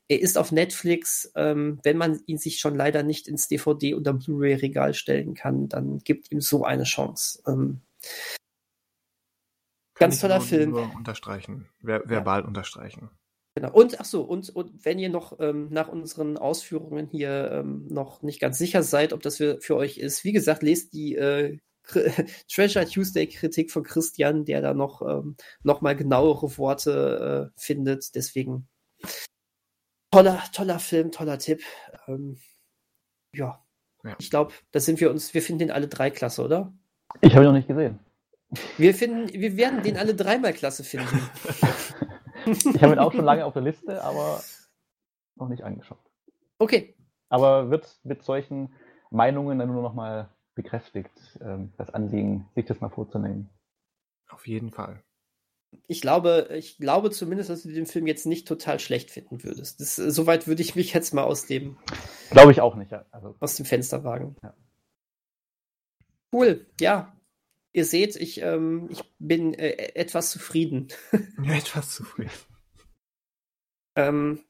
er ist auf Netflix. Ähm, wenn man ihn sich schon leider nicht ins DVD- oder Blu-ray-Regal stellen kann, dann gibt ihm so eine Chance. Ähm, ganz toller Film. Nur unterstreichen, ver verbal ja. unterstreichen. Genau. Und ach so, und, und wenn ihr noch ähm, nach unseren Ausführungen hier ähm, noch nicht ganz sicher seid, ob das für, für euch ist, wie gesagt, lest die äh, (laughs) Treasure Tuesday Kritik von Christian, der da noch, ähm, noch mal genauere Worte äh, findet. Deswegen toller, toller Film, toller Tipp. Ähm, ja. ja. ich glaube, da sind wir uns, wir finden den alle drei klasse, oder? Ich habe ihn noch nicht gesehen. Wir finden, wir werden den alle dreimal klasse finden. (laughs) Ich habe ihn auch schon lange auf der Liste, aber noch nicht angeschaut. Okay. Aber wird mit solchen Meinungen dann nur noch mal bekräftigt, ähm, das Anliegen, sich das mal vorzunehmen. Auf jeden Fall. Ich glaube, ich glaube zumindest, dass du den Film jetzt nicht total schlecht finden würdest. Das, soweit würde ich mich jetzt mal aus dem. Glaube ich auch nicht, ja. Also, aus dem Fenster wagen. Ja. Cool, ja ihr seht, ich, ähm, ich bin äh, etwas zufrieden. (laughs) etwas zufrieden. ähm,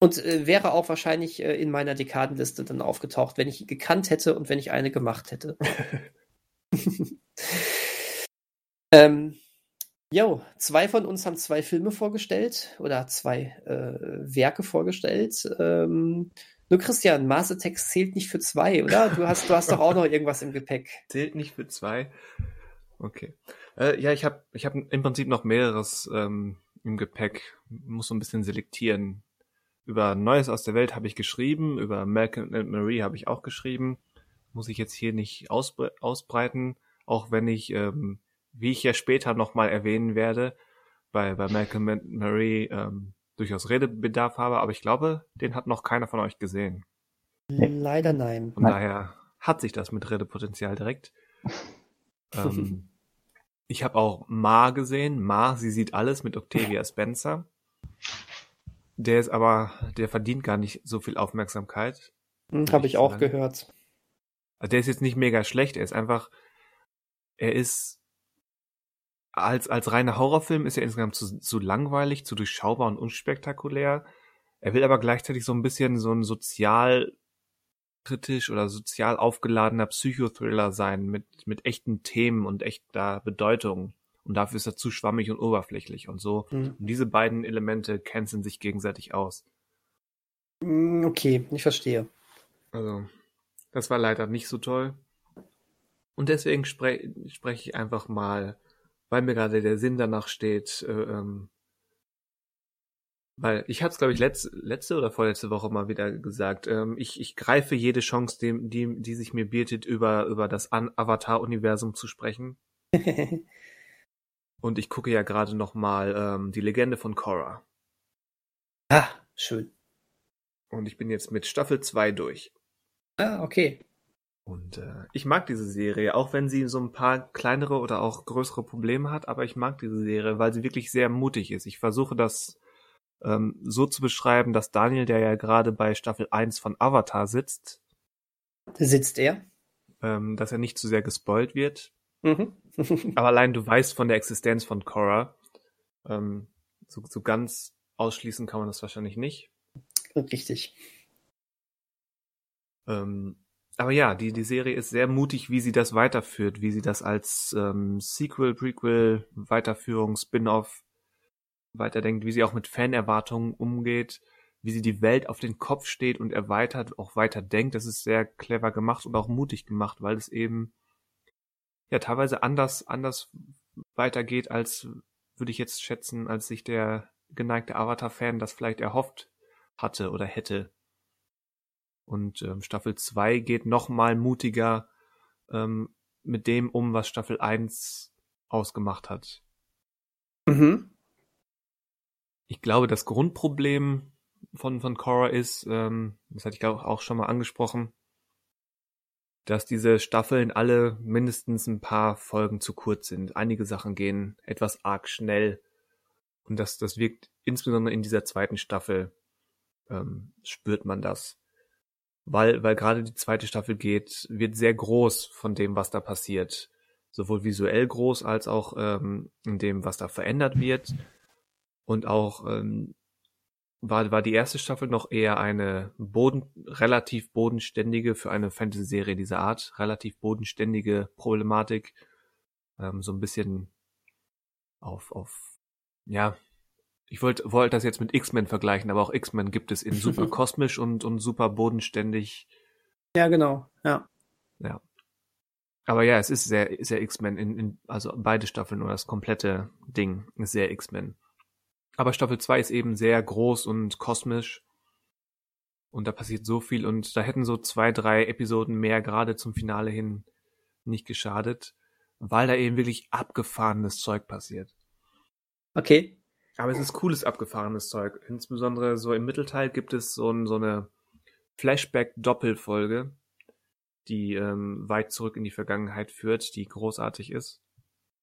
und äh, wäre auch wahrscheinlich äh, in meiner Dekadenliste dann aufgetaucht, wenn ich gekannt hätte und wenn ich eine gemacht hätte. (laughs) (laughs) ähm, Jo, zwei von uns haben zwei Filme vorgestellt oder zwei äh, Werke vorgestellt. Ähm, nur Christian, Mars Attacks zählt nicht für zwei, oder? Du hast, du hast doch auch noch irgendwas im Gepäck. (laughs) Zählt nicht für zwei. Okay. Äh, ja, ich habe ich hab im Prinzip noch mehreres ähm, im Gepäck. Muss so ein bisschen selektieren. Über Neues aus der Welt habe ich geschrieben, über Malcolm and Marie habe ich auch geschrieben. Muss ich jetzt hier nicht ausbre ausbreiten, auch wenn ich, ähm, wie ich ja später nochmal erwähnen werde, bei, bei Malcolm and Marie ähm, durchaus Redebedarf habe, aber ich glaube, den hat noch keiner von euch gesehen. Leider nein. Von Nein. daher hat sich das mit Redepotenzial direkt. (laughs) ähm, ich habe auch Ma gesehen. Ma, sie sieht alles mit Octavia Spencer. Der ist aber, der verdient gar nicht so viel Aufmerksamkeit. Hm, Habe ich auch gehört. Also der ist jetzt nicht mega schlecht, er ist einfach, er ist als, als reiner Horrorfilm ist er insgesamt zu, zu langweilig, zu durchschaubar und unspektakulär. Er will aber gleichzeitig so ein bisschen so ein sozialkritisch oder sozial aufgeladener Psychothriller sein mit, mit echten Themen und echter Bedeutung. Und dafür ist er zu schwammig und oberflächlich und so. Hm. Und diese beiden Elemente canceln sich gegenseitig aus. Hm, Okay, ich verstehe. Also, das war leider nicht so toll. Und deswegen spre spreche ich einfach mal, weil mir gerade der Sinn danach steht, äh, ähm, weil ich habe es, glaube ich, letzte, letzte oder vorletzte Woche mal wieder gesagt, ähm, ich, ich greife jede Chance, dem, die, die sich mir bietet, über, über das Avatar-Universum zu sprechen. (laughs) Und ich gucke ja gerade noch mal ähm, die Legende von Korra. ah, schön. Und ich bin jetzt mit Staffel 2 durch. Ah, okay. Und äh, ich mag diese Serie, auch wenn sie so ein paar kleinere oder auch größere Probleme hat, aber ich mag diese Serie, weil sie wirklich sehr mutig ist. Ich versuche das ähm, so zu beschreiben, dass Daniel, der ja gerade bei Staffel 1 von Avatar sitzt, Sitzt er? ähm, dass er nicht zu sehr gespoilt wird. Mhm. (laughs) Aber allein du weißt von der Existenz von Korra. Ähm, so, so ganz ausschließen kann man das wahrscheinlich nicht. Richtig. Ähm, aber ja, die, die Serie ist sehr mutig, wie sie das weiterführt, wie sie das als ähm, Sequel, Prequel, Weiterführung, Spin-off weiterdenkt, wie sie auch mit Fanerwartungen umgeht, wie sie die Welt auf den Kopf steht und erweitert, auch weiter denkt. Das ist sehr clever gemacht und auch mutig gemacht, weil es eben ja teilweise anders, anders weitergeht, als würde ich jetzt schätzen, als sich der geneigte Avatar-Fan das vielleicht erhofft hatte oder hätte. Und ähm, Staffel 2 geht noch mal mutiger ähm, mit dem um, was Staffel 1 ausgemacht hat. Mhm. Ich glaube, das Grundproblem von, von Korra ist, ähm, das hatte ich glaube auch schon mal angesprochen, dass diese Staffeln alle mindestens ein paar Folgen zu kurz sind. Einige Sachen gehen etwas arg schnell. Und das, das wirkt insbesondere in dieser zweiten Staffel, ähm, spürt man das. Weil, weil gerade die zweite Staffel geht, wird sehr groß von dem, was da passiert. Sowohl visuell groß als auch ähm, in dem, was da verändert wird. Und auch ähm, war, war die erste Staffel noch eher eine boden, relativ bodenständige für eine Fantasy-Serie dieser Art, relativ bodenständige Problematik. Ähm, so ein bisschen auf, auf, ja, ich wollte wollte das jetzt mit X-Men vergleichen, aber auch X-Men gibt es in (laughs) super kosmisch und, und super bodenständig. Ja, genau. Ja. Ja. Aber ja, es ist sehr, sehr X-Men, in, in, also beide Staffeln oder das komplette Ding ist sehr X-Men. Aber Staffel 2 ist eben sehr groß und kosmisch. Und da passiert so viel und da hätten so zwei, drei Episoden mehr gerade zum Finale hin nicht geschadet, weil da eben wirklich abgefahrenes Zeug passiert. Okay. Aber es ist cooles abgefahrenes Zeug. Insbesondere so im Mittelteil gibt es so, ein, so eine Flashback-Doppelfolge, die ähm, weit zurück in die Vergangenheit führt, die großartig ist.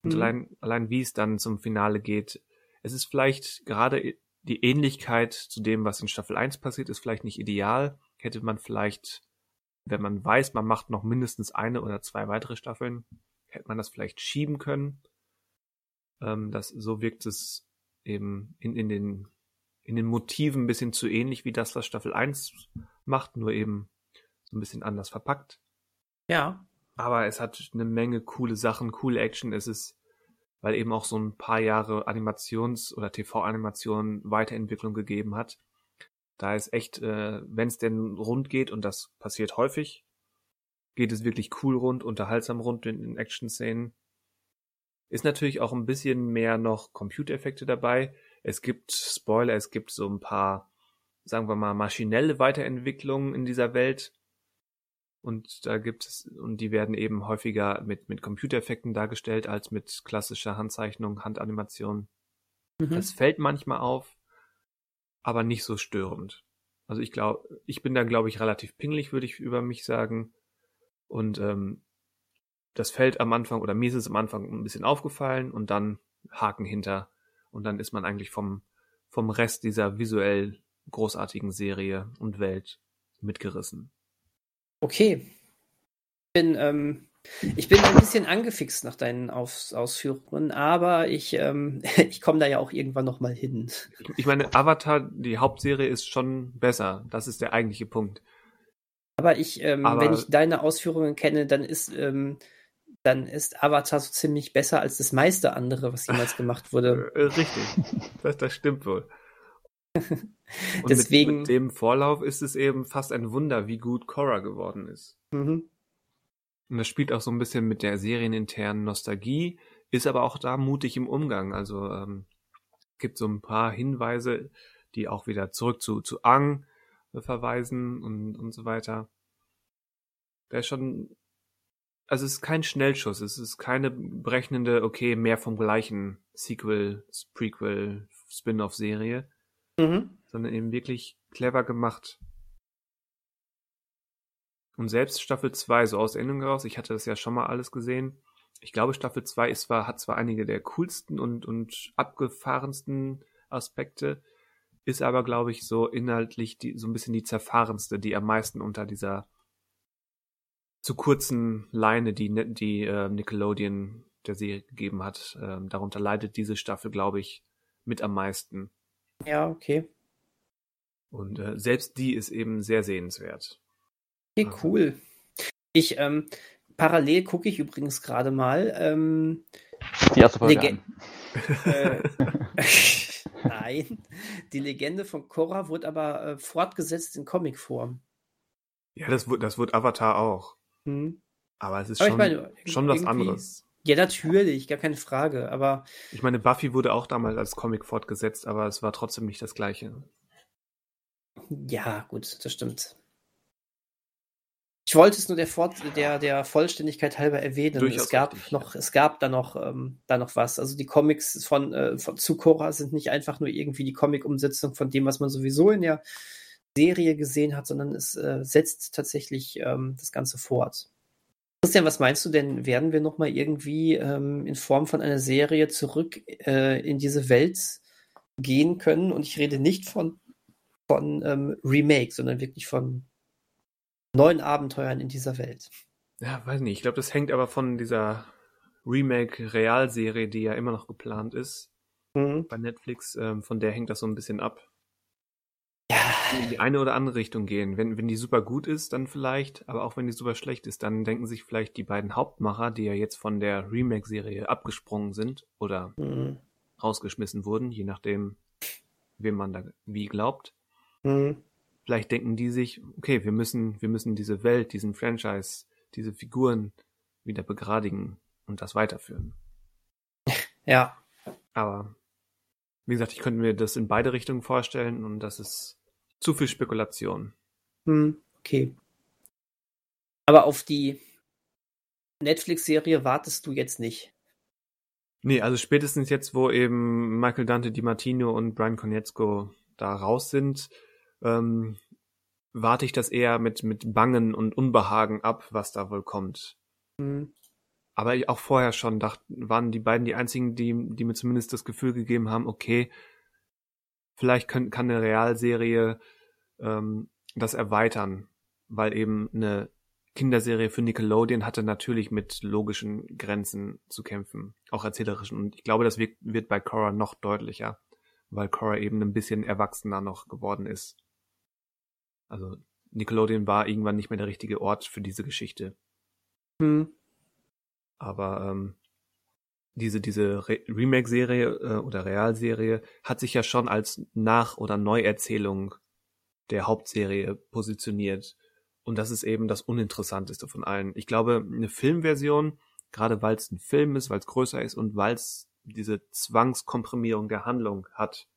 Und Mhm. allein, allein wie es dann zum Finale geht, es ist vielleicht gerade die Ähnlichkeit zu dem, was in Staffel 1 passiert, ist vielleicht nicht ideal. Hätte man vielleicht, wenn man weiß, man macht noch mindestens eine oder zwei weitere Staffeln, hätte man das vielleicht schieben können. Ähm, das, so wirkt es eben in, in, den, in den Motiven ein bisschen zu ähnlich wie das, was Staffel 1 macht, nur eben so ein bisschen anders verpackt. Ja. Aber es hat eine Menge coole Sachen, coole Action. Es ist, weil eben auch so ein paar Jahre Animations- oder TV-Animation Weiterentwicklung gegeben hat. Da ist echt, äh, wenn es denn rund geht, und das passiert häufig, geht es wirklich cool rund, unterhaltsam rund in, in Action-Szenen. Ist natürlich auch ein bisschen mehr noch Computereffekte dabei. Es gibt Spoiler, es gibt so ein paar, sagen wir mal, maschinelle Weiterentwicklungen in dieser Welt. Und da gibt es, und die werden eben häufiger mit, mit Computereffekten dargestellt als mit klassischer Handzeichnung, Handanimation. Mhm. Das fällt manchmal auf, aber nicht so störend. Also ich glaube, ich bin da, glaube ich, relativ pingelig, würde ich über mich sagen. Und ähm, das fällt am Anfang, oder mir ist es am Anfang ein bisschen aufgefallen und dann Haken hinter. Und dann ist man eigentlich vom, vom Rest dieser visuell großartigen Serie und Welt mitgerissen. Okay. Ich bin, ähm, ich bin ein bisschen angefixt nach deinen Aus Ausführungen, aber ich, ähm, (laughs) ich komme da ja auch irgendwann nochmal hin. Ich meine, Avatar, die Hauptserie ist schon besser. Das ist der eigentliche Punkt. Aber ich, ähm, aber wenn ich deine Ausführungen kenne, dann ist, ähm, dann ist Avatar so ziemlich besser als das meiste andere, was jemals gemacht wurde. Äh, richtig, das, das stimmt wohl. (laughs) Und Deswegen, mit, mit, dem Vorlauf ist es eben fast ein Wunder, wie gut Korra geworden ist. Mhm. Und das spielt auch so ein bisschen mit der serieninternen Nostalgie, ist aber auch da mutig im Umgang. Also ähm, gibt so ein paar Hinweise, die auch wieder zurück zu, zu Ang verweisen und, und so weiter. Der ist schon also es ist kein Schnellschuss, es ist keine berechnende, okay, mehr vom gleichen Sequel, Prequel, Spin-off-Serie, mhm. sondern eben wirklich clever gemacht. Und selbst Staffel 2, so aus Erinnerung heraus, ich hatte das ja schon mal alles gesehen. Ich glaube, Staffel 2 ist zwar, hat zwar einige der coolsten und, und abgefahrensten Aspekte, ist aber, glaube ich, so inhaltlich die, so ein bisschen die zerfahrenste, die am meisten unter dieser zu kurzen Leine, die, die äh, Nickelodeon der Serie gegeben hat. Ähm, darunter leidet diese Staffel, glaube ich, mit am meisten. Ja, okay. Und äh, selbst die ist eben sehr sehenswert. Okay, cool. Ich, ähm, parallel gucke ich übrigens gerade mal. Ähm, die erste Folge. (laughs) Äh, (laughs) Nein. Die Legende von Korra wurde aber äh, fortgesetzt in Comicform. Ja, das das wurde Avatar auch. Hm. Aber es ist aber schon, meine, schon was anderes. Ja, natürlich, gar keine Frage, aber. Ich meine, Buffy wurde auch damals als Comic fortgesetzt, aber es war trotzdem nicht das gleiche. Ja, gut, das stimmt. Ich wollte es nur der, Fort der, der Vollständigkeit halber erwähnen. Durchaus es gab richtig, noch, ja. es gab da noch, ähm, da noch was. Also die Comics von, äh, von Zukora sind nicht einfach nur irgendwie die Comic-Umsetzung von dem, was man sowieso in der Serie gesehen hat, sondern es äh, setzt tatsächlich ähm, das Ganze fort. Christian, was meinst du denn? Werden wir nochmal irgendwie ähm, in Form von einer Serie zurück äh, in diese Welt gehen können? Und ich rede nicht von, von ähm, Remake, sondern wirklich von neuen Abenteuern in dieser Welt. Ja, weiß nicht. Ich glaube, das hängt aber von dieser Remake-Realserie, die ja immer noch geplant ist mhm. bei Netflix. Ähm, von der hängt das so ein bisschen ab in die eine oder andere Richtung gehen. Wenn, wenn die super gut ist, dann vielleicht, aber auch wenn die super schlecht ist, dann denken sich vielleicht die beiden Hauptmacher, die ja jetzt von der Remake-Serie abgesprungen sind oder mhm. rausgeschmissen wurden, je nachdem, wem man da wie glaubt. Mhm. Vielleicht denken die sich, okay, wir müssen, wir müssen diese Welt, diesen Franchise, diese Figuren wieder begradigen und das weiterführen. (laughs) Ja. Aber wie gesagt, ich könnte mir das in beide Richtungen vorstellen und das ist zu viel Spekulation. Hm, okay. Aber auf die Netflix-Serie wartest du jetzt nicht. Nee, also spätestens jetzt, wo eben Michael Dante Di Martino und Brian Konietzko da raus sind, ähm, warte ich das eher mit, mit Bangen und Unbehagen ab, was da wohl kommt. Hm. Aber ich auch vorher schon dachten, waren die beiden die einzigen, die, die mir zumindest das Gefühl gegeben haben, okay, vielleicht kann, kann eine Realserie ähm, das erweitern, weil eben eine Kinderserie für Nickelodeon hatte natürlich mit logischen Grenzen zu kämpfen, auch erzählerischen. Und ich glaube, das wird, wird bei Cora noch deutlicher, weil Cora eben ein bisschen erwachsener noch geworden ist. Also Nickelodeon war irgendwann nicht mehr der richtige Ort für diese Geschichte. Hm. Aber ähm, diese, diese Re Remake-Serie äh, oder Realserie hat sich ja schon als Nach- oder Neuerzählung der Hauptserie positioniert. Und das ist eben das Uninteressanteste von allen. Ich glaube, eine Filmversion, gerade weil es ein Film ist, weil es größer ist und weil es diese Zwangskomprimierung der Handlung hat,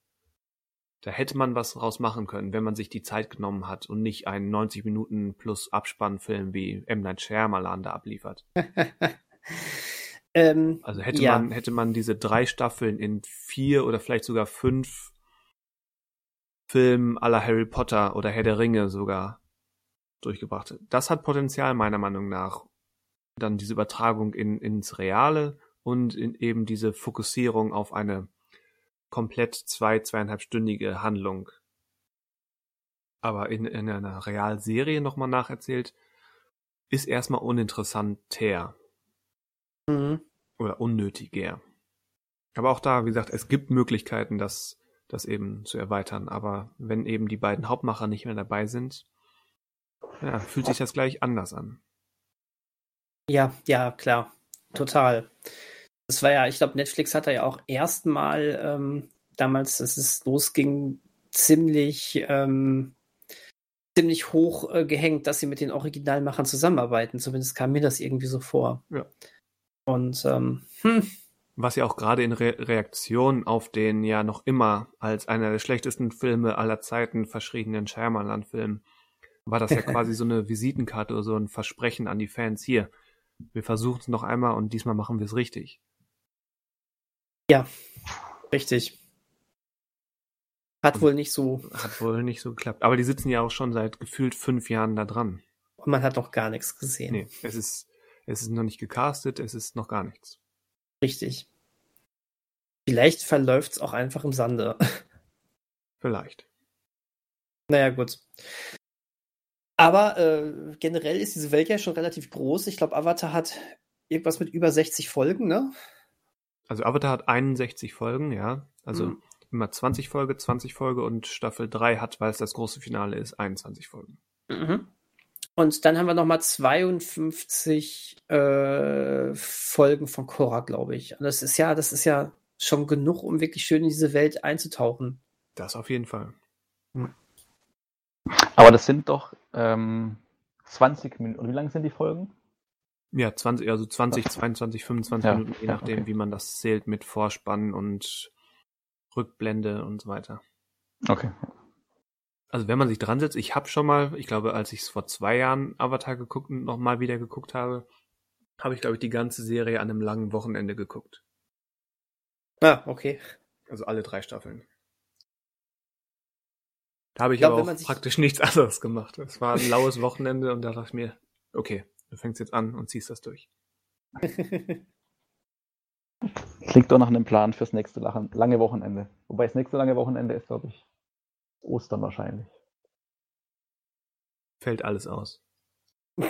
da hätte man was draus machen können, wenn man sich die Zeit genommen hat und nicht einen 90 Minuten plus Abspannfilm wie M. Night Shyamalan da abliefert. (laughs) Ähm, Also hätte ja. man, hätte man diese drei Staffeln in vier oder vielleicht sogar fünf Filmen aller Harry Potter oder Herr der Ringe sogar durchgebracht. Das hat Potenzial meiner Meinung nach. Dann diese Übertragung in, ins Reale und in eben diese Fokussierung auf eine komplett zwei, zweieinhalbstündige Handlung. Aber in, in einer Realserie nochmal nacherzählt, ist erstmal uninteressanter Mhm. Oder unnötiger. Aber auch da, wie gesagt, es gibt Möglichkeiten, das, das eben zu erweitern. Aber wenn eben die beiden Hauptmacher nicht mehr dabei sind, ja, fühlt sich das gleich anders an. Ja, ja, klar. Total. Das war ja, ich glaube, Netflix hat da ja auch erstmal ähm, damals, als es losging, ziemlich, ähm, ziemlich hoch äh, gehängt, dass sie mit den Originalmachern zusammenarbeiten. Zumindest kam mir das irgendwie so vor. Ja. Und ähm, hm, Was ja auch gerade in Re Reaktion auf den ja noch immer als einer der schlechtesten Filme aller Zeiten verschriebenen Shyamalan-Film war das ja (laughs) quasi so eine Visitenkarte oder so ein Versprechen an die Fans. Hier, wir versuchen es noch einmal und diesmal machen wir es richtig. richtig. Hat wohl nicht so. Hat wohl nicht so geklappt. Aber die sitzen ja auch schon seit gefühlt fünf Jahren da dran. Und man hat noch gar nichts gesehen. Nee, es ist, es ist noch nicht gecastet, es ist noch gar nichts. Richtig. Vielleicht verläuft es auch einfach im Sande. (laughs) Vielleicht. Naja, gut. Aber äh, generell ist diese Welt ja schon relativ groß. Ich glaube, Avatar hat irgendwas mit über 60 Folgen, ne? Also Avatar hat 61 Folgen, ja. Also Mhm. immer 20 Folge, 20 Folge und Staffel 3 hat, weil es das große Finale ist, 21 Folgen. Mhm. Und dann haben wir nochmal 52 äh, Folgen von Korra, glaube ich. Und das ist ja, das ist ja schon genug, um wirklich schön in diese Welt einzutauchen. Das auf jeden Fall. Aber das sind doch ähm, 20 Minuten. Wie lang sind die Folgen? Ja, 20, also 20, 22, 25 Ja, Minuten, je ja, nachdem, okay. wie man das zählt mit Vorspann und Rückblende und so weiter. Okay. Also wenn man sich dran setzt, ich habe schon mal, ich glaube, als ich es vor zwei Jahren Avatar geguckt und nochmal wieder geguckt habe, habe ich, glaube ich, die ganze Serie an einem langen Wochenende geguckt. Ah, okay. Also alle drei Staffeln. Da habe ich, Ich glaub, aber auch praktisch nichts (laughs) anderes gemacht. Es war ein laues Wochenende und da dachte ich mir, okay, du fängst jetzt an und ziehst das durch. (laughs) Klingt doch nach einem Plan fürs nächste lange Wochenende. Wobei das nächste lange Wochenende ist, glaube ich, Ostern wahrscheinlich. Fällt alles aus. (laughs)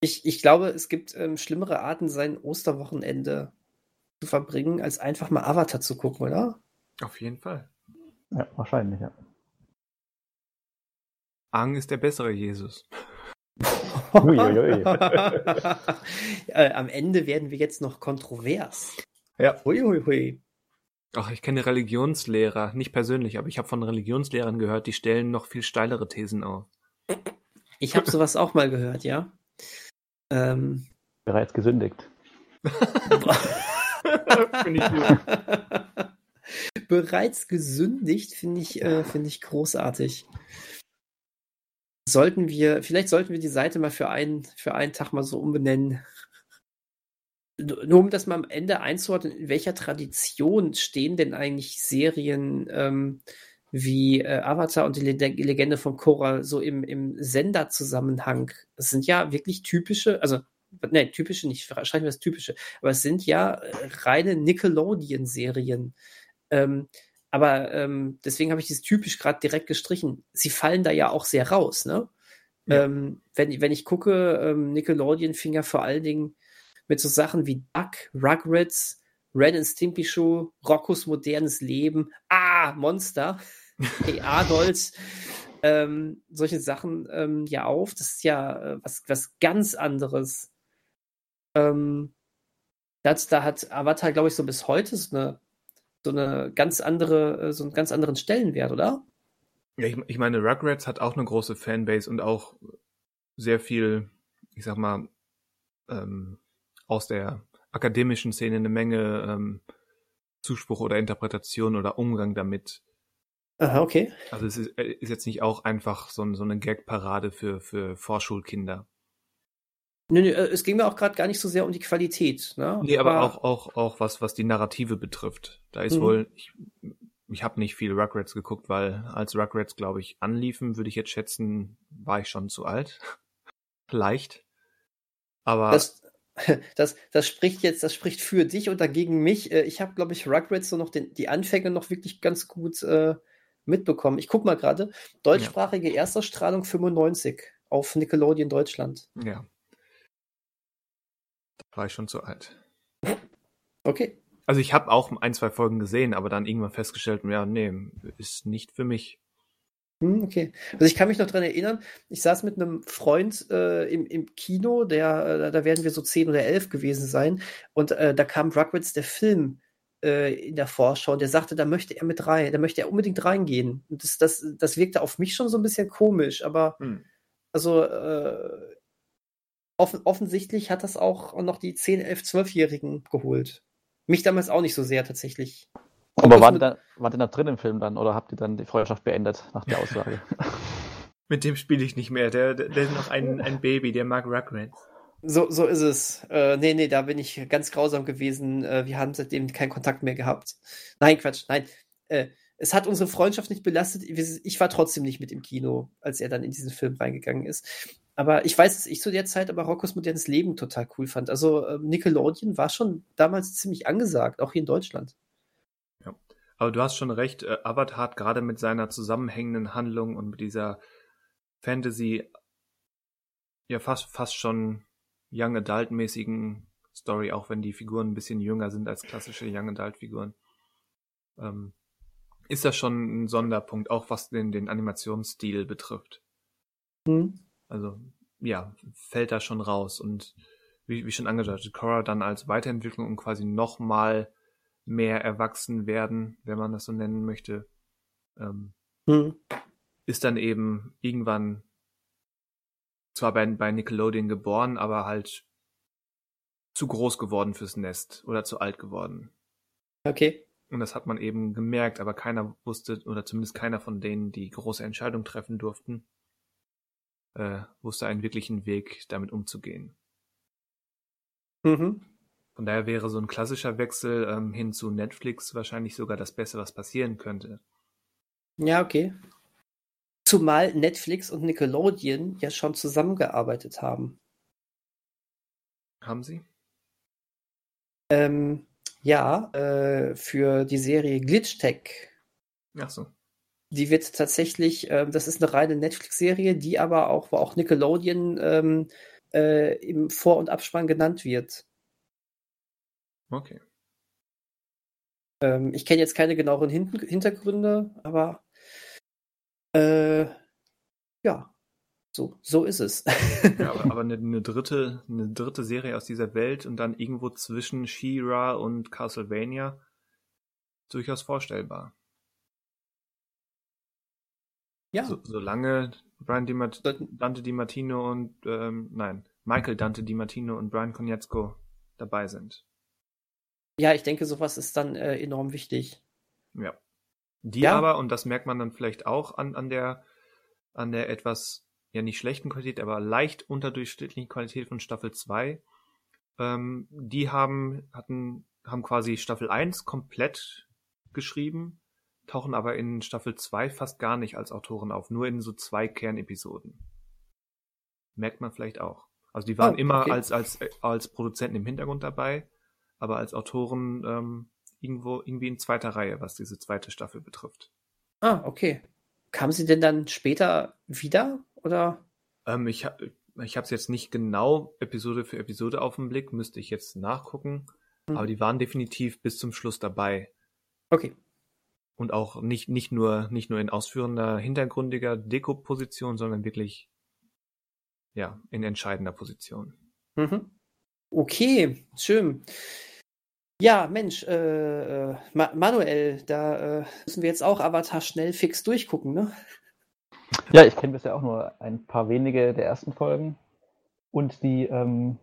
Ich, ich glaube, es gibt ähm, schlimmere Arten, sein Osterwochenende zu verbringen, als einfach mal Avatar zu gucken, oder? Auf jeden Fall. Ja, wahrscheinlich, ja. Ang ist der bessere Jesus. (laughs) Uiuiui. (laughs) äh, am Ende werden wir jetzt noch kontrovers. Ja. Huiuiui. Ach, ich kenne Religionslehrer, nicht persönlich, aber ich habe von Religionslehrern gehört, die stellen noch viel steilere Thesen auf. Ich habe sowas auch mal gehört, ja. Ähm, Bereits gesündigt. (laughs) Finde ich gut. Bereits gesündigt finde ich, äh, finde ich großartig. Sollten wir, vielleicht sollten wir die Seite mal für einen, für einen Tag mal so umbenennen. Nur um das mal am Ende einzuordnen, in welcher Tradition stehen denn eigentlich Serien ähm, wie äh, Avatar und die Le Legende von Korra so im, im Senderzusammenhang? Es sind ja wirklich typische, also, ne, typische nicht, schreiben wir das typische, aber es sind ja äh, reine Nickelodeon-Serien. Ähm, aber ähm, deswegen habe ich dieses typisch gerade direkt gestrichen. Sie fallen da ja auch sehr raus, ne? Ja. Ähm, wenn, wenn ich gucke, ähm, Nickelodeon fing ja vor allen Dingen mit so Sachen wie Duck, Rugrats, Red and Stimpy Show, Roccos modernes Leben, ah, Monster, (laughs) hey Adolf, ähm, solche Sachen ähm, ja auf. Das ist ja äh, was, was ganz anderes. Ähm, das, da hat Avatar, glaube ich, so bis heute so eine, so eine ganz andere, äh, so einen ganz anderen Stellenwert, oder? Ja, ich, ich meine, Rugrats hat auch eine große Fanbase und auch sehr viel, ich sag mal, ähm, aus der akademischen Szene eine Menge ähm, Zuspruch oder Interpretation oder Umgang damit. Aha, okay. Also es ist, äh, ist jetzt nicht auch einfach so, ein, so eine Gag-Parade für, für Vorschulkinder. Nö, nö, es ging mir auch gerade gar nicht so sehr um die Qualität. Ne? Nee, aber, aber auch, auch, auch was, was die Narrative betrifft. Da ist mhm. wohl, ich, ich habe nicht viel Rugrats geguckt, weil als Rugrats, glaube ich, anliefen, würde ich jetzt schätzen, war ich schon zu alt. (laughs) Vielleicht. Aber. Das, das, das spricht jetzt, das spricht für dich und dagegen mich. Äh, ich habe, glaube ich, Rugrats so noch den, die Anfänge noch wirklich ganz gut äh, mitbekommen. Ich guck mal gerade. Deutschsprachige ja. Erstausstrahlung 95 auf Nickelodeon Deutschland. Ja. Da war ich schon zu alt. Okay. Also ich habe auch ein, zwei Folgen gesehen, aber dann irgendwann festgestellt, ja, nee, ist nicht für mich. Hm, okay. Also ich kann mich noch dran erinnern, ich saß mit einem Freund äh, im, im Kino, der, äh, da werden wir so zehn oder elf gewesen sein, und äh, da kam Rugrats, der Film, äh, in der Vorschau, und der sagte, da möchte er mit rein, da möchte er unbedingt reingehen. Und das, das, das wirkte auf mich schon so ein bisschen komisch, aber hm. also äh, offen, offensichtlich hat das auch noch die 10, 11, 12-Jährigen geholt. Mich damals auch nicht so sehr tatsächlich. Aber war da, wart ihr da drin im Film dann oder habt ihr dann die Freundschaft beendet nach der Aussage? (laughs) Mit dem spiele ich nicht mehr. Der, der, der ist noch ein, ein Baby, der mag Rugrats. So, so ist es. Äh, nee, nee, da bin ich ganz grausam gewesen. Äh, wir haben seitdem keinen Kontakt mehr gehabt. Nein, Quatsch, nein. Äh, es hat unsere Freundschaft nicht belastet. Ich war trotzdem nicht mit im Kino, als er dann in diesen Film reingegangen ist. Aber ich weiß, dass ich zu der Zeit aber Rockos modernes Leben total cool fand. Also äh, Nickelodeon war schon damals ziemlich angesagt, auch hier in Deutschland. Aber du hast schon recht. Äh, Avatar hat gerade mit seiner zusammenhängenden Handlung und mit dieser Fantasy ja fast fast schon Young Adult mäßigen Story, auch wenn die Figuren ein bisschen jünger sind als klassische Young Adult Figuren. Ähm, ist das schon ein Sonderpunkt, auch was den, den Animationsstil betrifft. Mhm. Also, ja, fällt da schon raus. Und wie, wie schon angedeutet, Cora dann als Weiterentwicklung und quasi nochmal mehr erwachsen werden, wenn man das so nennen möchte, ähm, mhm. ist dann eben irgendwann zwar bei, bei Nickelodeon geboren, aber halt zu groß geworden fürs Nest oder zu alt geworden. Okay. Und das hat man eben gemerkt, aber keiner wusste, oder zumindest keiner von denen, die große Entscheidungen treffen durften, äh, wusste einen wirklichen Weg, damit umzugehen. Mhm. Von daher wäre so ein klassischer Wechsel ähm, hin zu Netflix wahrscheinlich sogar das Beste, was passieren könnte. Ja, okay. Zumal Netflix und Nickelodeon ja schon zusammengearbeitet haben. Haben sie? Ähm, ja, äh, für die Serie Glitch Tech. Ach so. Die wird tatsächlich, äh, das ist eine reine Netflix-Serie, die aber auch, wo auch Nickelodeon ähm, äh, im Vor- und Abspann genannt wird. Okay. Ähm, ich kenne jetzt keine genaueren Hin Hintergründe, aber äh, ja, so, so ist es. ja, aber, (laughs) aber eine, eine, dritte, eine dritte Serie aus dieser Welt und dann irgendwo zwischen She-Ra und Castlevania durchaus vorstellbar. Ja. So, solange Brian Di Dante Di Martino und ähm, nein, Michael Dante Di Martino und Brian Konietzko dabei sind. Ja, ich denke, sowas ist dann äh, enorm wichtig. Ja. Die ja. aber, und das merkt man dann vielleicht auch an, an der, an der etwas, ja nicht schlechten Qualität, aber leicht unterdurchschnittlichen Qualität von Staffel 2, ähm, die haben, hatten, haben quasi Staffel 1 komplett geschrieben tauchen aber in Staffel 2 fast gar nicht als Autoren auf, nur in so zwei Kernepisoden. Merkt man vielleicht auch. Also die waren oh, immer als, als, als Produzenten im Hintergrund dabei, aber als Autoren ähm, irgendwo irgendwie in zweiter Reihe, was diese zweite Staffel betrifft. Ah, okay. Kamen sie denn dann später wieder? Oder? Ähm, ich ich habe es jetzt nicht genau Episode für Episode auf den Blick, müsste ich jetzt nachgucken. Hm. Aber die waren definitiv bis zum Schluss dabei. Okay und auch nicht, nicht nur, nicht nur in ausführender, hintergründiger Deko-Position, sondern wirklich, ja, in entscheidender Position. Mhm. Okay, schön. Ja, Mensch, äh, äh Ma Manuel, da äh, müssen wir jetzt auch Avatar schnell fix durchgucken, ne? Ja, ich kenne bisher auch nur ein paar wenige der ersten Folgen und die ähm,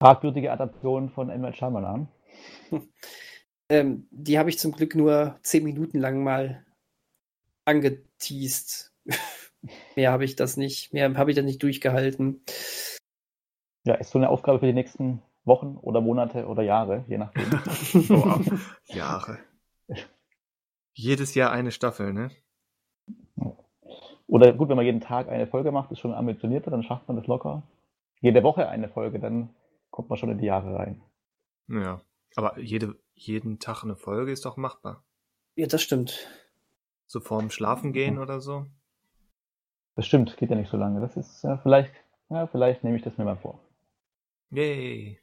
fragwürdige Adaption von. Night Shyamalan. (laughs) Ähm, die habe ich zum Glück nur zehn Minuten lang mal angeteased. (laughs) mehr habe ich das nicht, mehr habe ich da nicht durchgehalten. Ja, ist so eine Aufgabe für die nächsten Wochen oder Monate oder Jahre, je nachdem. (laughs) Boah, Jahre. Jedes Jahr eine Staffel, ne? Oder gut, wenn man jeden Tag eine Folge macht, ist schon ambitionierter, dann schafft man das locker. Jede Woche eine Folge, dann kommt man schon in die Jahre rein. Ja. Aber jede, jeden Tag eine Folge ist doch machbar. Ja, das stimmt. So vorm Schlafen gehen oder so. Das stimmt, geht ja nicht so lange. Das ist ja vielleicht, ja, vielleicht nehme ich das mir mal vor. Yay.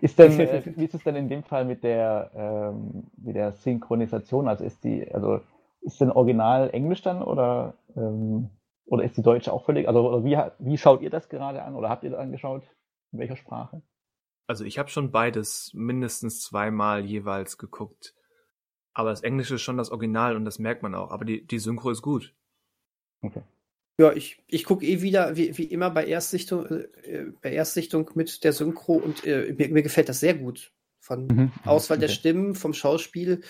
Ist denn, (laughs) äh, wie ist es denn in dem Fall mit der, ähm, mit der Synchronisation? Also ist die, also ist denn Original Englisch dann oder, ähm, oder ist die Deutsche auch völlig, also oder wie, wie schaut ihr das gerade an oder habt ihr das angeschaut? In welcher Sprache? Also ich habe schon beides mindestens zweimal jeweils geguckt. Aber das Englische ist schon das Original und das merkt man auch. Aber die, die Synchro ist gut. Okay. Ja, ich, ich gucke eh wieder, wie, wie immer bei Erstsichtung, äh, bei Erstsichtung mit der Synchro und äh, mir, mir gefällt das sehr gut. Von Mhm. Auswahl der Okay. Stimmen, vom Schauspiel,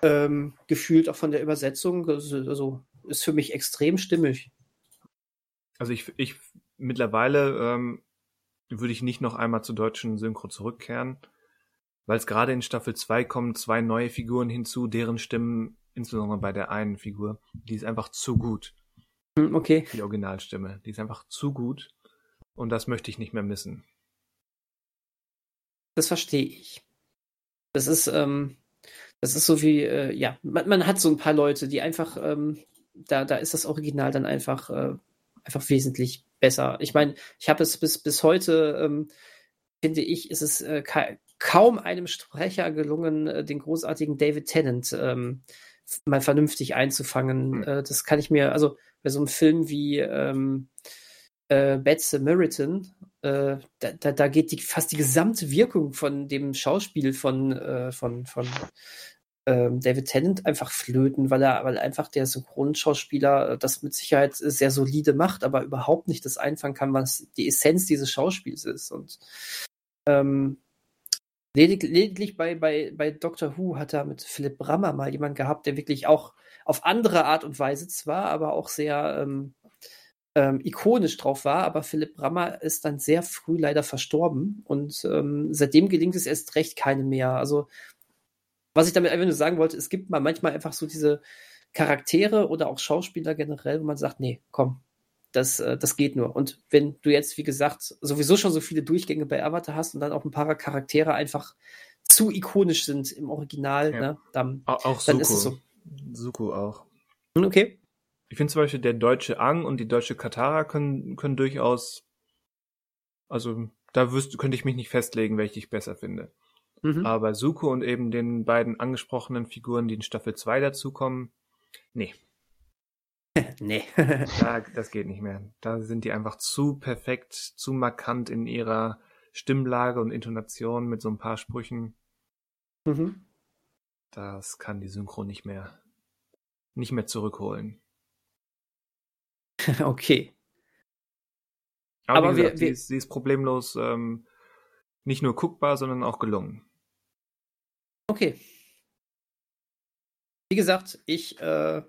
ähm, gefühlt auch von der Übersetzung. Also, also ist für mich extrem stimmig. Also ich, ich mittlerweile ähm, würde ich nicht noch einmal zur deutschen Synchro zurückkehren, weil es gerade in Staffel 2 kommen zwei neue Figuren hinzu, deren Stimmen, insbesondere bei der einen Figur, die ist einfach zu gut, Okay. die Originalstimme. Die ist einfach zu gut und das möchte ich nicht mehr missen. Das verstehe ich. Das ist, ähm, das ist so wie, äh, ja, man, man hat so ein paar Leute, die einfach, ähm, da, da ist das Original dann einfach, äh, einfach wesentlich besser. Ich meine, ich habe es bis, bis heute, ähm, finde ich, ist es äh, ka kaum einem Sprecher gelungen, äh, den großartigen David Tennant ähm, mal vernünftig einzufangen. Hm. Äh, das kann ich mir, also bei so einem Film wie ähm, äh, Bad Samaritan, äh, da, da, da geht die, fast die gesamte Wirkung von dem Schauspiel von, äh, von, von ähm, David Tennant einfach flöten, weil er, weil einfach der Synchronschauspieler äh, das mit Sicherheit sehr solide macht, aber überhaupt nicht das einfangen kann, was die Essenz dieses Schauspiels ist. Und ähm, ledig, lediglich bei, bei, bei Doctor Who hat er mit Philipp Brammer mal jemand gehabt, der wirklich auch auf andere Art und Weise zwar, aber auch sehr ähm, ähm, ikonisch drauf war, aber Philipp Brammer ist dann sehr früh leider verstorben und ähm, seitdem gelingt es erst recht keine mehr. Also was ich damit einfach nur sagen wollte, es gibt mal manchmal einfach so diese Charaktere oder auch Schauspieler generell, wo man sagt, nee, komm, das, äh, das geht nur. Und wenn du jetzt, wie gesagt, sowieso schon so viele Durchgänge bei Avatar hast und dann auch ein paar Charaktere einfach zu ikonisch sind im Original, Ja. ne, dann, Auch, auch Dann ist es so. Suko auch. Hm, okay. Ich finde zum Beispiel, der deutsche Ang und die deutsche Katara können, können durchaus, also da wüsste, könnte ich mich nicht festlegen, welche ich besser finde. Mhm. Aber Suko und eben den beiden angesprochenen Figuren, die in Staffel 2 dazukommen, nee, (laughs) nee. (laughs) da, das geht nicht mehr. Da sind die einfach zu perfekt, zu markant in ihrer Stimmlage und Intonation mit so ein paar Sprüchen. mhm. Das kann die Synchro nicht mehr, nicht mehr zurückholen. (laughs) Okay. Aber, Aber wie wir- gesagt, wir- sie, ist, sie ist problemlos ähm, nicht nur guckbar, sondern auch gelungen. Okay. Wie gesagt, ich, äh,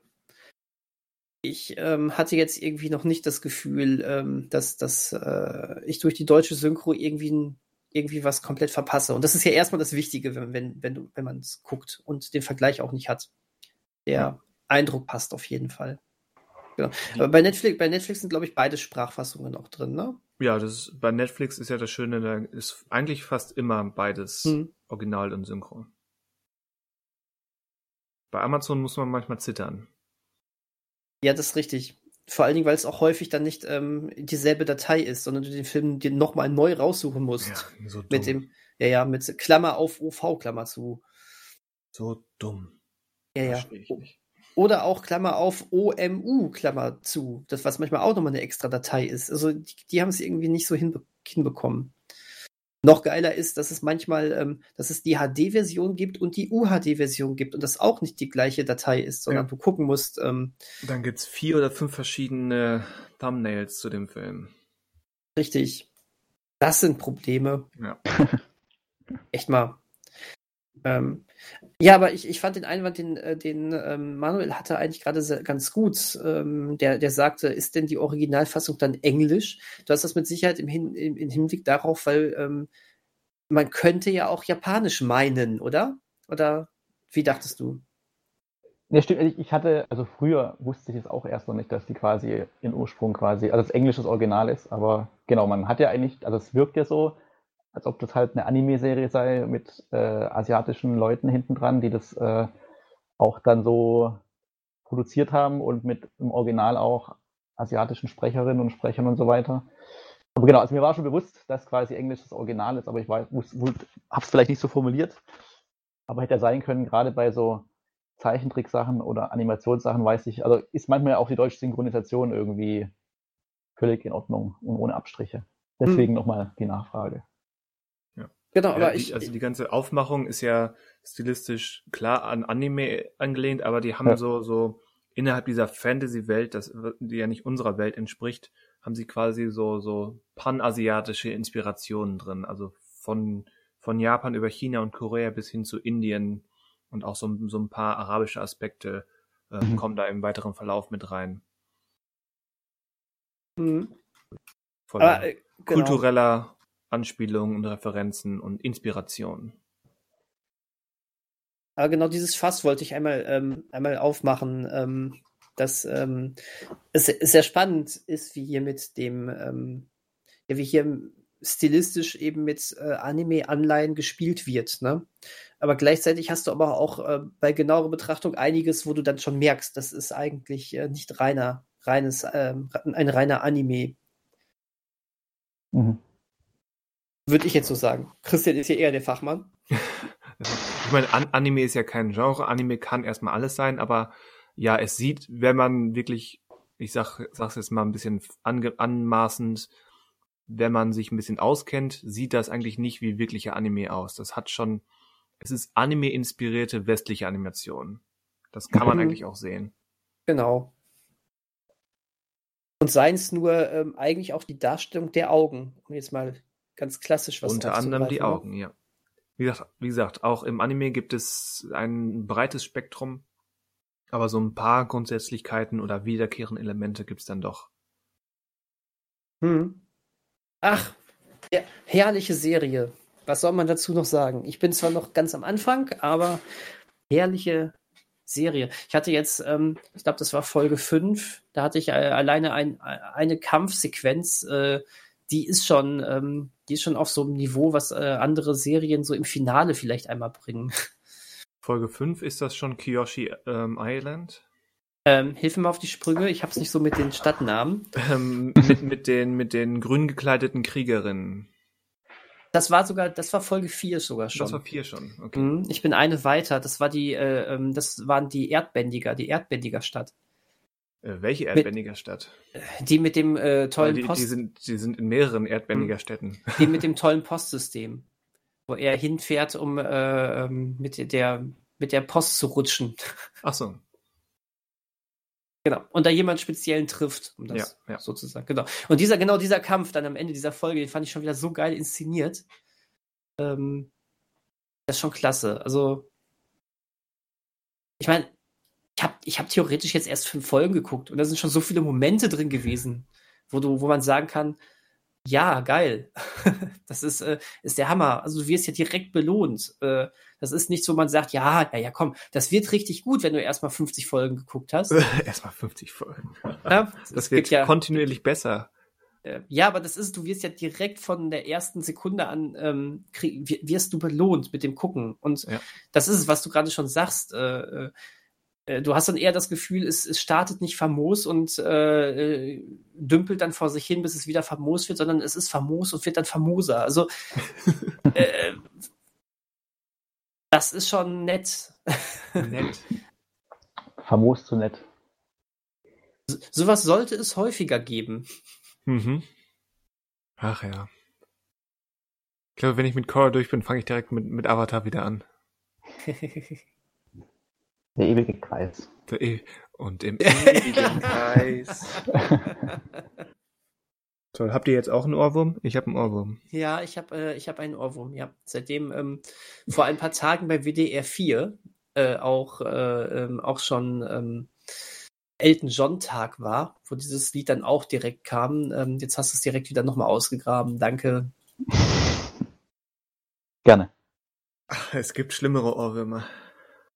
ich ähm, hatte jetzt irgendwie noch nicht das Gefühl, ähm, dass, dass äh, ich durch die deutsche Synchro irgendwie, n- irgendwie was komplett verpasse. Und das ist ja erstmal das Wichtige, wenn, wenn, wenn, du, wenn man es guckt und den Vergleich auch nicht hat. Der. Eindruck passt auf jeden Fall. Genau. Aber bei Netflix, bei Netflix sind, glaube ich, beide Sprachfassungen auch drin, ne? Ja, das ist, bei Netflix ist ja das Schöne, da ist eigentlich fast immer beides Hm. Original und Synchron. Bei Amazon muss man manchmal zittern. Ja, das ist richtig. Vor allen Dingen, weil es auch häufig dann nicht ähm, dieselbe Datei ist, sondern du den Film dir nochmal neu raussuchen musst. so dumm. mit dem, ja, ja, mit Klammer auf OV, Klammer zu. so dumm. Ja, ja. Oder auch Klammer auf OMU, Klammer zu. Das, was manchmal auch nochmal eine extra Datei ist. Also, die, die haben es irgendwie nicht so hinbe hinbekommen. Noch geiler ist, dass es manchmal, ähm, dass es die HD-Version gibt und die UHD-Version gibt und das auch nicht die gleiche Datei ist, sondern Ja. du gucken musst, ähm, Dann gibt's vier oder fünf verschiedene Thumbnails zu dem Film. richtig. Das sind Probleme. Ja. Echt mal. Ähm, ja, aber ich, ich fand den Einwand, den, äh, den ähm, Manuel hatte, eigentlich gerade ganz gut. Ähm, der, der sagte, ist denn die Originalfassung dann Englisch? Du hast das mit Sicherheit im, Hin, im, im Hinblick darauf, weil ähm, man könnte ja auch Japanisch meinen, oder? Oder wie dachtest du? Ja, stimmt. Ich hatte, also früher wusste ich es auch erst noch nicht, dass die quasi in Ursprung quasi, also das englisches Original ist, aber genau, man hat ja eigentlich, also es wirkt ja so, als ob das halt eine Anime-Serie sei mit äh, asiatischen Leuten hinten dran, die das äh, auch dann so produziert haben und mit im Original auch asiatischen Sprecherinnen und Sprechern und so weiter. Aber genau, also mir war schon bewusst, dass quasi Englisch das Original ist, aber ich habe es vielleicht nicht so formuliert. Aber hätte ja sein können, gerade bei so Zeichentricksachen oder Animationssachen weiß ich, also ist manchmal auch die deutsche Synchronisation irgendwie völlig in Ordnung und ohne Abstriche. Deswegen hm. nochmal die Nachfrage. Genau, ja, aber die, ich. Also die ganze Aufmachung ist ja stilistisch klar an Anime angelehnt, aber die haben ja. so, so innerhalb dieser Fantasy-Welt, die ja nicht unserer Welt entspricht, haben sie quasi so, so panasiatische Inspirationen drin. Also von, von Japan über China und Korea bis hin zu Indien und auch so, so ein paar arabische Aspekte äh, mhm. kommen da im weiteren Verlauf mit rein. Mhm. Von Aber, äh, genau. kultureller Anspielungen und Referenzen und Inspirationen. Aber genau dieses Fass wollte ich einmal, ähm, einmal aufmachen, ähm, dass ähm, es sehr spannend ist, wie hier mit dem, ähm, ja, wie hier stilistisch eben mit äh, Anime-Anleihen gespielt wird. Ne? Aber gleichzeitig hast du aber auch äh, bei genauerer Betrachtung einiges, wo du dann schon merkst, das ist eigentlich äh, nicht reiner, reines, äh, ein reiner Anime. Mhm. Würde ich jetzt so sagen. Christian ist hier eher der Fachmann. (laughs) ich meine, An Anime ist ja kein Genre. Anime kann erstmal alles sein, aber ja, es sieht, wenn man wirklich, ich sag, sag's jetzt mal ein bisschen anmaßend, wenn man sich ein bisschen auskennt, sieht das eigentlich nicht wie wirkliche Anime aus. Das hat schon, es ist Anime-inspirierte westliche Animation. Das kann man mhm. eigentlich auch sehen. Genau. Und seien es nur ähm, eigentlich auch die Darstellung der Augen, um jetzt mal ganz klassisch was Unter anderem die Augen, ja. Wie gesagt, wie gesagt, auch im Anime gibt es ein breites Spektrum, aber so ein paar Grundsätzlichkeiten oder wiederkehrende Elemente gibt es dann doch. Hm. Ach, ja, herrliche Serie. Was soll man dazu noch sagen? Ich bin zwar noch ganz am Anfang, aber herrliche Serie. Ich hatte jetzt, ähm, ich glaube, das war Folge 5, da hatte ich äh, alleine ein, eine Kampfsequenz, äh, die ist schon, ähm, die ist schon auf so einem Niveau, was äh, andere Serien so im Finale vielleicht einmal bringen. Folge 5 ist das schon Kyoshi ähm, Island? Ähm, hilf mir mal auf die Sprünge, ich hab's nicht so mit den Stadtnamen. Ähm, mit, (laughs) mit, den, mit den grün gekleideten Kriegerinnen. Das war sogar, das war Folge 4 sogar schon. Das war 4 schon, okay. Mhm, ich bin eine weiter, das war die, äh, ähm, das waren die Erdbändiger, die Erdbändiger-Stadt. Äh, welche Erdbändiger-Stadt? Die mit dem äh, tollen die, Post. Die sind, die sind in mehreren Erdbändiger hm. Städten. Die mit (laughs) dem tollen Postsystem, wo er hinfährt, um äh, ähm, mit der mit der Post zu rutschen. Ach so. Genau. Und da jemand speziellen trifft, um das ja, ja. sozusagen. Genau. Und dieser, genau dieser Kampf dann am Ende dieser Folge, den fand ich schon wieder so geil inszeniert. Ähm, das ist schon klasse. Also, ich meine, ich habe ich hab theoretisch jetzt erst fünf Folgen geguckt und da sind schon so viele Momente drin gewesen, wo du, wo man sagen kann, ja, geil. (laughs) das ist, äh, ist der Hammer. Also du wirst ja direkt belohnt. Äh, das ist nicht so, man sagt, ja, ja, ja, komm, das wird richtig gut, wenn du erstmal 50 Folgen geguckt hast. (laughs) erstmal 50 Folgen. Ja, das wird ja, kontinuierlich besser. Äh, ja, aber das ist, du wirst ja direkt von der ersten Sekunde an, ähm, krieg, wirst du belohnt mit dem Gucken. Und ja. das ist es, was du gerade schon sagst. Äh äh, du hast dann eher das Gefühl, es, es startet nicht famos und äh, äh, dümpelt dann vor sich hin, bis es wieder famos wird, sondern es ist famos und wird dann famoser. Also (laughs) äh, das ist schon nett. nett. (laughs) Famos zu nett. So, sowas sollte es häufiger geben. Mhm. Ach ja. Ich glaube, wenn ich mit Korra durch bin, fange ich direkt mit, mit Avatar wieder an. (laughs) Der ewige Kreis. Der e und im ewigen Kreis. (laughs) Toll. Habt ihr jetzt auch einen Ohrwurm? Ich habe einen Ohrwurm. Ja, ich habe äh, ich hab einen Ohrwurm, ja. Seitdem ähm, vor ein paar Tagen bei WDR 4 äh, auch, äh, ähm, auch schon ähm, Elton John Tag war, wo dieses Lied dann auch direkt kam. Ähm, jetzt hast du es direkt wieder nochmal ausgegraben. Danke. (laughs) Gerne. Ach, (laughs) es gibt schlimmere Ohrwürmer.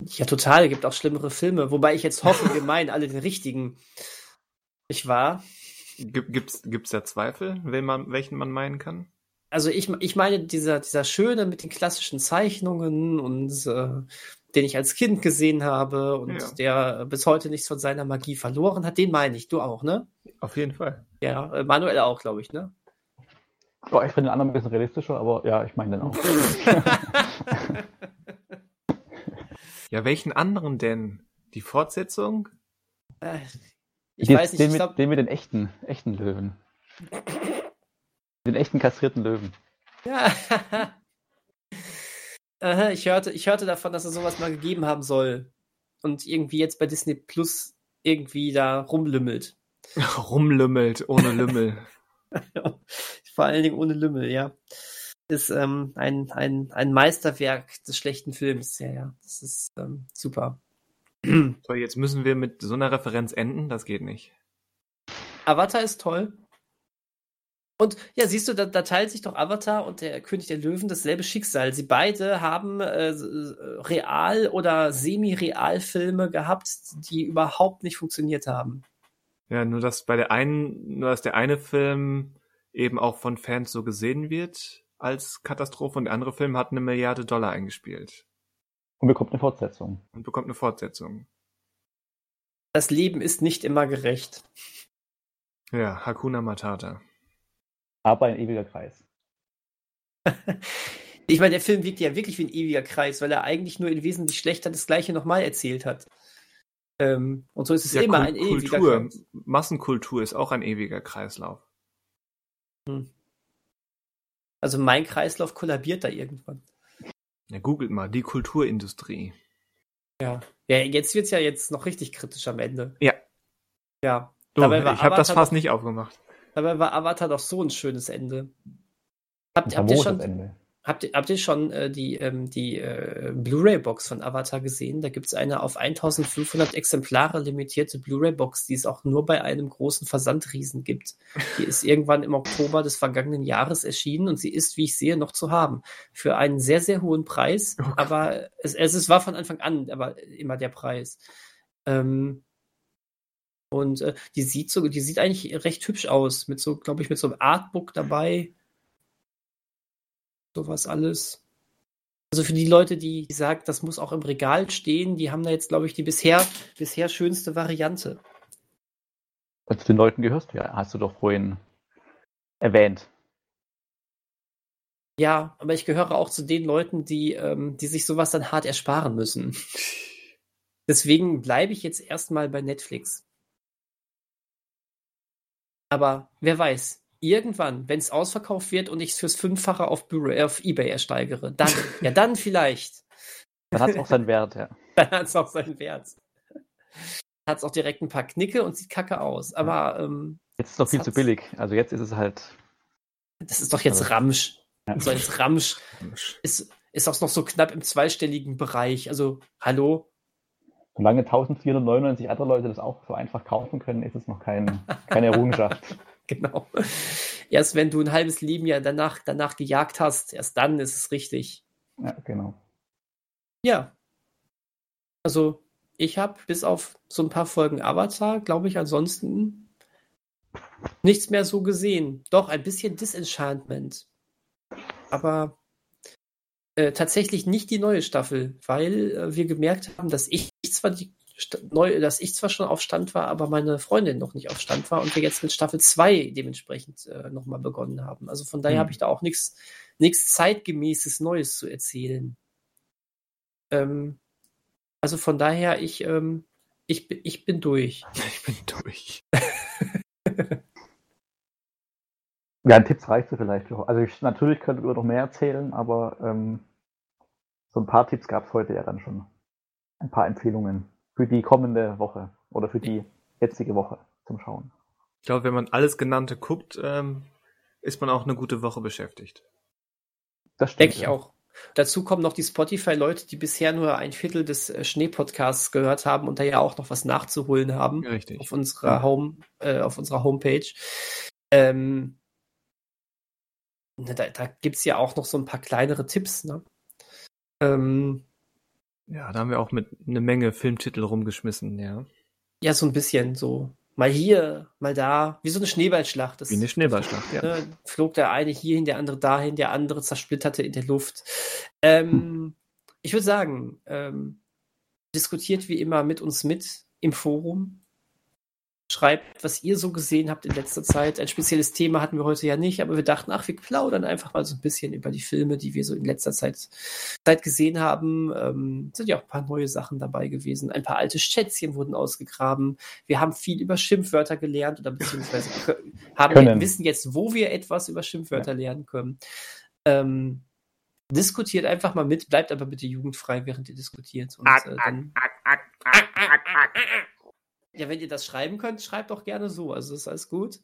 Ja, total. Es gibt auch schlimmere Filme. Wobei ich jetzt hoffe, wir meinen alle den richtigen. Ich war. Gibt, gibt's, gibt's da Zweifel, wen man, welchen man meinen kann? Also ich, ich meine, dieser, dieser Schöne mit den klassischen Zeichnungen und äh, den ich als Kind gesehen habe und Ja. der bis heute nichts von seiner Magie verloren hat, den meine ich. Du auch, ne? Auf jeden Fall. Ja, äh, Manuel auch, glaube ich, ne? Boah, ich finde den anderen ein bisschen realistischer, aber ja, ich meine den auch. (laughs) (laughs) Ja, welchen anderen denn? Die Fortsetzung? Äh, ich Den- weiß nicht, den, ich mit, glaube, den mit den echten, echten Löwen. Den echten kastrierten Löwen. ja. (laughs) Aha, ich hörte, ich hörte davon, dass es sowas mal gegeben haben soll. Und irgendwie jetzt bei Disney Plus irgendwie da rumlümmelt. (laughs) Rumlümmelt, ohne Lümmel. (laughs) Vor allen Dingen ohne Lümmel, ja. Ist ähm, ein, ein, ein Meisterwerk des schlechten Films. Ja, ja. Das ist ähm, super. (clears throat) so, jetzt müssen wir mit so einer Referenz enden. Das geht nicht. Avatar ist toll. Und ja, siehst du, da, da teilt sich doch Avatar und der König der Löwen dasselbe Schicksal. Sie beide haben äh, Real- oder Semi-Real-Filme gehabt, die überhaupt nicht funktioniert haben. Ja, nur dass bei der einen, nur dass der eine Film eben auch von Fans so gesehen wird als Katastrophe und der andere Film hat eine Milliarde Dollar eingespielt Und bekommt eine Fortsetzung. und bekommt eine Fortsetzung. Das Leben ist nicht immer gerecht. Ja, Hakuna Matata. Aber ein ewiger Kreis. (laughs) Ich meine, der Film wirkt ja wirklich wie ein ewiger Kreis, weil er eigentlich nur in wesentlich schlechter das Gleiche nochmal erzählt hat. Ähm, und so ist es Ja, immer Kul- ein ewiger Kultur, Kreis. Massenkultur ist auch ein ewiger Kreislauf. Also mein Kreislauf kollabiert da irgendwann. Ja, googelt mal, die Kulturindustrie. Ja. Ja, jetzt wird's ja jetzt noch richtig kritisch am Ende. Ja. Ja. Du, Dabei war ich habe das fast nicht aufgemacht. Dabei war Avatar doch so ein schönes Ende. Habt, Ein habt ihr schon, Ende. Habt ihr, habt ihr schon äh, die, ähm, die äh, Blu-ray-Box von Avatar gesehen? Da gibt's eine auf 1500 Exemplare limitierte Blu-ray-Box, die es auch nur bei einem großen Versandriesen gibt. Die ist irgendwann im Oktober des vergangenen Jahres erschienen und sie ist, wie ich sehe, noch zu haben. Für einen sehr, sehr hohen Preis, Gott. aber es, es, es war von Anfang an aber immer der Preis. Ähm, und äh, die sieht so, die sieht eigentlich recht hübsch aus, mit so, glaube ich, mit so einem Artbook dabei. Sowas alles. Also für die Leute, die sagen, das muss auch im Regal stehen, die haben da jetzt, glaube ich, die bisher, bisher schönste Variante. Also den Leuten gehörst du ja, hast du doch vorhin erwähnt. Ja, aber ich gehöre auch zu den Leuten, die, ähm, die sich sowas dann hart ersparen müssen. (laughs) Deswegen bleibe ich jetzt erstmal bei Netflix. Aber wer weiß, irgendwann, wenn es ausverkauft wird und ich es fürs Fünffache auf, Blu-ray- auf Ebay ersteigere, dann, (laughs) ja, dann vielleicht. Dann hat es auch seinen Wert, ja. (laughs) Dann hat es auch seinen Wert. Hat es auch direkt ein paar Knicke und sieht kacke aus. Aber ähm, Jetzt ist es doch viel zu billig. Also jetzt ist es halt. das ist doch jetzt Also- Ramsch. Ja. So jetzt Ramsch ist, ist auch noch so knapp im zweistelligen Bereich. Also, hallo? Solange 1499 andere Leute das auch so einfach kaufen können, ist es noch kein, keine Errungenschaft. (laughs) Genau. Erst wenn du ein halbes Leben ja danach, danach gejagt hast, erst dann ist es richtig. ja, genau. Ja. Also, ich habe bis auf so ein paar Folgen Avatar, glaube ich, ansonsten nichts mehr so gesehen. Doch, ein bisschen Disenchantment. Aber äh, tatsächlich nicht die neue Staffel, weil äh, wir gemerkt haben, dass ich zwar die neu, dass ich zwar schon auf Stand war, aber meine Freundin noch nicht auf Stand war und wir jetzt mit Staffel 2 dementsprechend äh, nochmal begonnen haben. Also von daher Hm. habe ich da auch nichts nichts zeitgemäßes Neues zu erzählen. Ähm, also von daher, ich, ähm, ich, bin- ich bin durch. (laughs) Ich bin durch. (laughs) Ja, ein Tipps reicht so vielleicht. Also ich, natürlich könnte wir noch mehr erzählen, aber ähm, so ein paar Tipps gab es heute ja dann schon. Ein paar Empfehlungen für die kommende Woche oder für die jetzige Woche zum Schauen. Ich glaube, wenn man alles Genannte guckt, ähm, ist man auch eine gute Woche beschäftigt. Das stimmt. Denke ich ja. auch. Dazu kommen noch die Spotify-Leute, die bisher nur ein Viertel des äh, Schnee-Podcasts gehört haben und da ja auch noch was nachzuholen haben. Richtig. Auf unserer Home, äh, auf unserer Homepage. Ähm, da da gibt es ja auch noch so ein paar kleinere Tipps, ne? Ähm, ja, da haben wir auch mit eine Menge Filmtitel rumgeschmissen, ja. Ja, so ein bisschen so. Mal hier, mal da, wie so eine Schneeballschlacht. Das, wie eine Schneeballschlacht, ja. Ne, flog der eine hierhin, der andere dahin, der andere zersplitterte in der Luft. Ähm, hm. Ich würde sagen, ähm, diskutiert wie immer mit uns mit im Forum. Schreibt, was ihr so gesehen habt in letzter Zeit. Ein spezielles Thema hatten wir heute ja nicht, aber wir dachten, ach, wir plaudern einfach mal so ein bisschen über die Filme, die wir so in letzter Zeit, Zeit gesehen haben. Ähm, sind ja auch ein paar neue Sachen dabei gewesen. Ein paar alte Schätzchen wurden ausgegraben. Wir haben viel über Schimpfwörter gelernt oder beziehungsweise (laughs) haben, können. wissen jetzt, wo wir etwas über Schimpfwörter ja. lernen können. Ähm, diskutiert einfach mal mit, bleibt aber bitte jugendfrei, während ihr diskutiert. Und, äh, dann ja, wenn ihr das schreiben könnt, schreibt doch gerne so. Also ist alles gut.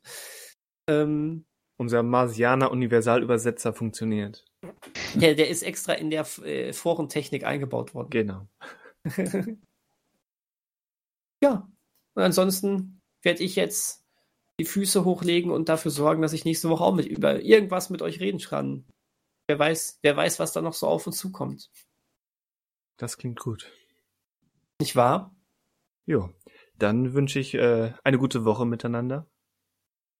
Ähm, Unser Marsianer Universalübersetzer funktioniert. Ja, der ist extra in der äh, Forentechnik eingebaut worden. Genau. (laughs) ja. Und ansonsten werde ich jetzt die Füße hochlegen und dafür sorgen, dass ich nächste Woche auch mit über irgendwas mit euch reden kann. Wer weiß, wer weiß, was da noch so auf uns zukommt. Das klingt gut. Nicht wahr? Jo. Dann wünsche ich äh, eine gute Woche miteinander.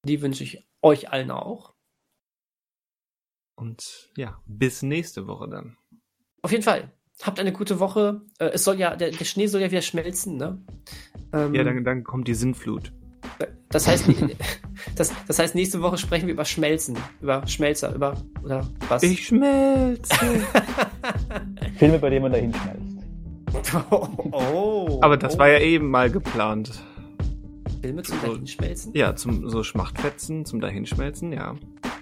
Die wünsche ich euch allen auch. Und ja, bis nächste Woche dann. Auf jeden Fall. Habt eine gute Woche. Äh, es soll ja, der, der, Schnee soll ja wieder schmelzen, ne? Ähm, ja, dann, dann kommt die Sinnflut. Das heißt, (laughs) das, das heißt, nächste Woche sprechen wir über Schmelzen, über Schmelzer, über oder was? Ich schmelze. (laughs) Filme, bei denen man dahin schmelzt. Oh, Aber das oh. war ja eben mal geplant. Filme zum so, Dahinschmelzen? Ja, zum so Schmachtfetzen, zum Dahinschmelzen, ja.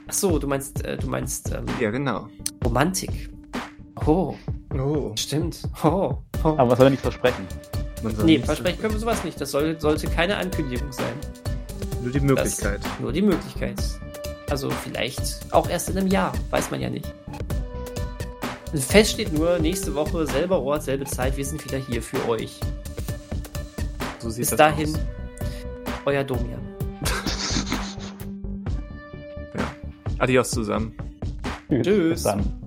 Ach so, du meinst, äh, du meinst. Ähm, ja, genau. Romantik. Oh. Oh. Stimmt. Oh. oh. Aber man soll ja nichts versprechen. Nee, versprechen können wir sowas nicht. Das soll, sollte keine Ankündigung sein. Nur die Möglichkeit. Das, nur die Möglichkeit. Also vielleicht auch erst in einem Jahr, weiß man ja nicht. Fest steht nur, nächste Woche, selber Ort, selbe Zeit, wir sind wieder hier für euch. So sieht Bis das dahin, aus. euer Domian. (laughs) ja. Adios zusammen. Tschüss. Bis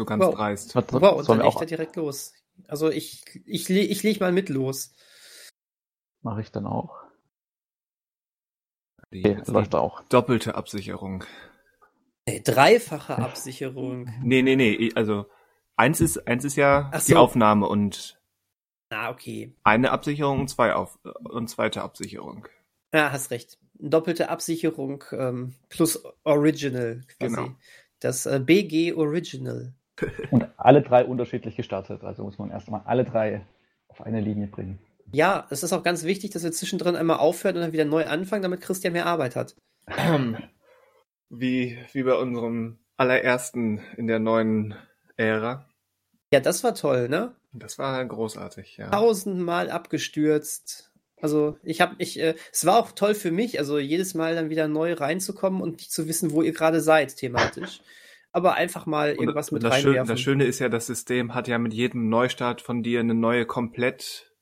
So. Ganz wow. dreist. Wow, und dann legt er direkt los. Also ich, ich, ich leg mal mit los. Mache ich dann auch. Die, okay, läuft auch. Doppelte Absicherung. Nee, dreifache Absicherung. Nee, nee, nee. Also eins ist, eins ist ja so. die Aufnahme und Ah, okay. Eine Absicherung und zwei auf und zweite Absicherung. Ja, hast recht. Doppelte Absicherung ähm, plus Original quasi. Genau. Das äh, BG Original. (laughs) Und alle drei unterschiedlich gestartet. Also muss man erst mal alle drei auf eine Linie bringen. Ja, es ist auch ganz wichtig, dass wir zwischendrin einmal aufhören und dann wieder neu anfangen, damit Christian mehr Arbeit hat. (clears throat) Wie, wie bei unserem allerersten in der neuen Ära. Ja, das war toll, ne? Das war großartig, ja. Tausendmal abgestürzt. Also ich habe, ich, äh, es war auch toll für mich, also jedes Mal dann wieder neu reinzukommen und nicht zu wissen, wo ihr gerade seid thematisch aber einfach mal irgendwas mit das reinwerfen. Schöne, das Schöne ist ja, das System hat ja mit jedem Neustart von dir eine neue komplett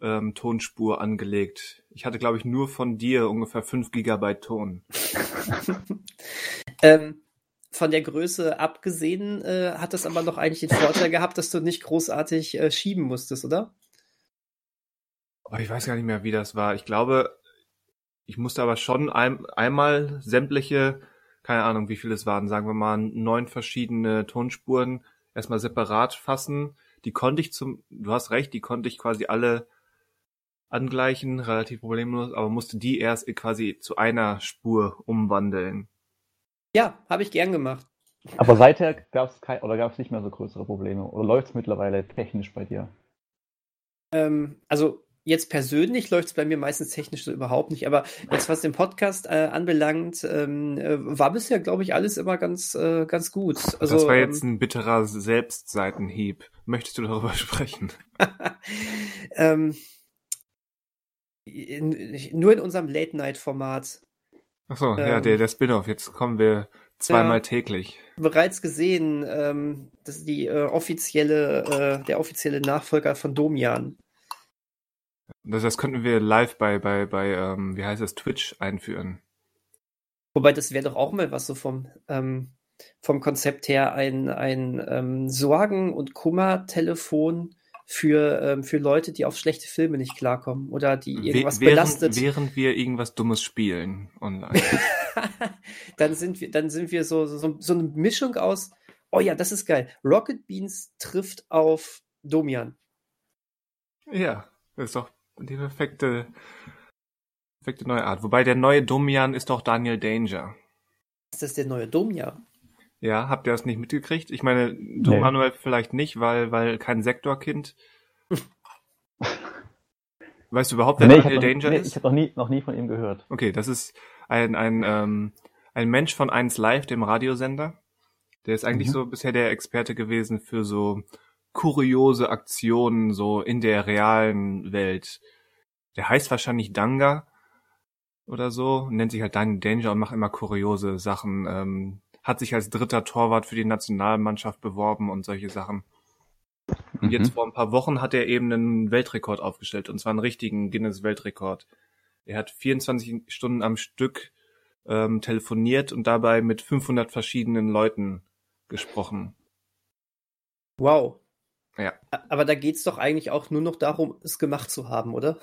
ähm, Tonspur angelegt. Ich hatte, glaube ich, nur von dir ungefähr 5 Gigabyte Ton. (laughs) ähm, von der Größe abgesehen äh, hat das aber noch eigentlich den Vorteil gehabt, dass du nicht großartig äh, schieben musstest, oder? Oh, ich weiß gar nicht mehr, wie das war. Ich glaube, ich musste aber schon ein, einmal sämtliche keine Ahnung, wie viele es waren, sagen wir mal neun verschiedene Tonspuren erstmal separat fassen. Die konnte ich zum, du hast recht, die konnte ich quasi alle angleichen, relativ problemlos, aber musste die erst quasi zu einer Spur umwandeln. Ja, habe ich gern gemacht. Aber seither gab es kein, oder gab es nicht mehr so größere Probleme? Oder läuft es mittlerweile technisch bei dir? Ähm, also jetzt persönlich läuft es bei mir meistens technisch so überhaupt nicht, aber jetzt was den Podcast äh, anbelangt, ähm, äh, war bisher, glaube ich, alles immer ganz, äh, ganz gut. Also, das war jetzt ähm, ein bitterer Selbstseitenhieb. Möchtest du darüber (laughs) sprechen? (laughs) ähm, in, nur in unserem Late-Night-Format. Achso, ähm, ja, der, der Spin-off. Jetzt kommen wir zweimal ja, täglich. Bereits gesehen, ähm, das ist die äh, offizielle, äh, der offizielle Nachfolger von Domian. Das, das könnten wir live bei, bei, bei ähm, wie heißt das, Twitch einführen. Wobei, das wäre doch auch mal was so vom, ähm, vom Konzept her ein, ein ähm, Sorgen- und Kummer-Telefon für, ähm, für Leute, die auf schlechte Filme nicht klarkommen oder die irgendwas während, belastet. Während wir irgendwas Dummes spielen online. (laughs) dann sind wir, dann sind wir so, so, so eine Mischung aus, oh ja, das ist geil. Rocket Beans trifft auf Domian. Ja, ist doch die perfekte, perfekte neue Art. Wobei der neue Domian ist doch Daniel Danger. Ist das der neue Domian? Ja, habt ihr das nicht mitgekriegt? Ich meine, du nee. Manuel vielleicht nicht, weil, weil kein Sektorkind. (laughs) weißt du überhaupt, wer nee, Daniel Danger nee, ist? Ich habe noch nie, noch nie von ihm gehört. Okay, das ist ein, ein, ähm, ein Mensch von 1 Live, dem Radiosender. Der ist eigentlich mhm. so bisher der Experte gewesen für so kuriose Aktionen so in der realen Welt. Der heißt wahrscheinlich Danga oder so, nennt sich halt Daniel Danger und macht immer kuriose Sachen. Ähm, hat sich als dritter Torwart für die Nationalmannschaft beworben und solche Sachen. Und jetzt mhm. vor ein paar Wochen hat er eben einen Weltrekord aufgestellt, und zwar einen richtigen Guinness-Weltrekord. Er hat 24 Stunden am Stück ähm, telefoniert und dabei mit 500 verschiedenen Leuten gesprochen. Wow. Ja. Aber da geht's doch eigentlich auch nur noch darum, es gemacht zu haben, oder?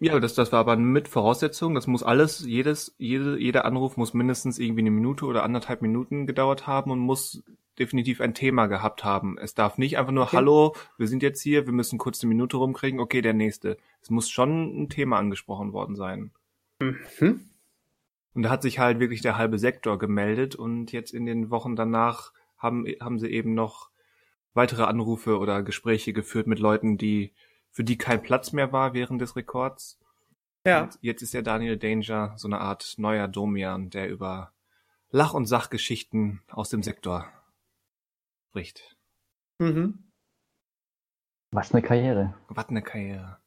Ja, das, das war aber mit Voraussetzung. Das muss alles, jedes, jede, jeder Anruf muss mindestens irgendwie eine Minute oder anderthalb Minuten gedauert haben und muss definitiv ein Thema gehabt haben. Es darf nicht einfach nur, okay. hallo, wir sind jetzt hier, wir müssen kurz eine Minute rumkriegen, okay, der nächste. Es muss schon ein Thema angesprochen worden sein. Mhm. Und da hat sich halt wirklich der halbe Sektor gemeldet und jetzt in den Wochen danach haben, haben sie eben noch weitere Anrufe oder Gespräche geführt mit Leuten, die für die kein Platz mehr war während des Rekords. Ja. Und jetzt ist der Daniel Danger so eine Art neuer Domian, der über Lach- und Sachgeschichten aus dem Sektor spricht. Mhm. Was eine Karriere. Was eine Karriere.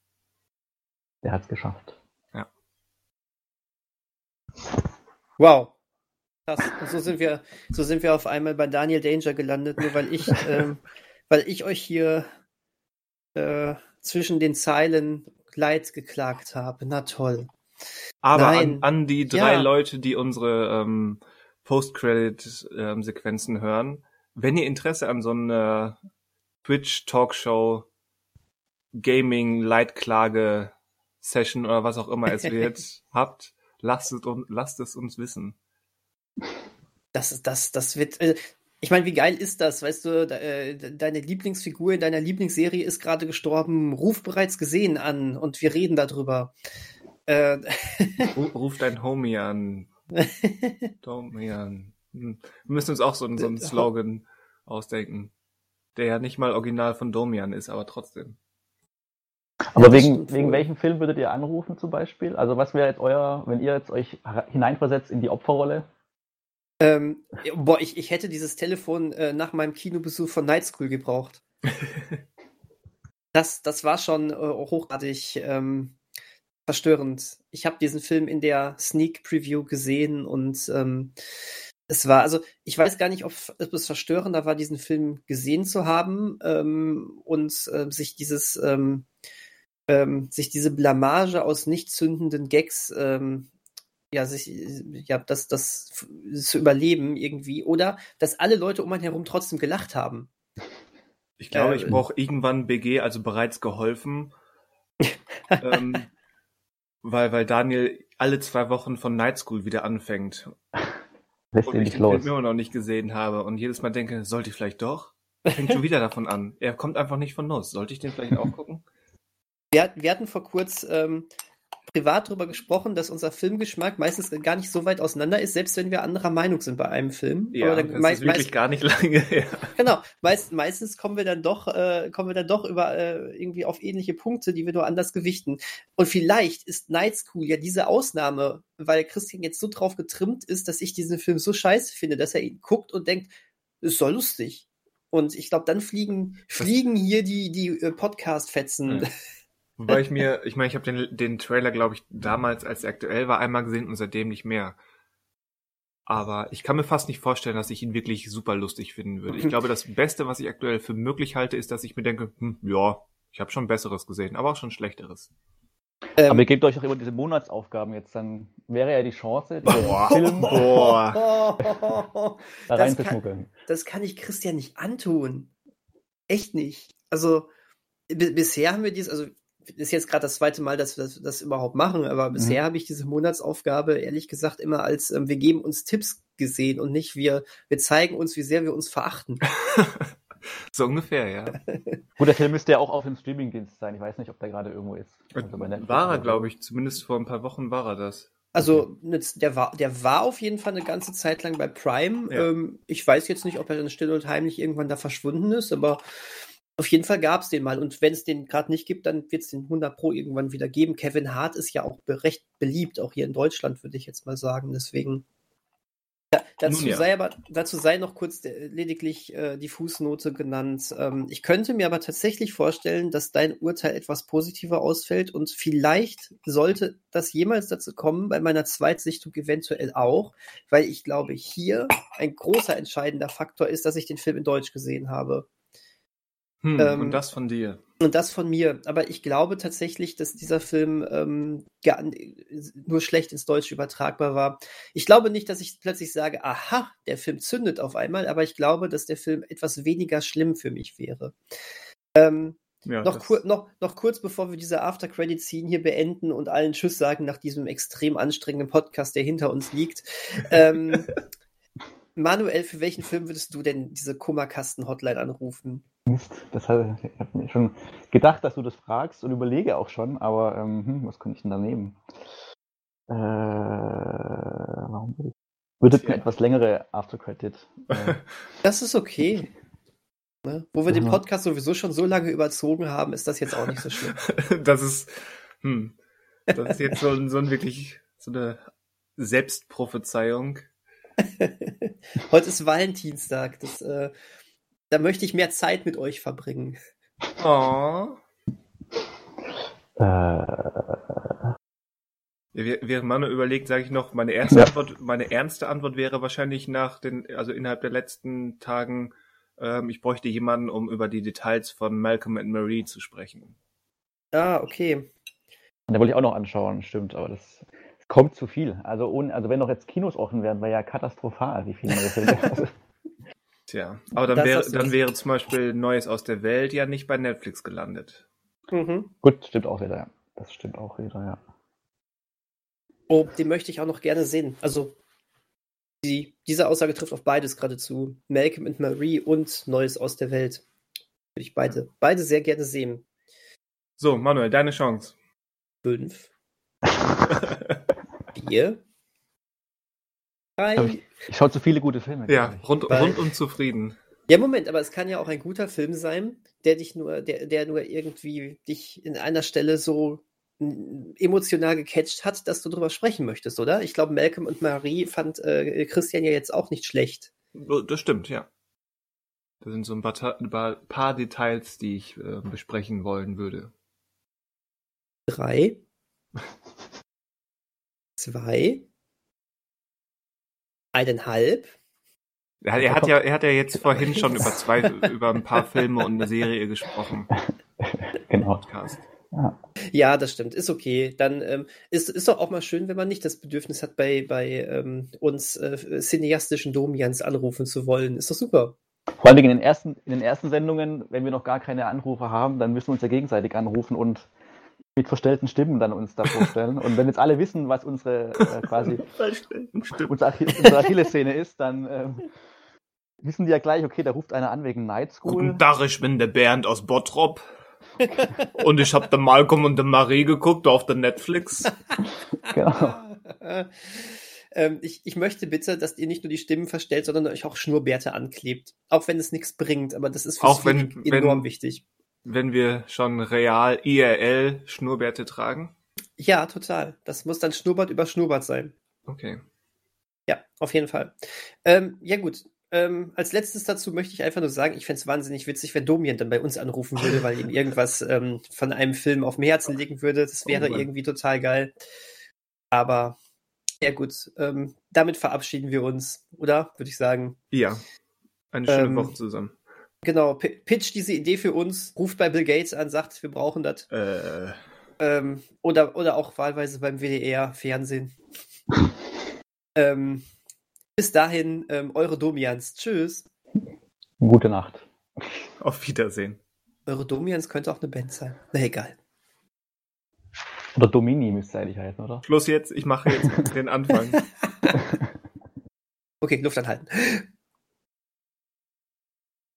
Der hat's geschafft. Ja. Wow. Krass. Und so sind wir, so sind wir auf einmal bei Daniel Danger gelandet, nur weil ich, (laughs) ähm, weil ich euch hier äh, zwischen den Zeilen Leid geklagt habe. Na toll. Aber an, an, die drei ja. Leute, die unsere ähm, Post-Credit-Sequenzen ähm, hören, wenn ihr Interesse an so einer Twitch-Talkshow, Gaming, Leitklage, Session oder was auch immer es (laughs) wird, habt, lasst es, lasst es uns wissen. Das, das, das wird, äh, ich meine, wie geil ist das? Weißt du, de, äh, deine Lieblingsfigur in deiner Lieblingsserie ist gerade gestorben, ruf bereits gesehen an und wir reden darüber. Äh, (laughs) ruf dein Homie an. Homie an. Hm. Wir müssen uns auch so, so einen Slogan ausdenken, der ja nicht mal original von Domian ist, aber trotzdem. Aber ja, wegen, wegen welchem Film würdet ihr anrufen zum Beispiel? Also was wäre jetzt euer, wenn ihr jetzt euch hineinversetzt in die Opferrolle, ähm, boah, ich, ich hätte dieses Telefon äh, nach meinem Kinobesuch von Night School gebraucht. (laughs) das, das war schon äh, hochgradig ähm, verstörend. Ich habe diesen Film in der Sneak Preview gesehen und ähm, es war, also ich weiß gar nicht, ob es verstörender war, diesen Film gesehen zu haben ähm, und äh, sich dieses ähm, ähm, sich diese Blamage aus nicht zündenden Gags ähm, ja, sich, ja, das, das zu überleben irgendwie oder dass alle Leute um einen herum trotzdem gelacht haben. Ich glaube, äh, ich brauche irgendwann BG, also bereits geholfen, (laughs) ähm, weil, weil Daniel alle zwei Wochen von Night School wieder anfängt. Lässt und ich den Film immer noch nicht gesehen habe und jedes Mal denke, sollte ich vielleicht doch? Fängt (laughs) schon wieder davon an. Er kommt einfach nicht von Nuss. Sollte ich den vielleicht auch gucken? Wir, wir hatten vor kurz ähm, privat darüber gesprochen, dass unser Filmgeschmack meistens gar nicht so weit auseinander ist, selbst wenn wir anderer Meinung sind bei einem Film. Ja, das mei- ist wirklich meist- gar nicht (laughs) lange her. Genau, meist, meistens kommen wir dann doch, äh, kommen wir dann doch über äh, irgendwie auf ähnliche Punkte, die wir nur anders gewichten. Und vielleicht ist Night School ja diese Ausnahme, weil Christian jetzt so drauf getrimmt ist, dass ich diesen Film so scheiße finde, dass er ihn guckt und denkt, ist doch lustig. Und ich glaube, dann fliegen, fliegen hier die, die äh, Podcast-Fetzen. Ja. Wobei ich mir, ich meine, ich habe den, den Trailer, glaube ich, damals, als er aktuell war, einmal gesehen und seitdem nicht mehr. Aber ich kann mir fast nicht vorstellen, dass ich ihn wirklich super lustig finden würde. Ich (laughs) glaube, das Beste, was ich aktuell für möglich halte, ist, dass ich mir denke, hm, ja, ich habe schon Besseres gesehen, aber auch schon Schlechteres. Ähm, Aber ihr gebt euch doch immer diese Monatsaufgaben jetzt, dann wäre ja die Chance, diesen Boah. Film (laughs) Boah. (laughs) da reinzuschmuggeln. das kann ich Christian nicht antun. Echt nicht. Also bi- bisher haben wir dies, also ist jetzt gerade das zweite Mal, dass wir das, das überhaupt machen, aber bisher habe ich diese Monatsaufgabe ehrlich gesagt immer als ähm, wir geben uns Tipps gesehen und nicht wir wir zeigen uns, wie sehr wir uns verachten. (laughs) So ungefähr, ja. (laughs) Gut, der Film müsste ja auch auf dem Streamingdienst sein. Ich weiß nicht, ob der gerade irgendwo ist. Also bei Netflix War er, glaube ich, zumindest vor ein paar Wochen war er das. Also der war der war auf jeden Fall eine ganze Zeit lang bei Prime. Ja. Ähm, ich weiß jetzt nicht, ob er dann still und heimlich irgendwann da verschwunden ist, aber auf jeden Fall gab es den mal. Und wenn es den gerade nicht gibt, dann wird es den 100 Pro irgendwann wieder geben. Kevin Hart ist ja auch recht beliebt, auch hier in Deutschland, würde ich jetzt mal sagen. Deswegen. Ja, dazu, ja. sei aber, dazu sei noch kurz äh, lediglich äh, die Fußnote genannt. Ähm, ich könnte mir aber tatsächlich vorstellen, dass dein Urteil etwas positiver ausfällt und vielleicht sollte das jemals dazu kommen, bei meiner Zweitsichtung eventuell auch, weil ich glaube, hier ein großer entscheidender Faktor ist, dass ich den Film in Deutsch gesehen habe. Hm, Ähm, und das von dir. Und das von mir. Aber ich glaube tatsächlich, dass dieser Film ähm, gar, nur schlecht ins Deutsche übertragbar war. Ich glaube nicht, dass ich plötzlich sage, aha, der Film zündet auf einmal, aber ich glaube, dass der Film etwas weniger schlimm für mich wäre. Ähm, Ja, noch, kur noch, noch kurz bevor wir diese After-Credit-Scene hier beenden und allen Tschüss sagen nach diesem extrem anstrengenden Podcast, der hinter uns liegt. ähm, (laughs) Manuel, für welchen Film würdest du denn diese Kummerkasten-Hotline anrufen? Mist, das habe ich habe mir schon gedacht, dass du das fragst und überlege auch schon, aber ähm, hm, was könnte ich denn da nehmen? Äh, warum würde ich? Würde Tja. eine etwas längere Aftercredit. Äh, (laughs) Das ist okay. Ne? Wo wir den. Podcast sowieso schon so lange überzogen haben, ist das jetzt auch nicht so schlimm. (laughs) das ist, hm, das ist jetzt so, ein- so ein wirklich, so eine Selbstprophezeiung. (laughs) Heute ist Valentinstag. Das, äh, da möchte ich mehr Zeit mit euch verbringen. Oh. äh, Während Manu überlegt, sage ich noch, meine erste Ja. Antwort, meine ernste Antwort wäre wahrscheinlich nach den, also innerhalb der letzten Tagen, ähm, ich bräuchte jemanden, um über die Details von Malcolm and Marie zu sprechen. Ah, okay. da wollte ich auch noch anschauen, stimmt, aber das kommt zu viel. Also, ohne, also wenn noch jetzt Kinos offen wären, wäre ja katastrophal, wie viele neue Filme. (laughs) (laughs) Tja, aber dann Das wäre, dann wäre zum Beispiel Neues aus der Welt ja nicht bei Netflix gelandet. Mhm. gut, stimmt auch wieder, ja. Das stimmt auch wieder, ja. Oh, den möchte ich auch noch gerne sehen. Also, die, diese Aussage trifft auf beides gerade zu. Malcolm and Marie und Neues aus der Welt. Würde ich beide, beide sehr gerne sehen. So, Manuel, deine Chance. Fünf, (laughs) vier, Drei. ich, ich schaue zu viele gute Filme. ja, rund, Weil- rundum zufrieden. Ja, Moment, aber es kann ja auch ein guter Film sein, der dich nur, der, der nur irgendwie dich in einer Stelle so emotional gecatcht hat, dass du drüber sprechen möchtest, oder? Ich glaube, Malcolm und Marie fand äh, Christian ja jetzt auch nicht schlecht. Das stimmt, ja. Da sind so ein paar, ein paar Details, die ich äh, besprechen wollen würde. Drei, (laughs) zwei, eineinhalb. Er, er hat ja, er hat ja jetzt vorhin schon über zwei, über ein paar Filme und eine Serie gesprochen. (laughs) Genau. Podcast. Ja, das stimmt. Ist okay. Dann ähm, ist, ist doch auch mal schön, wenn man nicht das Bedürfnis hat, bei, bei ähm, uns äh, cineastischen Domians anrufen zu wollen. Ist doch super. Vor allen Dingen in den, ersten, in den ersten Sendungen, wenn wir noch gar keine Anrufe haben, dann müssen wir uns ja gegenseitig anrufen und mit verstellten Stimmen dann uns da vorstellen. und wenn jetzt alle wissen, was unsere äh, quasi (laughs) unsere, Achi- unsere Achillessehne ist, dann ähm, wissen die ja gleich, okay, da ruft einer an wegen Night School. Guten Tag, ich bin der Bernd aus Bottrop. (laughs) und ich habe den Malcolm und den Marie geguckt auf der Netflix. (laughs) genau. ähm, ich, ich möchte bitte, dass ihr nicht nur die Stimmen verstellt, sondern euch auch Schnurrbärte anklebt. Auch wenn es nichts bringt, aber das ist für Auch wenn- enorm wenn- wichtig. Wenn wir schon real IRL Schnurrbärte tragen. Ja, total. Das muss dann Schnurrbart über Schnurrbart sein. Okay. Ja, auf jeden Fall. Ähm, ja, gut. Ähm, als letztes dazu möchte ich einfach nur sagen, ich fände es wahnsinnig witzig, wenn Domian dann bei uns anrufen würde, weil ihm irgendwas ähm, von einem Film auf dem Herzen liegen würde. Das wäre Oh irgendwie total geil. Aber ja gut, ähm, damit verabschieden wir uns, oder? Würde ich sagen. Ja. Eine schöne Ähm, Woche zusammen. Genau, P pitch diese Idee für uns, ruft bei Bill Gates an, sagt, wir brauchen das. Äh, Ähm, oder, oder auch wahlweise beim WDR, Fernsehen. (laughs) ähm, bis dahin, ähm, eure Domians. Tschüss. Gute Nacht. (laughs) auf Wiedersehen. Eure Domians könnte auch eine Band sein. Na egal. Oder Domini müsste eigentlich heißen, oder? Schluss jetzt, ich mache jetzt den Anfang. (laughs) Okay, Luft anhalten.